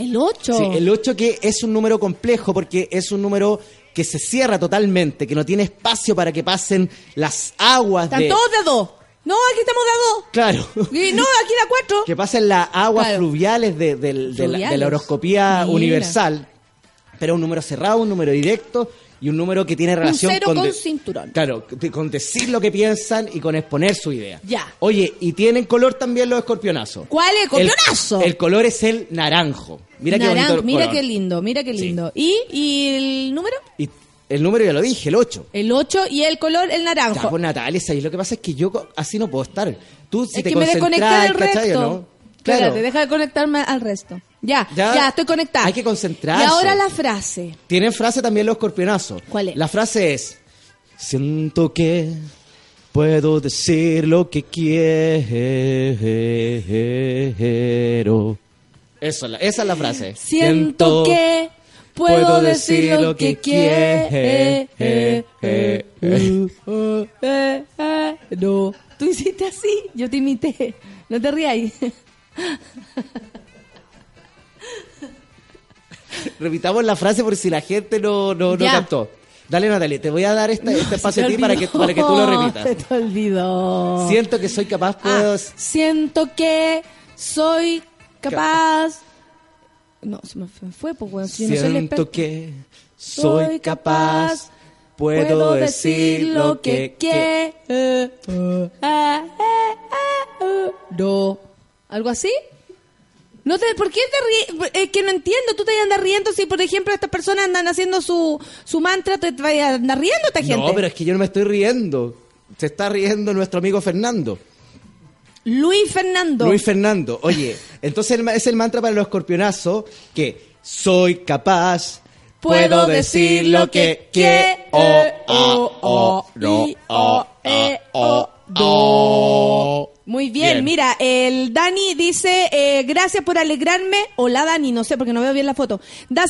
El 8. Sí, el 8 que es un número complejo porque es un número que se cierra totalmente, que no tiene espacio para que pasen las aguas Están de... todos de dos. No, aquí estamos de a dos. Claro. Y no, aquí de a cuatro. que pasen las aguas Claro. fluviales de, la, de la horoscopía Mira. universal, pero un número cerrado, un número directo y un número que tiene Un relación cero con, cinturón. Claro, con decir lo que piensan y con exponer su idea. Ya. Oye, y tienen color también los escorpionazos. ¿Cuál es? El- Escorpionazo. El, color es el naranjo. Mira qué bonito Mira color. qué lindo, mira qué Sí. lindo. ¿Y, ¿Y el número? Y el número ya lo dije, el 8. El 8 y el color, el Ya, naranjo. pues Natalia, ¿sabes? lo que pasa es que yo así no puedo estar. Tú si es te que me desconecté del ¿cachai o resto. no? Claro. Espérate, deja de conectarme al resto. Ya, Ya. ya, estoy conectada. Hay que concentrarse. Y ahora la frase. Tienen frase también los escorpionazos. ¿Cuál es? La frase es: Siento que puedo decir lo que quiero. Eso, es la- esa es la frase. Siento que Puedo decir lo que quiero. No. Tú hiciste así, yo te imité. No te rías. Repitamos la frase por si la gente no, no, no captó. Dale, Natalia, te voy a dar esta, este espacio a Se ti para que, para que tú lo Se repitas. te olvidó. Siento que soy capaz, puedo... Ah, siento que soy capaz. No, se me fue, pues, weón. si no soy Siento que soy capaz, puedo decir lo que quiero. Ah, eh, ah, ah. No. ¿Algo así? No te, ¿Por qué te ríes? Es que no entiendo. Tú te andas riendo si, por ejemplo, estas personas andan haciendo su, su mantra. ¿Te, te vas a andar riendo esta gente? No, pero es que yo no me estoy riendo. Se está riendo nuestro amigo Fernando. Luis Fernando. Luis Fernando. Oye, entonces el es el mantra para los escorpionazos que soy capaz, puedo decir lo que quiero. Oh, oh, no, oh, eh, oh, oh. Muy bien, Bien. mira, el Dani dice, eh, gracias por alegrarme, o la Dani, no sé, porque no veo bien la foto. Da-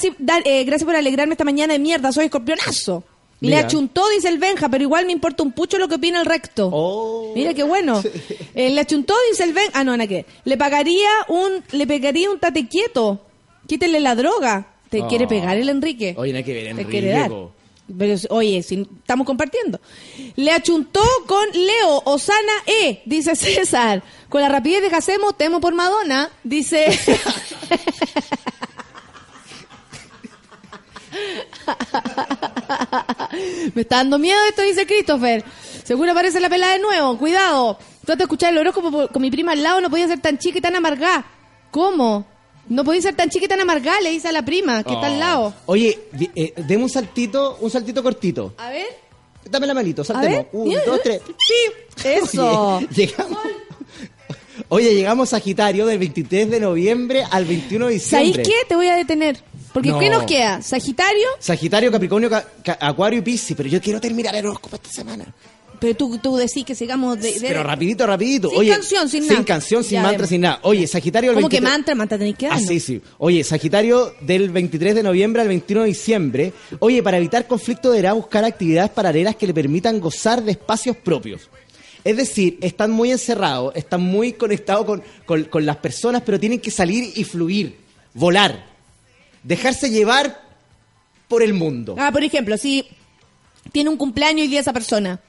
eh, gracias por alegrarme esta mañana de mierda, soy escorpionazo. Le achuntó, dice el Benja, pero igual me importa un pucho lo que opina el recto. Oh. Mira qué bueno. Eh, le achuntó, dice el Benja. Ah, no, que ver. Le pagaría un, le pegaría un tate quieto. Quítele la droga. Te Oh. quiere pegar el Enrique. Oye, nada que ver, Te Enrique, quiere dar. Pero, oye, si estamos compartiendo. Le achuntó con Leo Osana E, dice César. Con la rapidez que hacemos, temo por Madonna, dice. Me está dando miedo esto, dice Christopher. Seguro aparece la pelada de nuevo. Cuidado. Tú te escuchar el horóscopo con mi prima al lado, no podía ser tan chica y tan amargada. ¿Cómo? No podía ser tan chica y tan amargada, le dice a la prima que está al lado. Oye, eh, deme un saltito, un saltito cortito. A ver. Dame la manito, saltemos. Un, dos, tres. Eso. Oye, llegamos. Oye, llegamos Sagitario del 23 de noviembre al 21 de ¿Sabéis diciembre. qué? Te voy a detener. Porque No. ¿qué nos queda? Sagitario, Sagitario, Capricornio, Ca- Ca- Acuario y Piscis, pero yo quiero terminar el horóscopo esta semana. pero tú, tú decís que sigamos de... de- Pero rapidito, rapidito. Sin Oye, canción, sin nada. Sin canción, sin Ya mantra, vemos. sin nada. Oye, Sagitario... el ¿Cómo que 23 mantra? Mantra tenéis que Ah, darnos. sí, sí. Oye, Sagitario del 23 de noviembre al 21 de diciembre. Oye, para evitar conflicto deberá buscar actividades paralelas que le permitan gozar de espacios propios. Es decir, están muy encerrados, están muy conectados con, con- con las personas, pero tienen que salir y fluir, volar, dejarse llevar por el mundo. Ah, por ejemplo, si tiene un cumpleaños y día esa persona,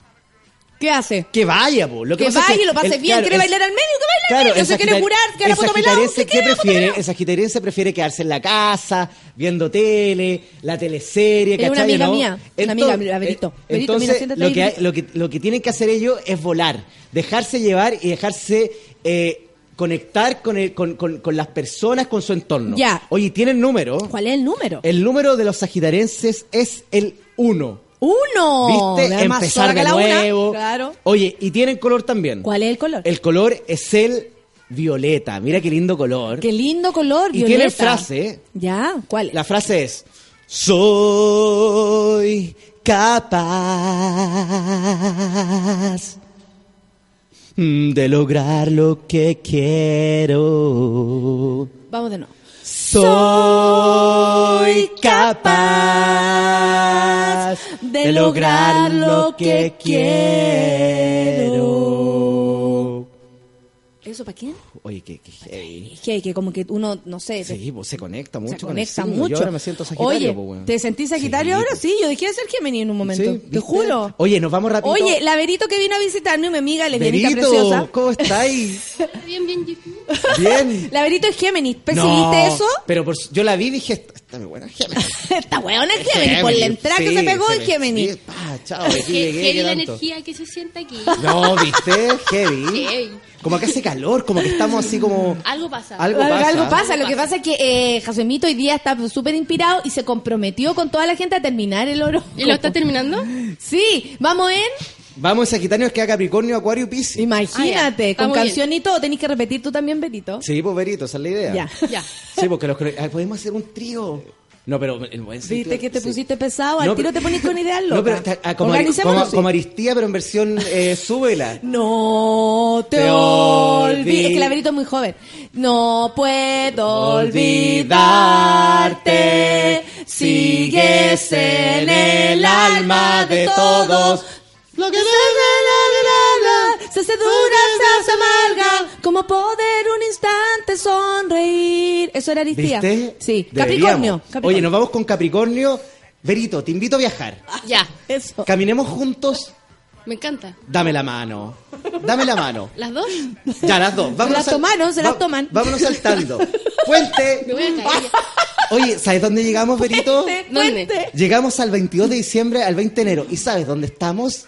¿qué hace? Que vaya, po. Lo que, Que pasa es vaya y lo pase el- bien, claro, quiere bailar al medio, que baile al Claro, medio, el se quiere curar, que el foto pelado, ¿qué prefiere? El sagitariense prefiere quedarse en la casa, viendo tele, la teleserie, Es una ¿cachai, amiga no? mía, una amiga, la Berito. eh, Berito, Entonces, siéntate lo que, hay- lo, que, lo que tienen que hacer ellos es volar, dejarse llevar y dejarse eh, conectar con, el- con, con- con las personas, con su entorno. Ya. Oye, ¿tienen número? ¿Cuál es el número? El número de los sagitarienses es el 1. Uno. ¿Viste? Empezar de la una. nuevo. Claro. Oye, y tienen color también. ¿Cuál es el color? El color es el violeta. Mira qué lindo color. Qué lindo color, y violeta. tiene frase. ¿Ya? ¿Cuál? La frase es: Soy capaz de lograr lo que quiero. Vamos de nuevo. Soy capaz de lograr lo que quiero. ¿Eso para quién? Oye, qué, qué heavy. Que, que como que uno, no sé, te- Sí, pues se conecta mucho se con el conecta mucho. Yo ahora me siento sagitario, Oye, pues, weón. ¿te sentís sagitario Sí, ahora? pues. Sí, yo dejé de ser Gemini en un momento. Sí, te juro. Oye, nos vamos rápido. Oye, la Verito que vino a visitarnos, mi amiga lesbianita preciosa. ¿cómo estáis? Bien, bien, Bien. La Verito es Géminis. No, ¿Percibiste eso? Pero por- yo la vi y dije, esta, muy buena Géminis. Esta weona es Géminis. Por la entrada que Sí, se pegó se en me- Géminis. sí, pa, chao, aquí llegué, Heavy ¿qué la tanto? energía que se siente aquí. No, ¿viste? Heavy. Heavy. Como que hace calor, como que estamos así como... Algo pasa. Algo pasa. algo pasa. Lo que pasa es que eh, Jasemito hoy día está súper inspirado y se comprometió con toda la gente a terminar el oro. ¿Y lo está terminando? Sí, vamos en. Vamos en Sagitario, que Capricornio, Acuario y Piscis. Imagínate, Ah, con canción y todo. Tenés que repetir tú también, Betito. Sí, pues Verito, esa es la idea. Ya. Ya. Sí, porque los ay, podemos hacer un trío. No, pero en buen sentido. Viste que te sí. pusiste pesado, al No, tiro te ponís con ideas locas. No, pero está- ah, como, Ari- Organicémonos, como, sí. como Aristía, pero en versión eh, súbela. No te, Te olvides. olvid- Es que la Verito es muy joven. No puedo Olvidarte. olvidarte. Sigues en el alma de todos. Lo que se se hace dura, se hace amarga, como poder un instante sonreír. Eso era Aristía. ¿Viste? Sí. Capricornio. Capricornio. Oye, nos vamos con Capricornio. Verito, te invito a viajar. Ya, Eso. Caminemos juntos. me encanta. Dame la mano. Dame la mano. ¿Las dos? Ya, las dos. Vámonos las tomaron, se las toman. Vámonos saltando. Puente. Me voy a caer. Oye, ¿sabes dónde llegamos, Verito? ¿Dónde? Llegamos al 22 de diciembre al 20 de enero. ¿Y sabes dónde estamos?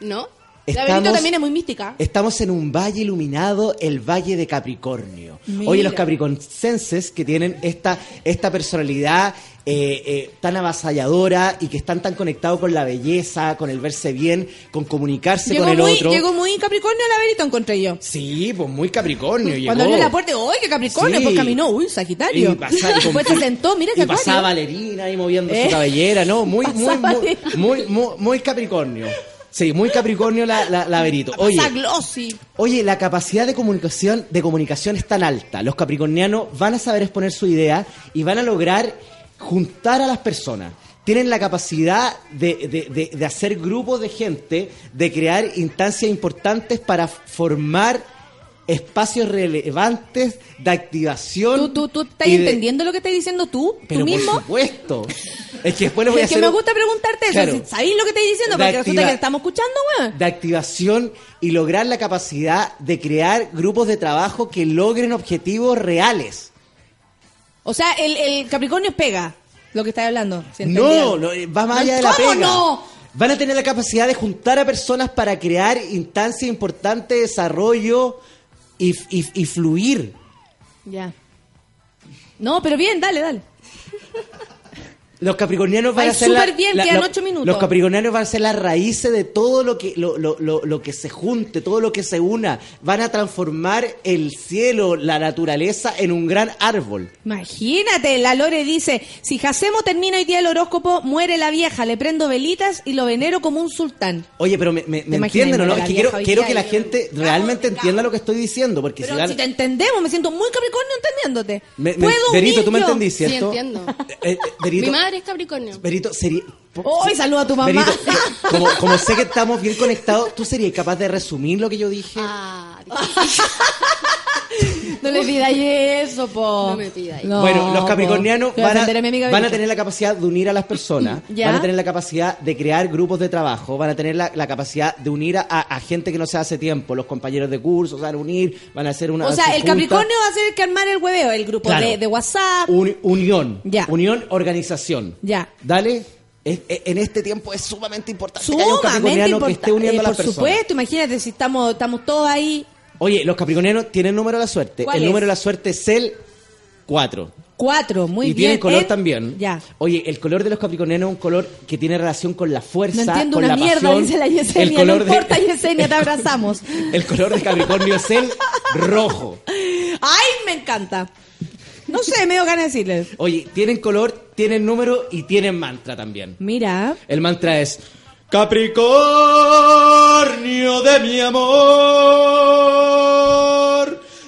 ¿No? La Benito Estamos, también es muy mística. estamos en un valle iluminado, el Valle de Capricornio. Mira. Oye, los capricornenses que tienen esta, esta personalidad eh, eh, tan avasalladora y que están tan conectados con la belleza, con el verse bien, con comunicarse Llegó con el muy, otro. llegó muy Capricornio a la Benito, encontré yo. Sí, pues muy Capricornio. Cuando abrió la puerta, ¡uy, qué Capricornio! Sí. Después caminó, ¡uy, Sagitario! Y pasaba- y Después se sentó, mira qué Y pasaba. Valerina ahí moviendo ¿Eh? su cabellera, ¿no? Muy, muy, muy, muy, muy, muy Capricornio. Sí, muy Capricornio la, la, la Verito. Oye, oye, la capacidad de comunicación, de comunicación es tan alta. Los capricornianos van a saber exponer su idea y van a lograr juntar a las personas. Tienen la capacidad de, de- de- de hacer grupos de gente, de crear instancias importantes para formar espacios relevantes de activación. ¿Tú, tú, tú estás de- entendiendo lo que estás diciendo tú? Pero ¿Tú mismo? por supuesto. Es que después les voy a Es que me gusta preguntarte eso. Claro. ¿Sabéis lo que estoy diciendo? Porque resulta activa- que estamos escuchando, weón. de activación y lograr la capacidad de crear grupos de trabajo que logren objetivos reales. O sea, el, el Capricornio pega lo que estás hablando. ¿sí No, no, va más allá de la ¿Cómo pega. no? Van a tener la capacidad de juntar a personas para crear instancias importantes de desarrollo y, y- y fluir. Ya. No, pero bien, dale, dale. Los capricornianos van Ay, a ser la- súper bien, la- quedan lo- ocho minutos. Los capricornianos van a ser las raíces de todo lo que lo, lo- lo- lo que se junte, todo lo que se una. Van a transformar el cielo, la naturaleza en un gran árbol. Imagínate, la Lore dice, si Jacemo termina hoy día el horóscopo, muere la vieja, le prendo velitas y lo venero como un sultán. Oye, pero me, me- me imaginas, entienden o no? Es que quiero, quiero que la gente realmente entienda lo que estoy diciendo, porque Pero si, te entendemos, me siento muy Capricornio entendiéndote. Me- me- ¿Puedo tú me entendís, Sí, ¿cierto? entiendo. Eh, eh, Benito, Mi madre Capricornio. Benito, sería... ¡Ay, saluda a tu mamá! Como, como sé que estamos bien conectados, ¿tú serías capaz de resumir lo que yo dije? Ah, No le pidáis eso, po. No me pidáis. No, bueno, los capricornianos van a, defender a mi amiga van a Benito. tener la capacidad de unir a las personas, ¿Ya? van a tener la capacidad de crear grupos de trabajo, van a tener la, la capacidad de unir a, a gente que no se hace tiempo, los compañeros de curso, se van a unir, van a hacer una... O sea, el. Capricornio va a ser el que armar el hueveo, el grupo Claro. de, de WhatsApp. Un- unión, Ya. unión, organización. Ya. Dale. Es- es- en este tiempo es sumamente importante que haya un Sumamente capricorniano que esté importante. uniendo a las Por personas. supuesto, imagínate si estamos, estamos todos ahí. Oye, los capricornianos tienen número de la suerte. ¿Cuál El es? número de la suerte es el 4. Cuatro, muy y bien. tienen color En- también. Ya. Oye, el color de los capricornianos es un color que tiene relación con la fuerza, No entiendo con una la mierda, pasión. dice la el Yesenia. color No de- importa, Yesenia, te abrazamos. El color de Capricornio es el rojo. ¡Ay, me encanta! No sé, me dio ganas de decirles. Oye, tienen color, tienen número y tienen mantra también. Mira. El mantra es Capricornio de mi amor,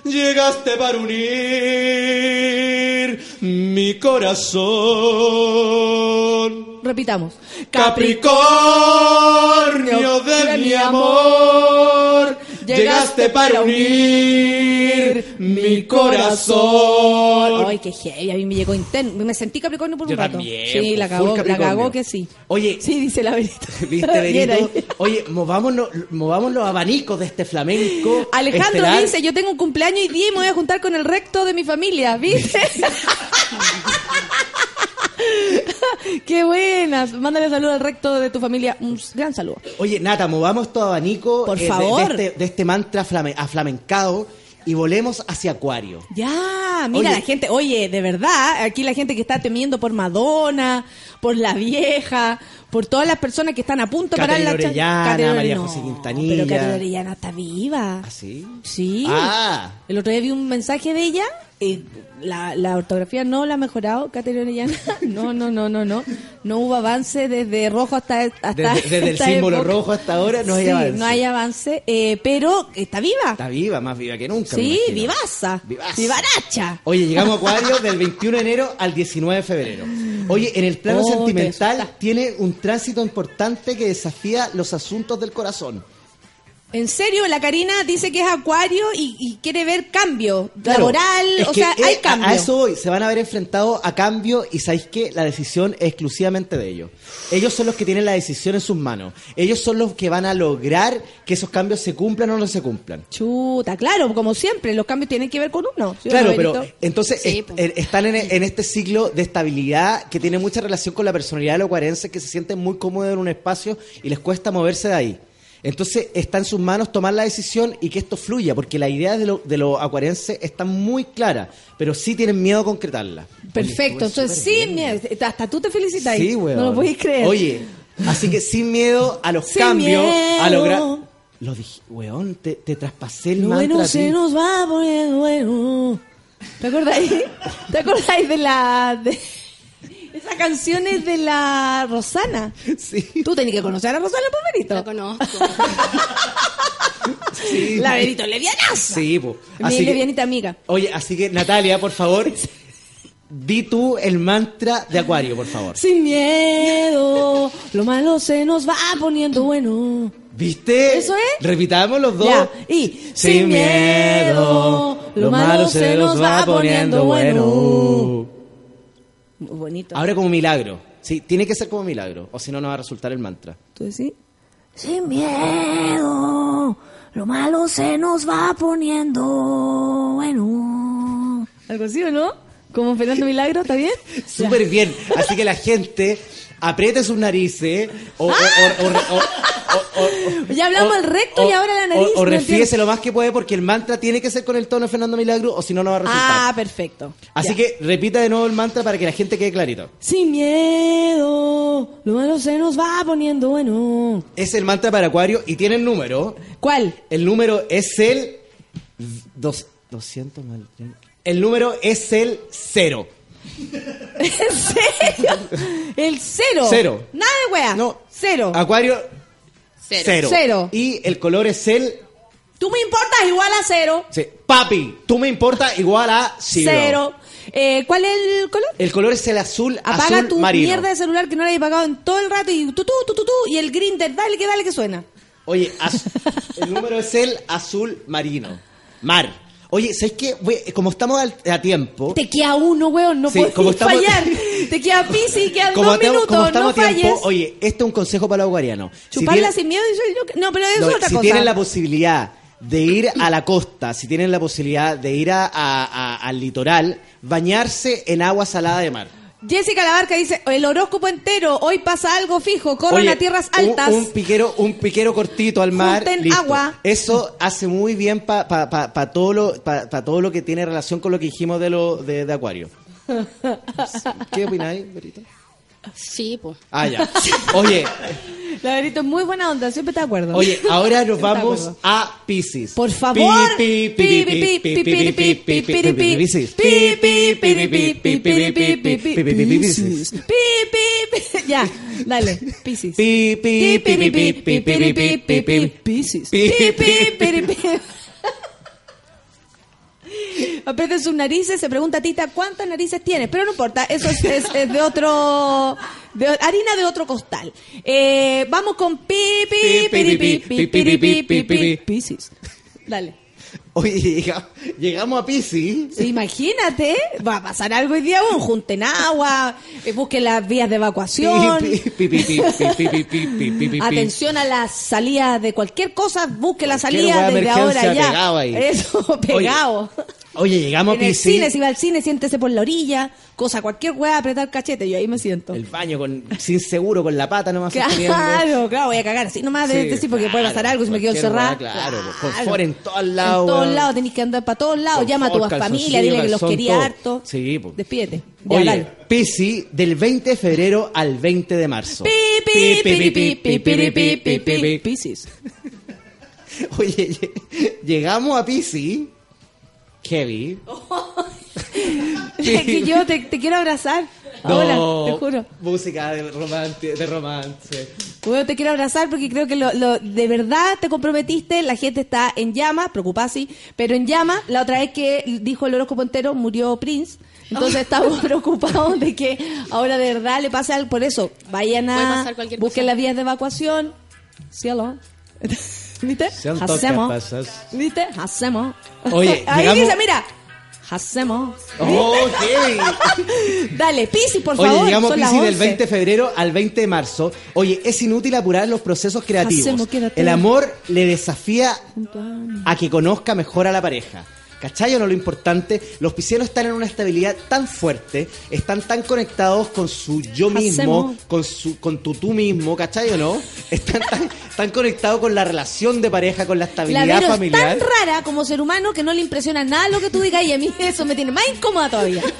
llegaste para unir mi corazón. Repitamos. Capricornio de mi amor, llegaste para unir mi corazón. Ay, qué heavy, a mí me llegó interno. Me sentí Capricornio por un Yo rato. también, Sí, la cagó, la cagó que sí. Oye, Sí, dice la Benito. ¿Viste, Benito? Oye, movámonos, movamos los abanicos de este flamenco. Alejandro estelar. dice, yo tengo un cumpleaños hoy día y me voy a juntar con el recto de mi familia, ¿viste? Qué buenas. Mándale saludo al recto de tu familia. Un gran saludo. Oye, Nata, movamos todo abanico Por eh, de- favor. De, este, de este mantra flame- aflamencado y volemos hacia Acuario. Ya, mira Oye. la gente, oye, de verdad, aquí la gente que está temiendo por Madonna, por la vieja, por todas las personas que están a punto de parar la Orellana, María no, José Quintanilla. Pero Caterina Orellana está viva. ¿Ah, sí? Sí. Ah. El otro día vi un mensaje de ella. y la, la ortografía no la ha mejorado, Caterina Orellana. No, no, no, no, no. No hubo avance desde rojo hasta. hasta Desde, desde el símbolo época. rojo hasta ahora no hay Sí, avance. no hay avance, eh, pero está viva. Está viva, más viva que nunca. sí, vivaza. Vivaza. Vivaracha. Oye, llegamos a Acuario del 21 de enero al 19 de febrero. Oye, en el plano Oh, sentimental tiene un tránsito importante que desafía los asuntos del corazón. En serio, la Karina dice que es acuario y, y quiere ver cambio Claro, laboral, es o sea, eh, hay a- cambio. A, eso voy, se van a ver enfrentados a cambio y sabéis que la decisión es exclusivamente de ellos. Ellos son los que tienen la decisión en sus manos. Ellos son los que van a lograr que esos cambios se cumplan o no se cumplan. Chuta, claro, como siempre, los cambios tienen que ver con uno. ¿sí o Claro, pero entonces Sí, est- po. eh, están en, en este ciclo de estabilidad que tiene mucha relación con la personalidad de los acuarenses que se sienten muy cómodos en un espacio y les cuesta moverse de ahí. Entonces está en sus manos tomar la decisión y que esto fluya, porque la idea de, lo- de los acuarenses está muy clara, pero sí tienen miedo a concretarla. Perfecto, entonces sí, mira, hasta tú te felicitas. Sí, weón. No lo podéis creer. Oye, así que sin miedo a los Sin cambios, a miedo. lograr... Lo dije, weón, te, te traspasé el Lo mantra bueno se nos va poniendo bueno. ¿Te acordáis? ¿Te acordáis de la... De... Esa canción es de la Rosana. Sí. Tú tenías que conocer a la Rosana, pues, Benito. La conozco. Sí. La Benito Levianaza. Sí, po. Mi Así que- levianita amiga. Oye, así que Natalia, por favor, di tú el mantra de Acuario, por favor. Sin miedo, lo malo se nos va poniendo bueno. ¿Viste? ¿Eso es? Repitamos los dos. Ya, y sin miedo, lo malo se nos va poniendo bueno. Bonito. Ahora como milagro. Sí, tiene que ser como milagro, o si no, no va a resultar el mantra. ¿Tú decís? Sin miedo, lo malo se nos va poniendo bueno. ¿Algo así o no? ¿Como Fernando Milagro? ¿Está bien? Súper bien. Así que la gente apriete sus narices o, o, o- o- o- Ya hablamos del recto y ahora la nariz, O, entiendo. lo más que puede porque el mantra tiene que ser con el tono de Fernando Milagro o si no, no va a resultar. Ah, perfecto. Así Ya. que repita de nuevo el mantra para que la gente quede clarito. Sin miedo, lo malo se nos va poniendo bueno. Es el mantra para Acuario y tiene el número. ¿Cuál? El número es el. Dos, 200 mal. El número es el cero. ¿En serio? El cero. Cero. Nada de wea. No. Cero. Acuario, Cero. cero. Cero. Y el color es el. Tú me importas igual a cero. sí, Papi, tú me importa igual a cero. Cero. Eh, ¿Cuál es el color? El color es el azul, Apaga azul tu marino. mierda de celular que no la hayas pagado en todo el rato y tú, tú, tú, tú, tú, y el grinder, dale que dale que suena. Oye, el número es el azul marino. Mar. Oye, ¿sabes qué? Como estamos al- a tiempo. Te queda uno, weón, no Sí, puedes como estamos- fallar. Te queda Pisi, quedan Como, dos minutos, como estamos no a tiempo, falles. oye, este es un consejo para los acuarianos. Si Chuparla tienen- sin miedo y yo No, pero eso no, es otra si cosa. tienen la posibilidad de ir a la costa, si tienen la posibilidad de ir a- a- a- al litoral, bañarse en agua salada de mar. Jessica Labarca dice, el horóscopo entero, hoy pasa algo fijo, corran Oye, a tierras altas. Un, piquero, un piquero cortito al mar. Listo. agua. Eso hace muy bien para pa, pa- pa todo lo pa, todo lo que tiene relación con lo que dijimos de lo de, de Acuario. ¿Qué opináis, Berito? Sí, pues. Ah, ya. Oye, La Verito es muy buena onda, siempre te acuerdo. oye, ahora nos vamos a Pisces. Por favor. Pi, pi, pi, pi, pi, pi, pi, pi, pi, pi, pi, pi, Pisces. Pi, pi, pi, pi, pi, pi, pi, pi, pi, pi, pi, pi, pi, Pisces. Pi, pi, pi. Ya, dale, Piscis. Pi, pi, pi, pi, pi, pi, pi, pi, pi, pi, pi. Piscis. Pi, Pi, pi, pi, pi, pi. Aprieten sus narices, se pregunta Tita cuántas narices tienes, pero no importa, eso es, es- es de otro, de harina de otro costal. Eh, vamos con pi, pi, pi, pi, pi, pi, pi, pi, pi, pi, Piscis. Dale. Oye, llegamos a Pisces. Sí, imagínate, va a pasar algo hoy día, bueno, junten agua, busquen las vías de evacuación. Atención a las salidas de cualquier cosa, busquen la salida desde ahora ya. Eso, pegado. Oye, Oye, llegamos a PC. cine, si va al cine, siéntese por la orilla, cosa, cualquier weá, apretar cachete, yo ahí me siento. El baño con, sin seguro, con la pata nomás. Claro, claro, voy a cagar, así nomás sí, de decir porque puede pasar algo si me quedo encerrada. Claro, claro, en todos lados. En todos lados, tenés que andar para todos lados, llama a tu familia, dile que los quería harto. Sí, pues. Despídete. De Oye, PC del 20 de febrero al 20 de marzo. Pi, pi, pi, pi, pi, pi, pi, pi, pi, Piscis. Oye, llegamos a Piscis Kevin. Es que yo te, te quiero abrazar. Ahora, No, te juro. Música de romance. De romance. Bueno, te quiero abrazar porque creo que lo, lo- de verdad te comprometiste. La gente está en llamas, preocupada sí, pero en llamas. La otra vez que dijo el horóscopo entero murió Prince. Entonces estamos preocupados de que ahora de verdad le pase algo. Por eso, vayan a busquen cosa. las vías de evacuación. Cielo. ¿Viste? Hacemos. ¿Viste? Hacemos. Oye, Ahí llegamos- dice, mira. Hacemos. Ok. Dale, Pisi, por Oye, favor. llegamos son las Piscis del 11. 20 de febrero al 20 de marzo. Oye, es inútil apurar los procesos creativos. Hacemos. El amor le desafía a que conozca mejor a la pareja. ¿Cachai o no lo importante? Los piscianos están en una estabilidad tan fuerte, están tan conectados con su yo mismo, Hacemos. con su con tu tú mismo, ¿cachai o no? Están tan, tan conectados con la relación de pareja, con la La estabilidad Vero familiar. es tan rara como ser humano que no le impresiona nada lo que tú digas y a mí eso me tiene más incómoda todavía.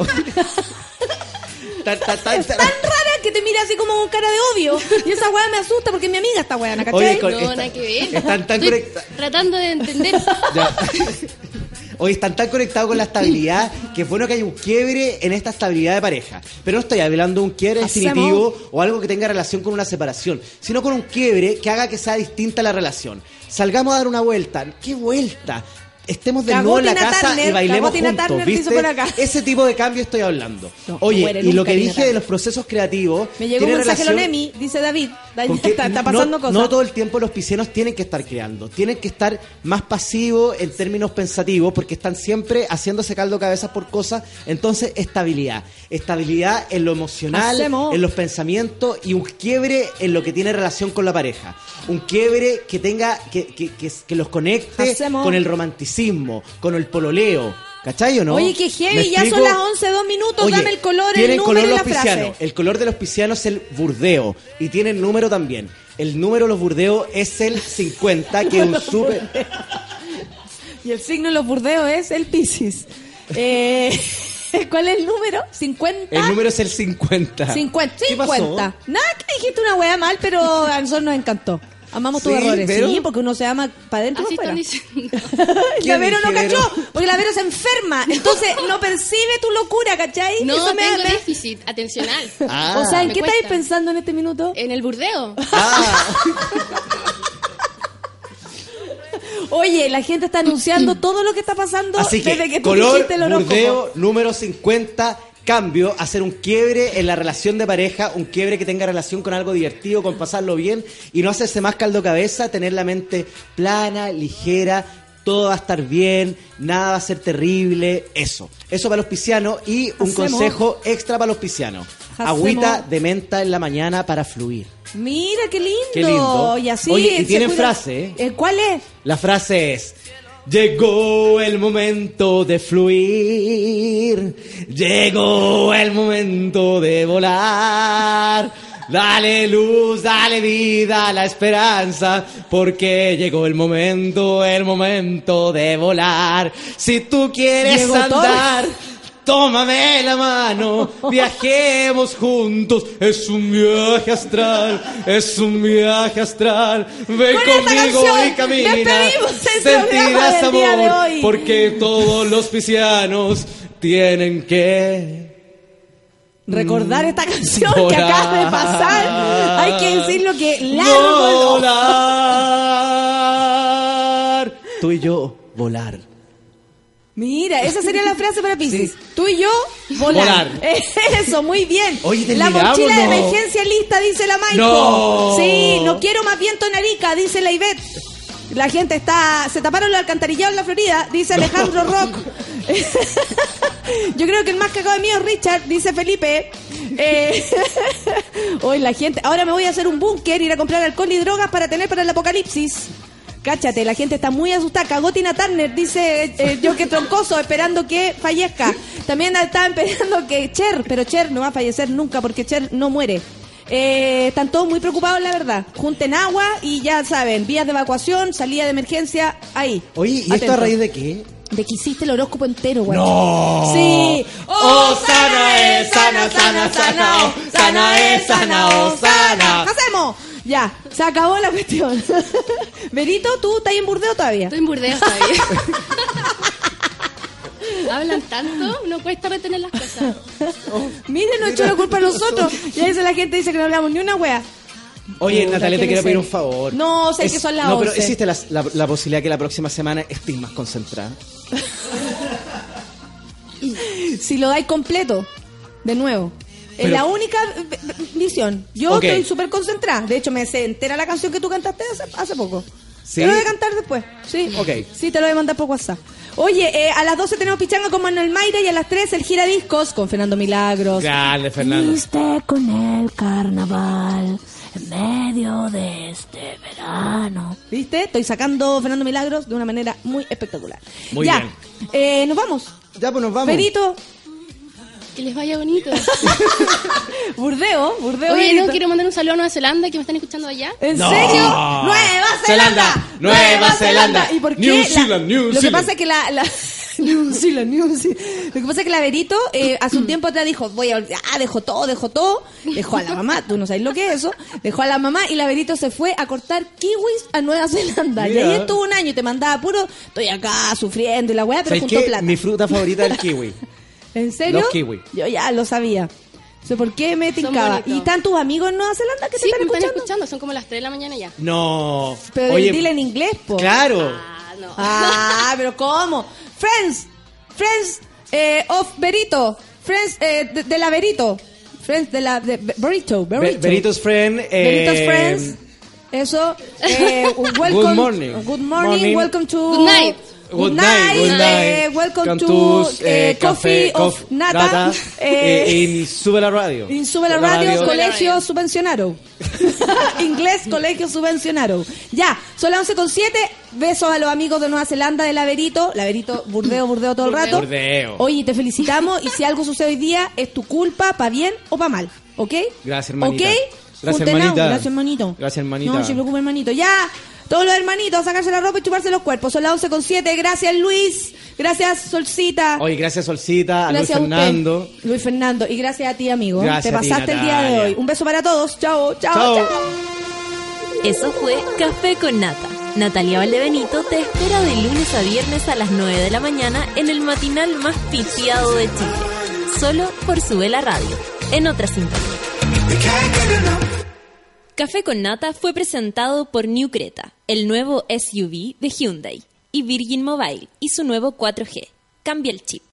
Tan- tan- tan- Es tan rara que te mira así como con cara de odio. Y esa weá me asusta porque es mi amiga esta weá, ¿cachai? Oye, con- No, está- nada que ver. están tan Estoy conecta- tratando de entender. Ya. Hoy están tan conectados con la estabilidad que es bueno que haya un quiebre en esta estabilidad de pareja. Pero no estoy hablando de un quiebre Hacemos. definitivo o algo que tenga relación con una separación, sino con un quiebre que haga que sea distinta la relación. Salgamos a dar una vuelta. ¿Qué vuelta? Estemos de Cagó nuevo en la Tina casa Turner, y bailemos cagó Tina juntos, Turner, ¿viste? por acá. Ese tipo de cambio estoy hablando. No, Oye, muere y lo nunca que Tina dije de Turner. los procesos creativos Me llegó un tiene mensaje relación- Lonemi, dice David. Con que Está, está no- pasando cosas. No todo el tiempo los piscianos tienen que estar creando, tienen que estar más pasivos en términos pensativos porque están siempre haciéndose caldo cabezas por cosas. Entonces, estabilidad. Estabilidad en lo emocional, Hacemos. en los pensamientos y un quiebre en lo que tiene relación con la pareja. Un quiebre que tenga, que, que, que, que los conecte Hacemos. con el romanticismo, con el pololeo. ¿Cachai o no? Oye, qué ¿Me heavy, ya son las 11, dos minutos, Oye, dame el color, el número color y la frase. El color de los piscianos es el burdeo y tienen número también. El número de los burdeos es el 50, que es un súper... Y el signo de los burdeos es el Piscis. Eh, ¿Cuál es el número? 50. El número es el 50. 50. ¿Qué pasó? 50. Nada, que dijiste una wea mal, pero a nosotros nos encantó. Amamos tus Sí, errores. pero- Sí, porque uno se ama para adentro y para afuera. La Vero no Vero? cachó, porque la Vero se enferma. Entonces no percibe tu locura, ¿cachai? No, Eso me- tengo me- déficit atencional. Ah. O sea, ¿en Me qué estáis pensando en este minuto? En el burdeo. Ah, Oye, la gente está anunciando todo lo que está pasando así desde que, que tú color, el burdeo, número 50, cambio, hacer un quiebre en la relación de pareja, un quiebre que tenga relación con algo divertido, con pasarlo bien y no hacerse más caldo cabeza, tener la mente plana, ligera, todo va a estar bien, nada va a ser terrible, eso. Eso para los piscianos y un Hacemos. consejo extra para los piscianos. Agüita de menta en la mañana para fluir. Mira, qué lindo. Qué lindo. Y así. Oye, y tienen puede- frase, ¿eh? Eh, ¿Cuál es? La frase es, llegó el momento de fluir, llegó el momento de volar. Dale luz, dale vida a la esperanza, porque llegó el momento, el momento de volar. Si tú quieres Llegó todo. Tómame la mano, viajemos juntos. Es un viaje astral, es un viaje astral. Ven Con conmigo y camina. Sentirás amor, hoy. porque todos los piscianos tienen que Recordar esta canción que acaba de pasar. Hay que decirlo que largo. volar. Tú y yo, volar. Mira, esa sería la frase para Pisces. Tú y yo, volar. Volar. Eso, muy bien. Oye, la mochila de emergencia lista, dice la Maico. No. Sí, no quiero más viento en Arica, dice la Ivette. La gente está. Se taparon los alcantarillados en la Florida, dice Alejandro Rock. Yo creo que el más cagado de mí es Richard, dice Felipe. Eh, hoy la gente. Ahora me voy a hacer un búnker, ir a comprar alcohol y drogas para tener para el apocalipsis. Cáchate, la gente está muy asustada. Cagó Tina Turner, dice eh, yo que troncoso, esperando que fallezca. También estaban esperando que Cher, pero Cher no va a fallecer nunca porque Cher no muere. Eh, están todos muy preocupados, la verdad. Junten agua y ya saben, vías de evacuación, salida de emergencia, ahí. Oye, ¿y esto a raíz de qué? De que hiciste el horóscopo entero, güey. ¡No! Sí. Oh, sana es, sana, sana, sana, oh, sana es, sana, oh, sana. Hacemos. Ya, se acabó la cuestión. Berito, ¿tú estás en burdeo todavía? Estoy en burdeo todavía. Hablan tanto, no cuesta retener las cosas. Miren, no echó la culpa a nosotros. Y a veces la gente dice que no hablamos ni una wea. Oye, Natalia, ¿qué te quiero pedir un favor. No, sé que son las No, pero 11. existe la, la- la posibilidad que la próxima semana estés más concentrada. si lo dais completo, de nuevo. Es la única eh, eh, visión. Yo estoy súper concentrada. De hecho, me sé entera la canción que tú cantaste hace, hace poco. ¿Sí? Te lo voy a cantar después. Sí. Ok. Sí, te lo voy a mandar por WhatsApp. Oye, eh, a las 12 tenemos Pichanga con Manuel Mayra y a las 3 el giradiscos con Fernando Milagros. Grande, Fernando. Viste con el carnaval en medio de este verano. ¿Viste? Estoy sacando Fernando Milagros de una manera muy espectacular. Muy ya. bien. Eh, nos vamos. Ya, pues nos vamos. Perito, Que les vaya bonito. Burdeo, Burdeo. Oye, no quiero mandar un saludo a Nueva Zelanda que me están escuchando allá. ¿En No. serio? ¡Nueva Zelanda! Zelanda, Nueva Zelanda. ¿Y por qué? New La- Zealand, New Lo que pasa es que la... la- New Zealand, New Zealand. Lo que pasa es que la Verito eh, hace un tiempo atrás dijo, voy a... Ah, dejó todo, dejó todo. Dejó a la mamá, tú no sabes lo que es eso. Dejó a la mamá y la Verito se fue a cortar kiwis a Nueva Zelanda. Y ahí estuvo un año y te mandaba puro, estoy acá sufriendo y la weá, pero ¿Sabes juntó qué? plata. Mi fruta favorita es el kiwi. ¿En serio? Los kiwi. Yo ya lo sabía. Sé por qué me tincaba. ¿Y están tus amigos en Nueva Zelanda que Sí, te me están están escuchando? escuchando. Son como las 3 de la mañana ya. No. Pero Oye, dile en inglés, po. Claro. Ah, no. Ah, pero ¿cómo? Friends, friends eh, of Berito, friends eh, de, de la Berito, friends de la de Be- Berito, Be- Berito. Beritos friend. eh, Beritos friends. Eso. Eh, welcome. Good morning. Good morning. Morning. Welcome to. Good night. Good night, good night. eh, welcome Con to eh, eh, Coffee of cof- Nata. eh, eh, in Sube la Radio. In Sube la Radio, la Colegio radio. Subvencionado. Inglés, Colegio Subvencionado. Ya, son las 11 con 7. Besos a los amigos de Nueva Zelanda, de Laverito. Laverito, burdeo, burdeo todo el rato. Burdeo. Oye, te felicitamos y si algo sucede hoy día, es tu culpa, para bien o para mal. ¿Ok? Gracias, hermanita. ¿Ok? Gracias, hermanita. Gracias, hermanito. Gracias, hermanita. No, se preocupe, hermanito. Ya, todos los hermanitos a sacarse la ropa y chuparse los cuerpos. Son las 11 con 7. Gracias, Luis. Gracias, Solcita. Oye, gracias Solcita, a Luis Gracias a usted, Fernando. Luis Fernando. Y gracias a ti, amigo. Gracias Te a ti, pasaste el día de hoy. Un beso para todos. Chao, chao, Chao. chao. Eso fue Café con Nata. Natalia Valdebenito te espera de lunes a viernes a las 9 de la mañana en el matinal más pitiado de Chile. Solo por Sube la Radio, en otra sintonía. Café con Nata fue presentado por New Creta, el nuevo SUV de Hyundai, y Virgin Mobile y su nuevo 4G. Cambia el chip.